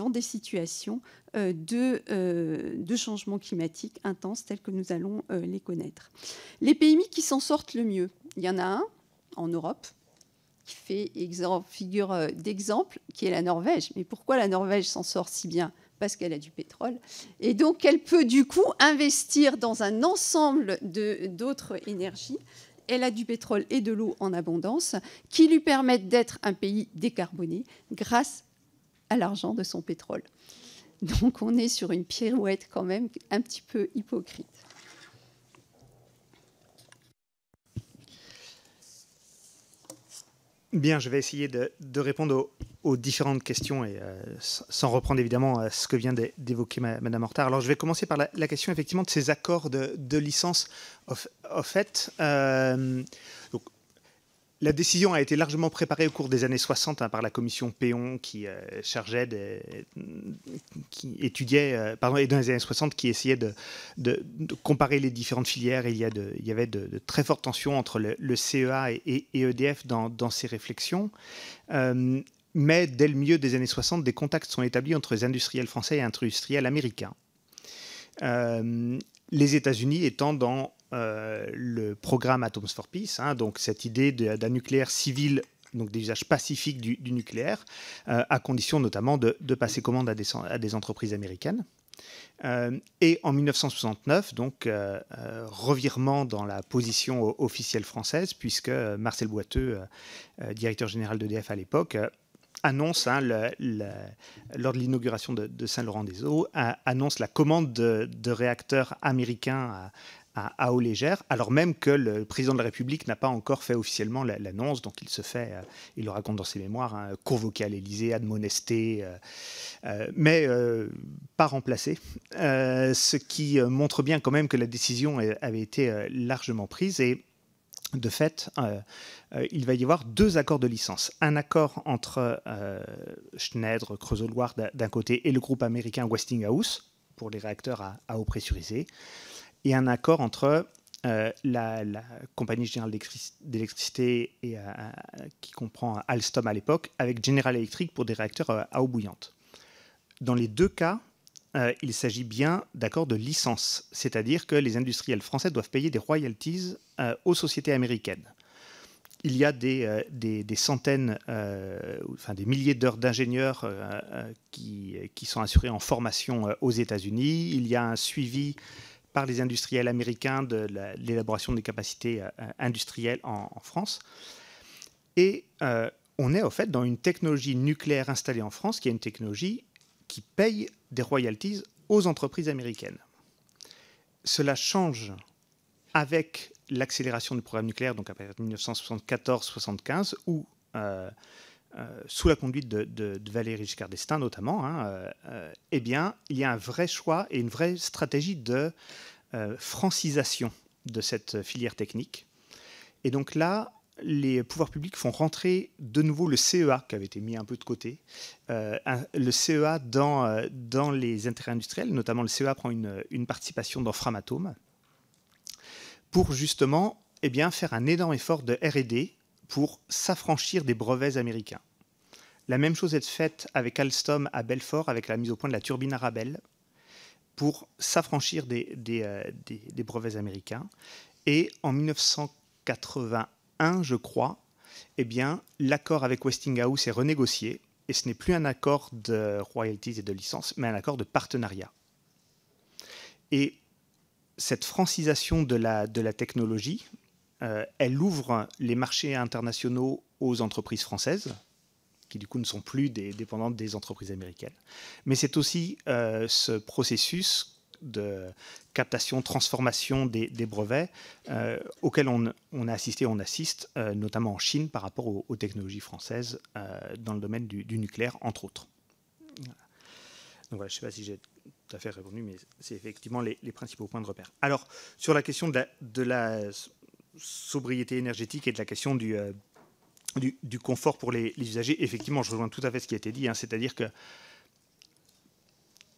des situations euh, de, euh, de changement climatique intenses telles que nous allons euh, les connaître. Les pays qui s'en sortent le mieux, il y en a un en Europe qui fait figure d'exemple, qui est la Norvège. Mais pourquoi la Norvège s'en sort si bien? Parce qu'elle a du pétrole. Et donc, elle peut du coup investir dans un ensemble d'autres énergies. Elle a du pétrole et de l'eau en abondance qui lui permettent d'être un pays décarboné grâce à l'argent de son pétrole. Donc, on est sur une pirouette quand même un petit peu hypocrite. Bien, je vais essayer de, répondre aux, différentes questions et euh, sans reprendre évidemment euh, ce que vient d'évoquer Madame Hortard. Alors, je vais commencer par la, question effectivement de ces accords de, licence. En fait, euh, la décision a été largement préparée au cours des années 60 hein, par la commission Péon qui euh, chargeait, qui étudiait, euh, pardon, et dans les années 60 qui essayait de, comparer les différentes filières. il, y il y avait de, très fortes tensions entre le, CEA et, EDF dans, ces réflexions. Euh, mais dès le milieu des années 60, des contacts sont établis entre les industriels français et industriels américains. les États-Unis étant dans euh, le programme Atoms for Peace, hein, donc cette idée d'un nucléaire civil donc des usages pacifiques du, nucléaire, euh, à condition notamment de, passer commande à des, entreprises américaines. Euh, et en 1969, donc, revirement dans la position officielle française, puisque Marcel Boiteux, directeur général d'EDF à l'époque, annonce, hein, lors de l'inauguration de, Saint-Laurent-des-Eaux, annonce la commande de, de réacteurs américains à, eau légère, alors même que le président de la République n'a pas encore fait officiellement l'annonce, donc il se fait, euh, il le raconte dans ses mémoires, hein, convoqué à l'Élysée, admonesté, euh, euh, mais pas remplacé, ce qui montre bien quand même que la décision avait été largement prise. Et de fait, il va y avoir deux accords de licence. Un accord entre Schneider, Creusot-Loire d'un côté et le groupe américain Westinghouse pour les réacteurs à, à eau pressurisée et un accord entre euh, la, compagnie générale d'électricité euh, qui comprend Alstom à l'époque avec General Electric pour des réacteurs euh, à eau bouillante. Dans les deux cas, il s'agit bien d'accords de licence, c'est-à-dire que les industriels français doivent payer des royalties aux sociétés américaines. Il y a des, centaines, enfin des milliers d'heures d'ingénieurs qui, sont assurés en formation aux États-Unis. Il y a un suivi par les industriels américains de l'élaboration des capacités euh, industrielles en, France. Et euh, on est au fait dans une technologie nucléaire installée en France qui est une technologie qui paye des royalties aux entreprises américaines. Cela change avec l'accélération du programme nucléaire, donc à partir de 1974-75, où euh, euh, sous la conduite de, Valéry Giscard d'Estaing notamment, hein, euh, euh, eh bien, il y a un vrai choix et une vraie stratégie de francisation de cette filière technique. Et donc là, les pouvoirs publics font rentrer de nouveau le CEA, qui avait été mis un peu de côté, le CEA dans, dans les intérêts industriels, notamment le CEA prend une, une participation dans Framatome, pour justement eh bien, faire un énorme effort de RD pour s'affranchir des brevets américains. La même chose est faite avec Alstom à Belfort, avec la mise au point de la turbine Arabelle, pour s'affranchir des, euh, brevets américains. Et en 1981, je crois, eh bien, l'accord avec Westinghouse est renégocié, et ce n'est plus un accord de royalties et de licences, mais un accord de partenariat. Et cette francisation de la, de la technologie, euh, elle ouvre les marchés internationaux aux entreprises françaises, qui du coup ne sont plus des, dépendantes des entreprises américaines. Mais c'est aussi euh, ce processus de captation, transformation des, brevets euh, auquel on, a assisté, on assiste, notamment en Chine par rapport aux, technologies françaises dans le domaine du, nucléaire, entre autres. Donc voilà, je ne sais pas si j'ai tout à fait répondu, mais c'est effectivement les, principaux points de repère. Alors, sur la question de la, sobriété énergétique et de la question du, du, confort pour les, usagers, effectivement, je rejoins tout à fait ce qui a été dit, hein, c'est-à-dire que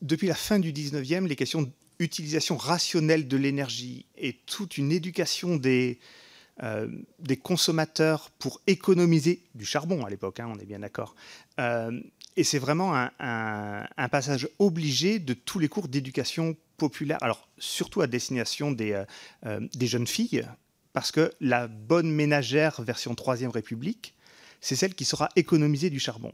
depuis la fin du 19e, les questions d'utilisation rationnelle de l'énergie et toute une éducation des, euh, des consommateurs pour économiser du charbon à l'époque, hein, on est bien d'accord. Euh, et c'est vraiment un, passage obligé de tous les cours d'éducation populaire, alors surtout à destination des, euh, des jeunes filles, parce que la bonne ménagère version Troisième République, c'est celle qui saura économiser du charbon.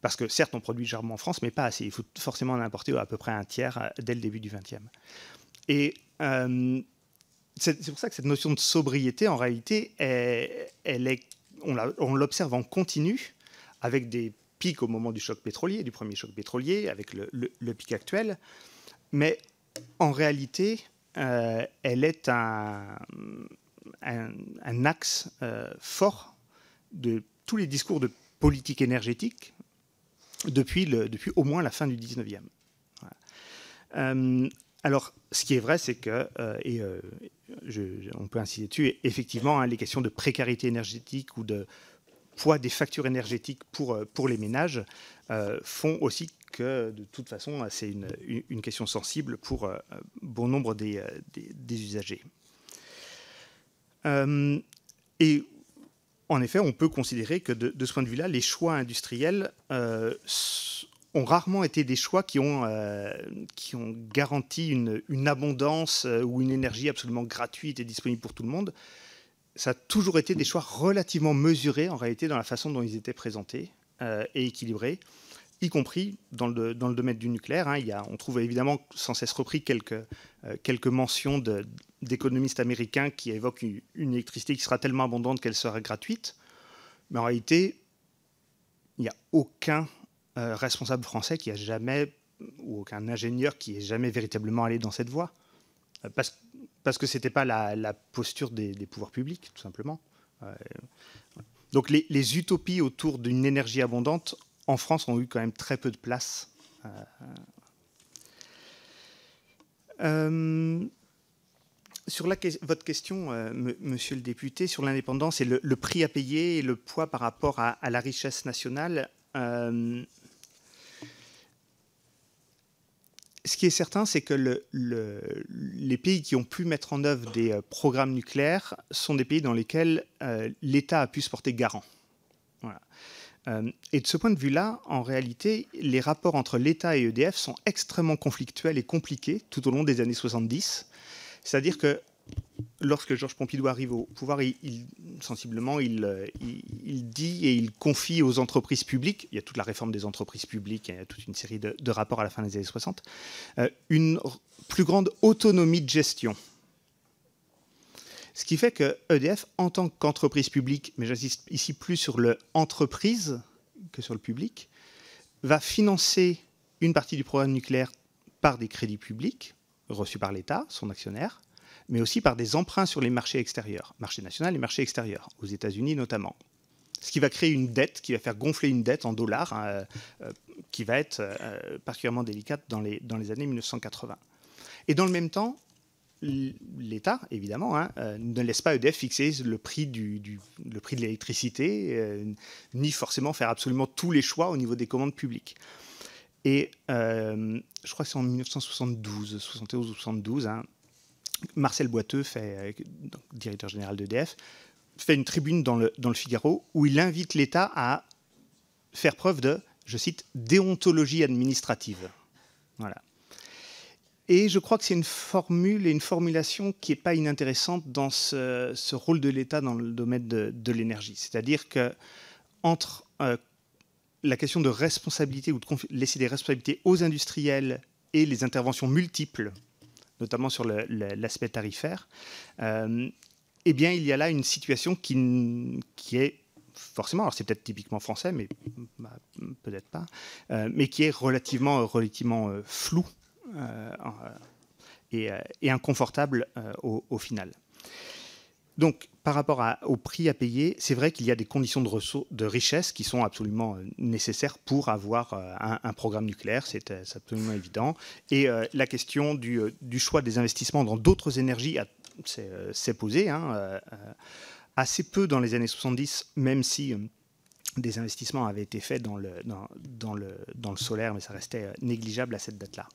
Parce que certes, on produit du charbon en France, mais pas assez. Il faut forcément en importer à peu près un tiers euh, dès le début du XXe. Et euh, c'est pour ça que cette notion de sobriété, en réalité, elle est, on l'observe en continu, avec des pics au moment du choc pétrolier, du premier choc pétrolier, avec le pic actuel. Mais en réalité, euh, elle est un, un, axe euh, fort de tous les discours de politique énergétique depuis, depuis au moins la fin du 19e. Euh, alors, ce qui est vrai, c'est que, et on peut insister dessus, effectivement, hein, les questions de précarité énergétique ou de poids des factures énergétiques pour, pour les ménages font aussi que de toute façon, c'est une, question sensible pour euh, bon nombre des, euh, usagers. Euh, et en effet, on peut considérer que de, ce point de vue-là, les choix industriels ont rarement été des choix qui ont, qui ont garanti une abondance ou une énergie absolument gratuite et disponible pour tout le monde. Ça a toujours été des choix relativement mesurés en réalité dans la façon dont ils étaient présentés et équilibrés y compris dans le, dans le domaine du nucléaire. Hein. il y a, on trouve évidemment sans cesse repris quelques, euh, quelques mentions d'économistes américains qui évoquent une, électricité qui sera tellement abondante qu'elle sera gratuite. Mais en réalité, il n'y a aucun euh, responsable français qui a jamais, ou aucun ingénieur qui ait jamais véritablement allé dans cette voie. Euh, parce, parce que ce n'était pas la, posture des, pouvoirs publics, tout simplement. Donc les, utopies autour d'une énergie abondante en France, ont eu quand même très peu de place. Euh, euh, sur la, votre question, euh, monsieur le député, sur l'indépendance et le, prix à payer et le poids par rapport à, la richesse nationale, ce qui est certain, c'est que le, les pays qui ont pu mettre en œuvre des programmes nucléaires sont des pays dans lesquels l'État a pu se porter garant. Euh, et de ce point de vue-là, en réalité, les rapports entre l'État et EDF sont extrêmement conflictuels et compliqués tout au long des années 70. C'est-à-dire que lorsque Georges Pompidou arrive au pouvoir, il, sensiblement, euh, il, dit et il confie aux entreprises publiques, il y a toute la réforme des entreprises publiques, il y a toute une série de, rapports à la fin des années 60, euh, une plus grande autonomie de gestion. Ce qui fait que EDF, en tant qu'entreprise publique, mais j'insiste ici plus sur l'entreprise que sur le public, va financer une partie du programme nucléaire par des crédits publics reçus par l'État, son actionnaire, mais aussi par des emprunts sur les marchés extérieurs, marché national et marché extérieur, aux États-Unis notamment. Ce qui va créer une dette, qui va faire gonfler une dette en dollars, hein, euh, qui va être euh, particulièrement délicate dans les, années 1980. Et dans le même temps, l'État, évidemment, hein, euh, ne laisse pas EDF fixer le prix, de l'électricité, euh, ni forcément faire absolument tous les choix au niveau des commandes publiques. Et euh, je crois que c'est en 1972, 71 ou 72, hein, Marcel Boiteux, fait, directeur général d'EDF, fait une tribune dans le, dans le Figaro où il invite l'État à faire preuve de, je cite, déontologie administrative. Voilà. Et je crois que c'est une formule et une formulation qui n'est pas inintéressante dans ce, rôle de l'État dans le domaine de, l'énergie. C'est-à-dire que entre euh, la question de responsabilité ou de laisser des responsabilités aux industriels et les interventions multiples, notamment sur l'aspect tarifaire, euh, eh bien, il y a là une situation qui, qui est forcément, alors c'est peut-être typiquement français, mais bah, peut-être pas, mais qui est relativement, relativement flou et, inconfortable au, final. Donc, par rapport au prix à payer, c'est vrai qu'il y a des conditions de, richesse qui sont absolument euh, nécessaires pour avoir euh, un, programme nucléaire, c'est euh, absolument évident. Et la question du, choix des investissements dans d'autres énergies s'est posée. Hein, assez peu dans les années 70, même si des investissements avaient été faits dans, le, dans le solaire, mais ça restait négligeable à cette date-là.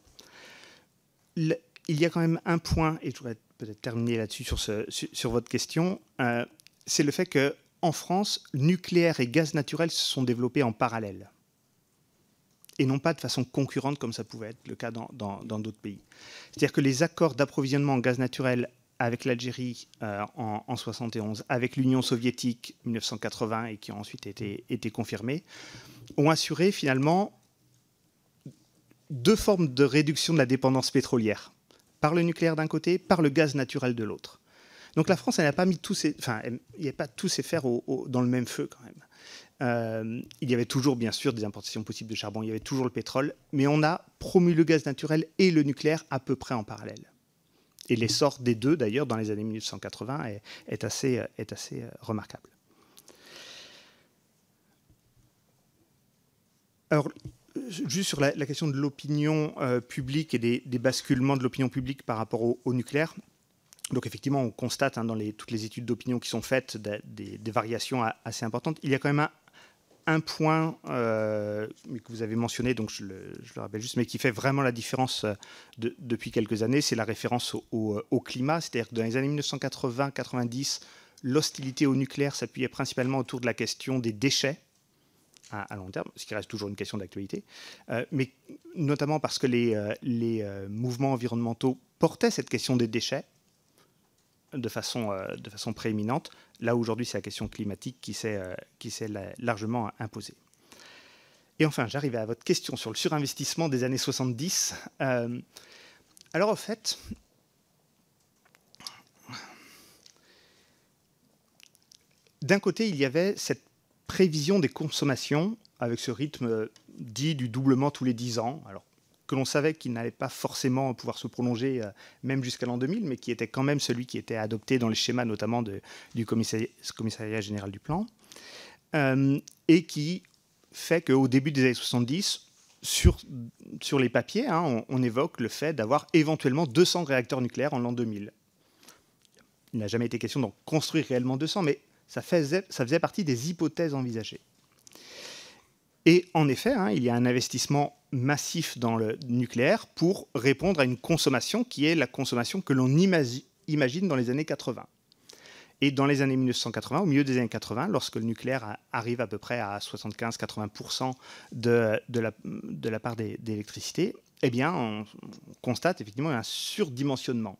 Il y a quand même un point, et je voudrais peut-être terminer là-dessus sur, votre question, euh, c'est le fait que en France, nucléaire et gaz naturel se sont développés en parallèle et non pas de façon concurrente comme ça pouvait être le cas dans d'autres pays. C'est-à-dire que les accords d'approvisionnement en gaz naturel avec l'Algérie euh, en, en, 71, avec l'Union soviétique 1980 et qui ont ensuite été confirmés, ont assuré finalement deux formes de réduction de la dépendance pétrolière par le nucléaire d'un côté, par le gaz naturel de l'autre. Donc la France, elle n'a pas mis tous ses, enfin, il n'y a pas tous ses fers dans le même feu quand même. Euh, il y avait toujours, bien sûr, des importations possibles de charbon, il y avait toujours le pétrole, mais on a promu le gaz naturel et le nucléaire à peu près en parallèle. Et l'essor des deux, d'ailleurs, dans les années 1980, est, est assez, est assez euh, remarquable. Alors, juste sur la, question de l'opinion euh, publique et des, basculements de l'opinion publique par rapport au, nucléaire. Donc effectivement, on constate hein, dans toutes les études d'opinion qui sont faites des, variations assez importantes. Il y a quand même un, point euh, que vous avez mentionné, donc je le, rappelle juste, mais qui fait vraiment la différence euh, depuis quelques années, c'est la référence au, climat. C'est-à-dire que dans les années 1980-90, l'hostilité au nucléaire s'appuyait principalement autour de la question des déchets à, long terme, ce qui reste toujours une question d'actualité, euh, mais notamment parce que les, euh, euh, mouvements environnementaux portaient cette question des déchets de façon, de façon prééminente. Là, aujourd'hui, c'est la question climatique qui s'est largement imposée. Et enfin, j'arrive à votre question sur le surinvestissement des années 70. alors, en fait, d'un côté, il y avait cette prévision des consommations avec ce rythme euh, dit du doublement tous les 10 ans. Alors, que l'on savait qu'il n'allait pas forcément pouvoir se prolonger euh, même jusqu'à l'an 2000, mais qui était quand même celui qui était adopté dans les schémas notamment du commissariat, général du plan, euh, et qui fait qu'au début des années 70, sur, sur les papiers, hein, on, on, évoque le fait d'avoir éventuellement 200 réacteurs nucléaires en l'an 2000. Il n'a jamais été question d'en construire réellement 200, mais ça faisait, partie des hypothèses envisagées. Et en effet, hein, il y a un investissement massif dans le nucléaire pour répondre à une consommation qui est la consommation que l'on imagine dans les années 80. Et dans les années 1980, au milieu des années 80, lorsque le nucléaire arrive à peu près à 75-80% de, la, part d'électricité, eh bien, on constate effectivement un surdimensionnement.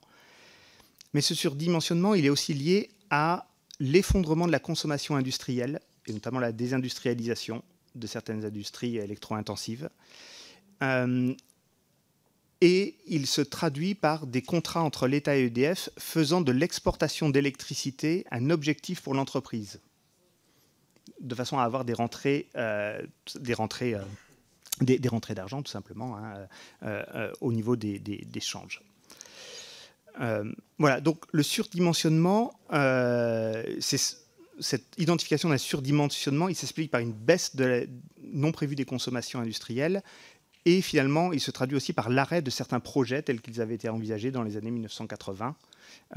Mais ce surdimensionnement, il est aussi lié à l'effondrement de la consommation industrielle, et notamment la désindustrialisation de certaines industries électro-intensives. Euh, et il se traduit par des contrats entre l'État et EDF faisant de l'exportation d'électricité un objectif pour l'entreprise, de façon à avoir des rentrées, euh, des rentrées, euh, des, rentrées d'argent tout simplement hein, au niveau des, des changes. Euh, voilà, donc le surdimensionnement, euh, cette identification d'un surdimensionnement, il s'explique par une baisse non prévue des consommations industrielles et finalement, il se traduit aussi par l'arrêt de certains projets tels qu'ils avaient été envisagés dans les années 1980,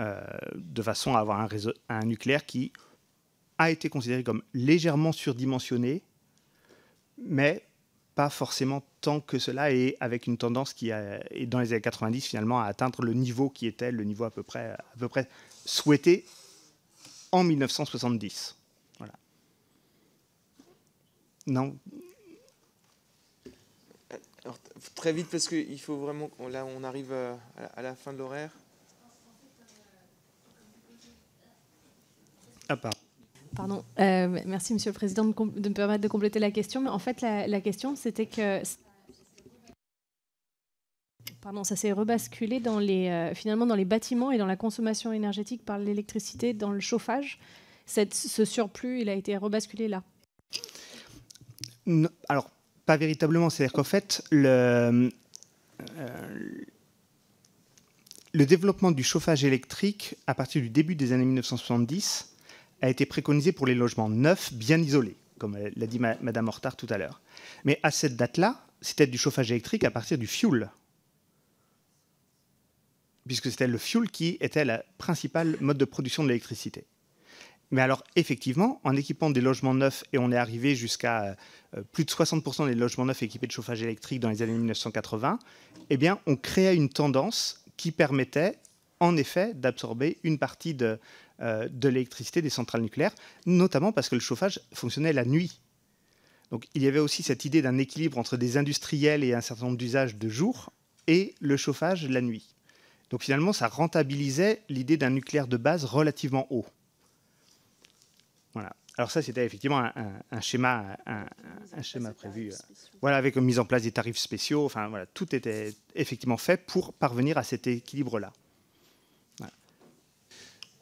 euh, de façon à avoir un, réseau, un nucléaire qui a été considéré comme légèrement surdimensionné, mais pas forcément tant que cela, et avec une tendance qui est dans les années 90 finalement à atteindre le niveau qui était le niveau à peu près, à peu près souhaité en 1970. Voilà. Non? Alors, très vite parce qu'il faut vraiment là on arrive à la fin de l'horaire. Ah, pardon. Pardon. Euh, merci, Monsieur le Président, de, me permettre de compléter la question. Mais en fait, la, question, c'était que Pardon, ça s'est rebasculé dans les, euh, finalement dans les bâtiments et dans la consommation énergétique par l'électricité, dans le chauffage. ce surplus, il a été rebasculé là Alors, pas véritablement. C'est-à-dire qu'en fait, le, le développement du chauffage électrique à partir du début des années 1970 a été préconisé pour les logements neufs bien isolés, comme l'a dit Madame Hortard tout à l'heure. Mais à cette date-là, c'était du chauffage électrique à partir du fioul, puisque c'était le fioul qui était le principal mode de production de l'électricité. Mais alors, effectivement, en équipant des logements neufs, et on est arrivé jusqu'à euh, plus de 60% des logements neufs équipés de chauffage électrique dans les années 1980, eh bien, on créa une tendance qui permettait, en effet, d'absorber une partie de, euh, de l'électricité des centrales nucléaires, notamment parce que le chauffage fonctionnait la nuit. Donc, il y avait aussi cette idée d'un équilibre entre des industriels et un certain nombre d'usages de jour et le chauffage la nuit. Donc, finalement, ça rentabilisait l'idée d'un nucléaire de base relativement haut. Voilà. Alors ça, c'était effectivement un, schéma, un, schéma prévu. Euh, voilà, avec une mise en place des tarifs spéciaux. Enfin, voilà, tout était effectivement fait pour parvenir à cet équilibre-là.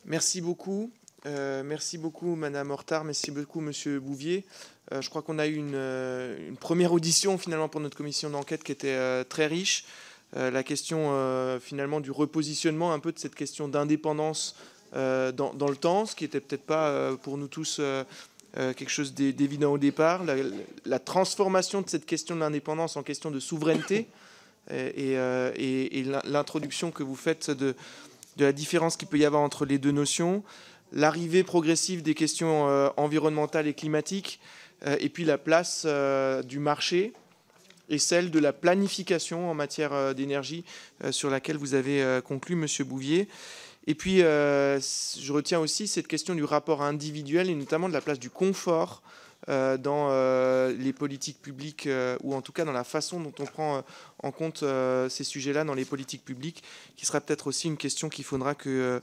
Merci beaucoup. Euh, merci beaucoup, Madame Hortard. Merci beaucoup, Monsieur Bouvier. Euh, je crois qu'on a eu une, une, première audition finalement pour notre commission d'enquête qui était très riche. la question finalement du repositionnement un peu de cette question d'indépendance euh, dans, le temps, ce qui n'était peut-être pas euh, pour nous tous euh, quelque chose d'évident au départ. La, transformation de cette question de l'indépendance en question de souveraineté et, l'introduction que vous faites de, de la différence qu'il peut y avoir entre les deux notions, l'arrivée progressive des questions environnementales et climatiques, et puis la place du marché et celle de la planification en matière d'énergie sur laquelle vous avez conclu, Monsieur Bouvier. Et puis, euh, je retiens aussi cette question du rapport individuel et notamment de la place du confort euh, dans euh, les politiques publiques, ou en tout cas dans la façon dont on prend en compte ces sujets-là dans les politiques publiques, qui sera peut-être aussi une question qu'il faudra que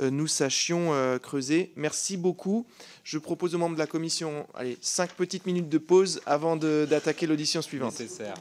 nous sachions creuser. Merci beaucoup. Je propose aux membres de la commission allez, cinq petites minutes de pause avant d'attaquer l'audition suivante. Nécessaire.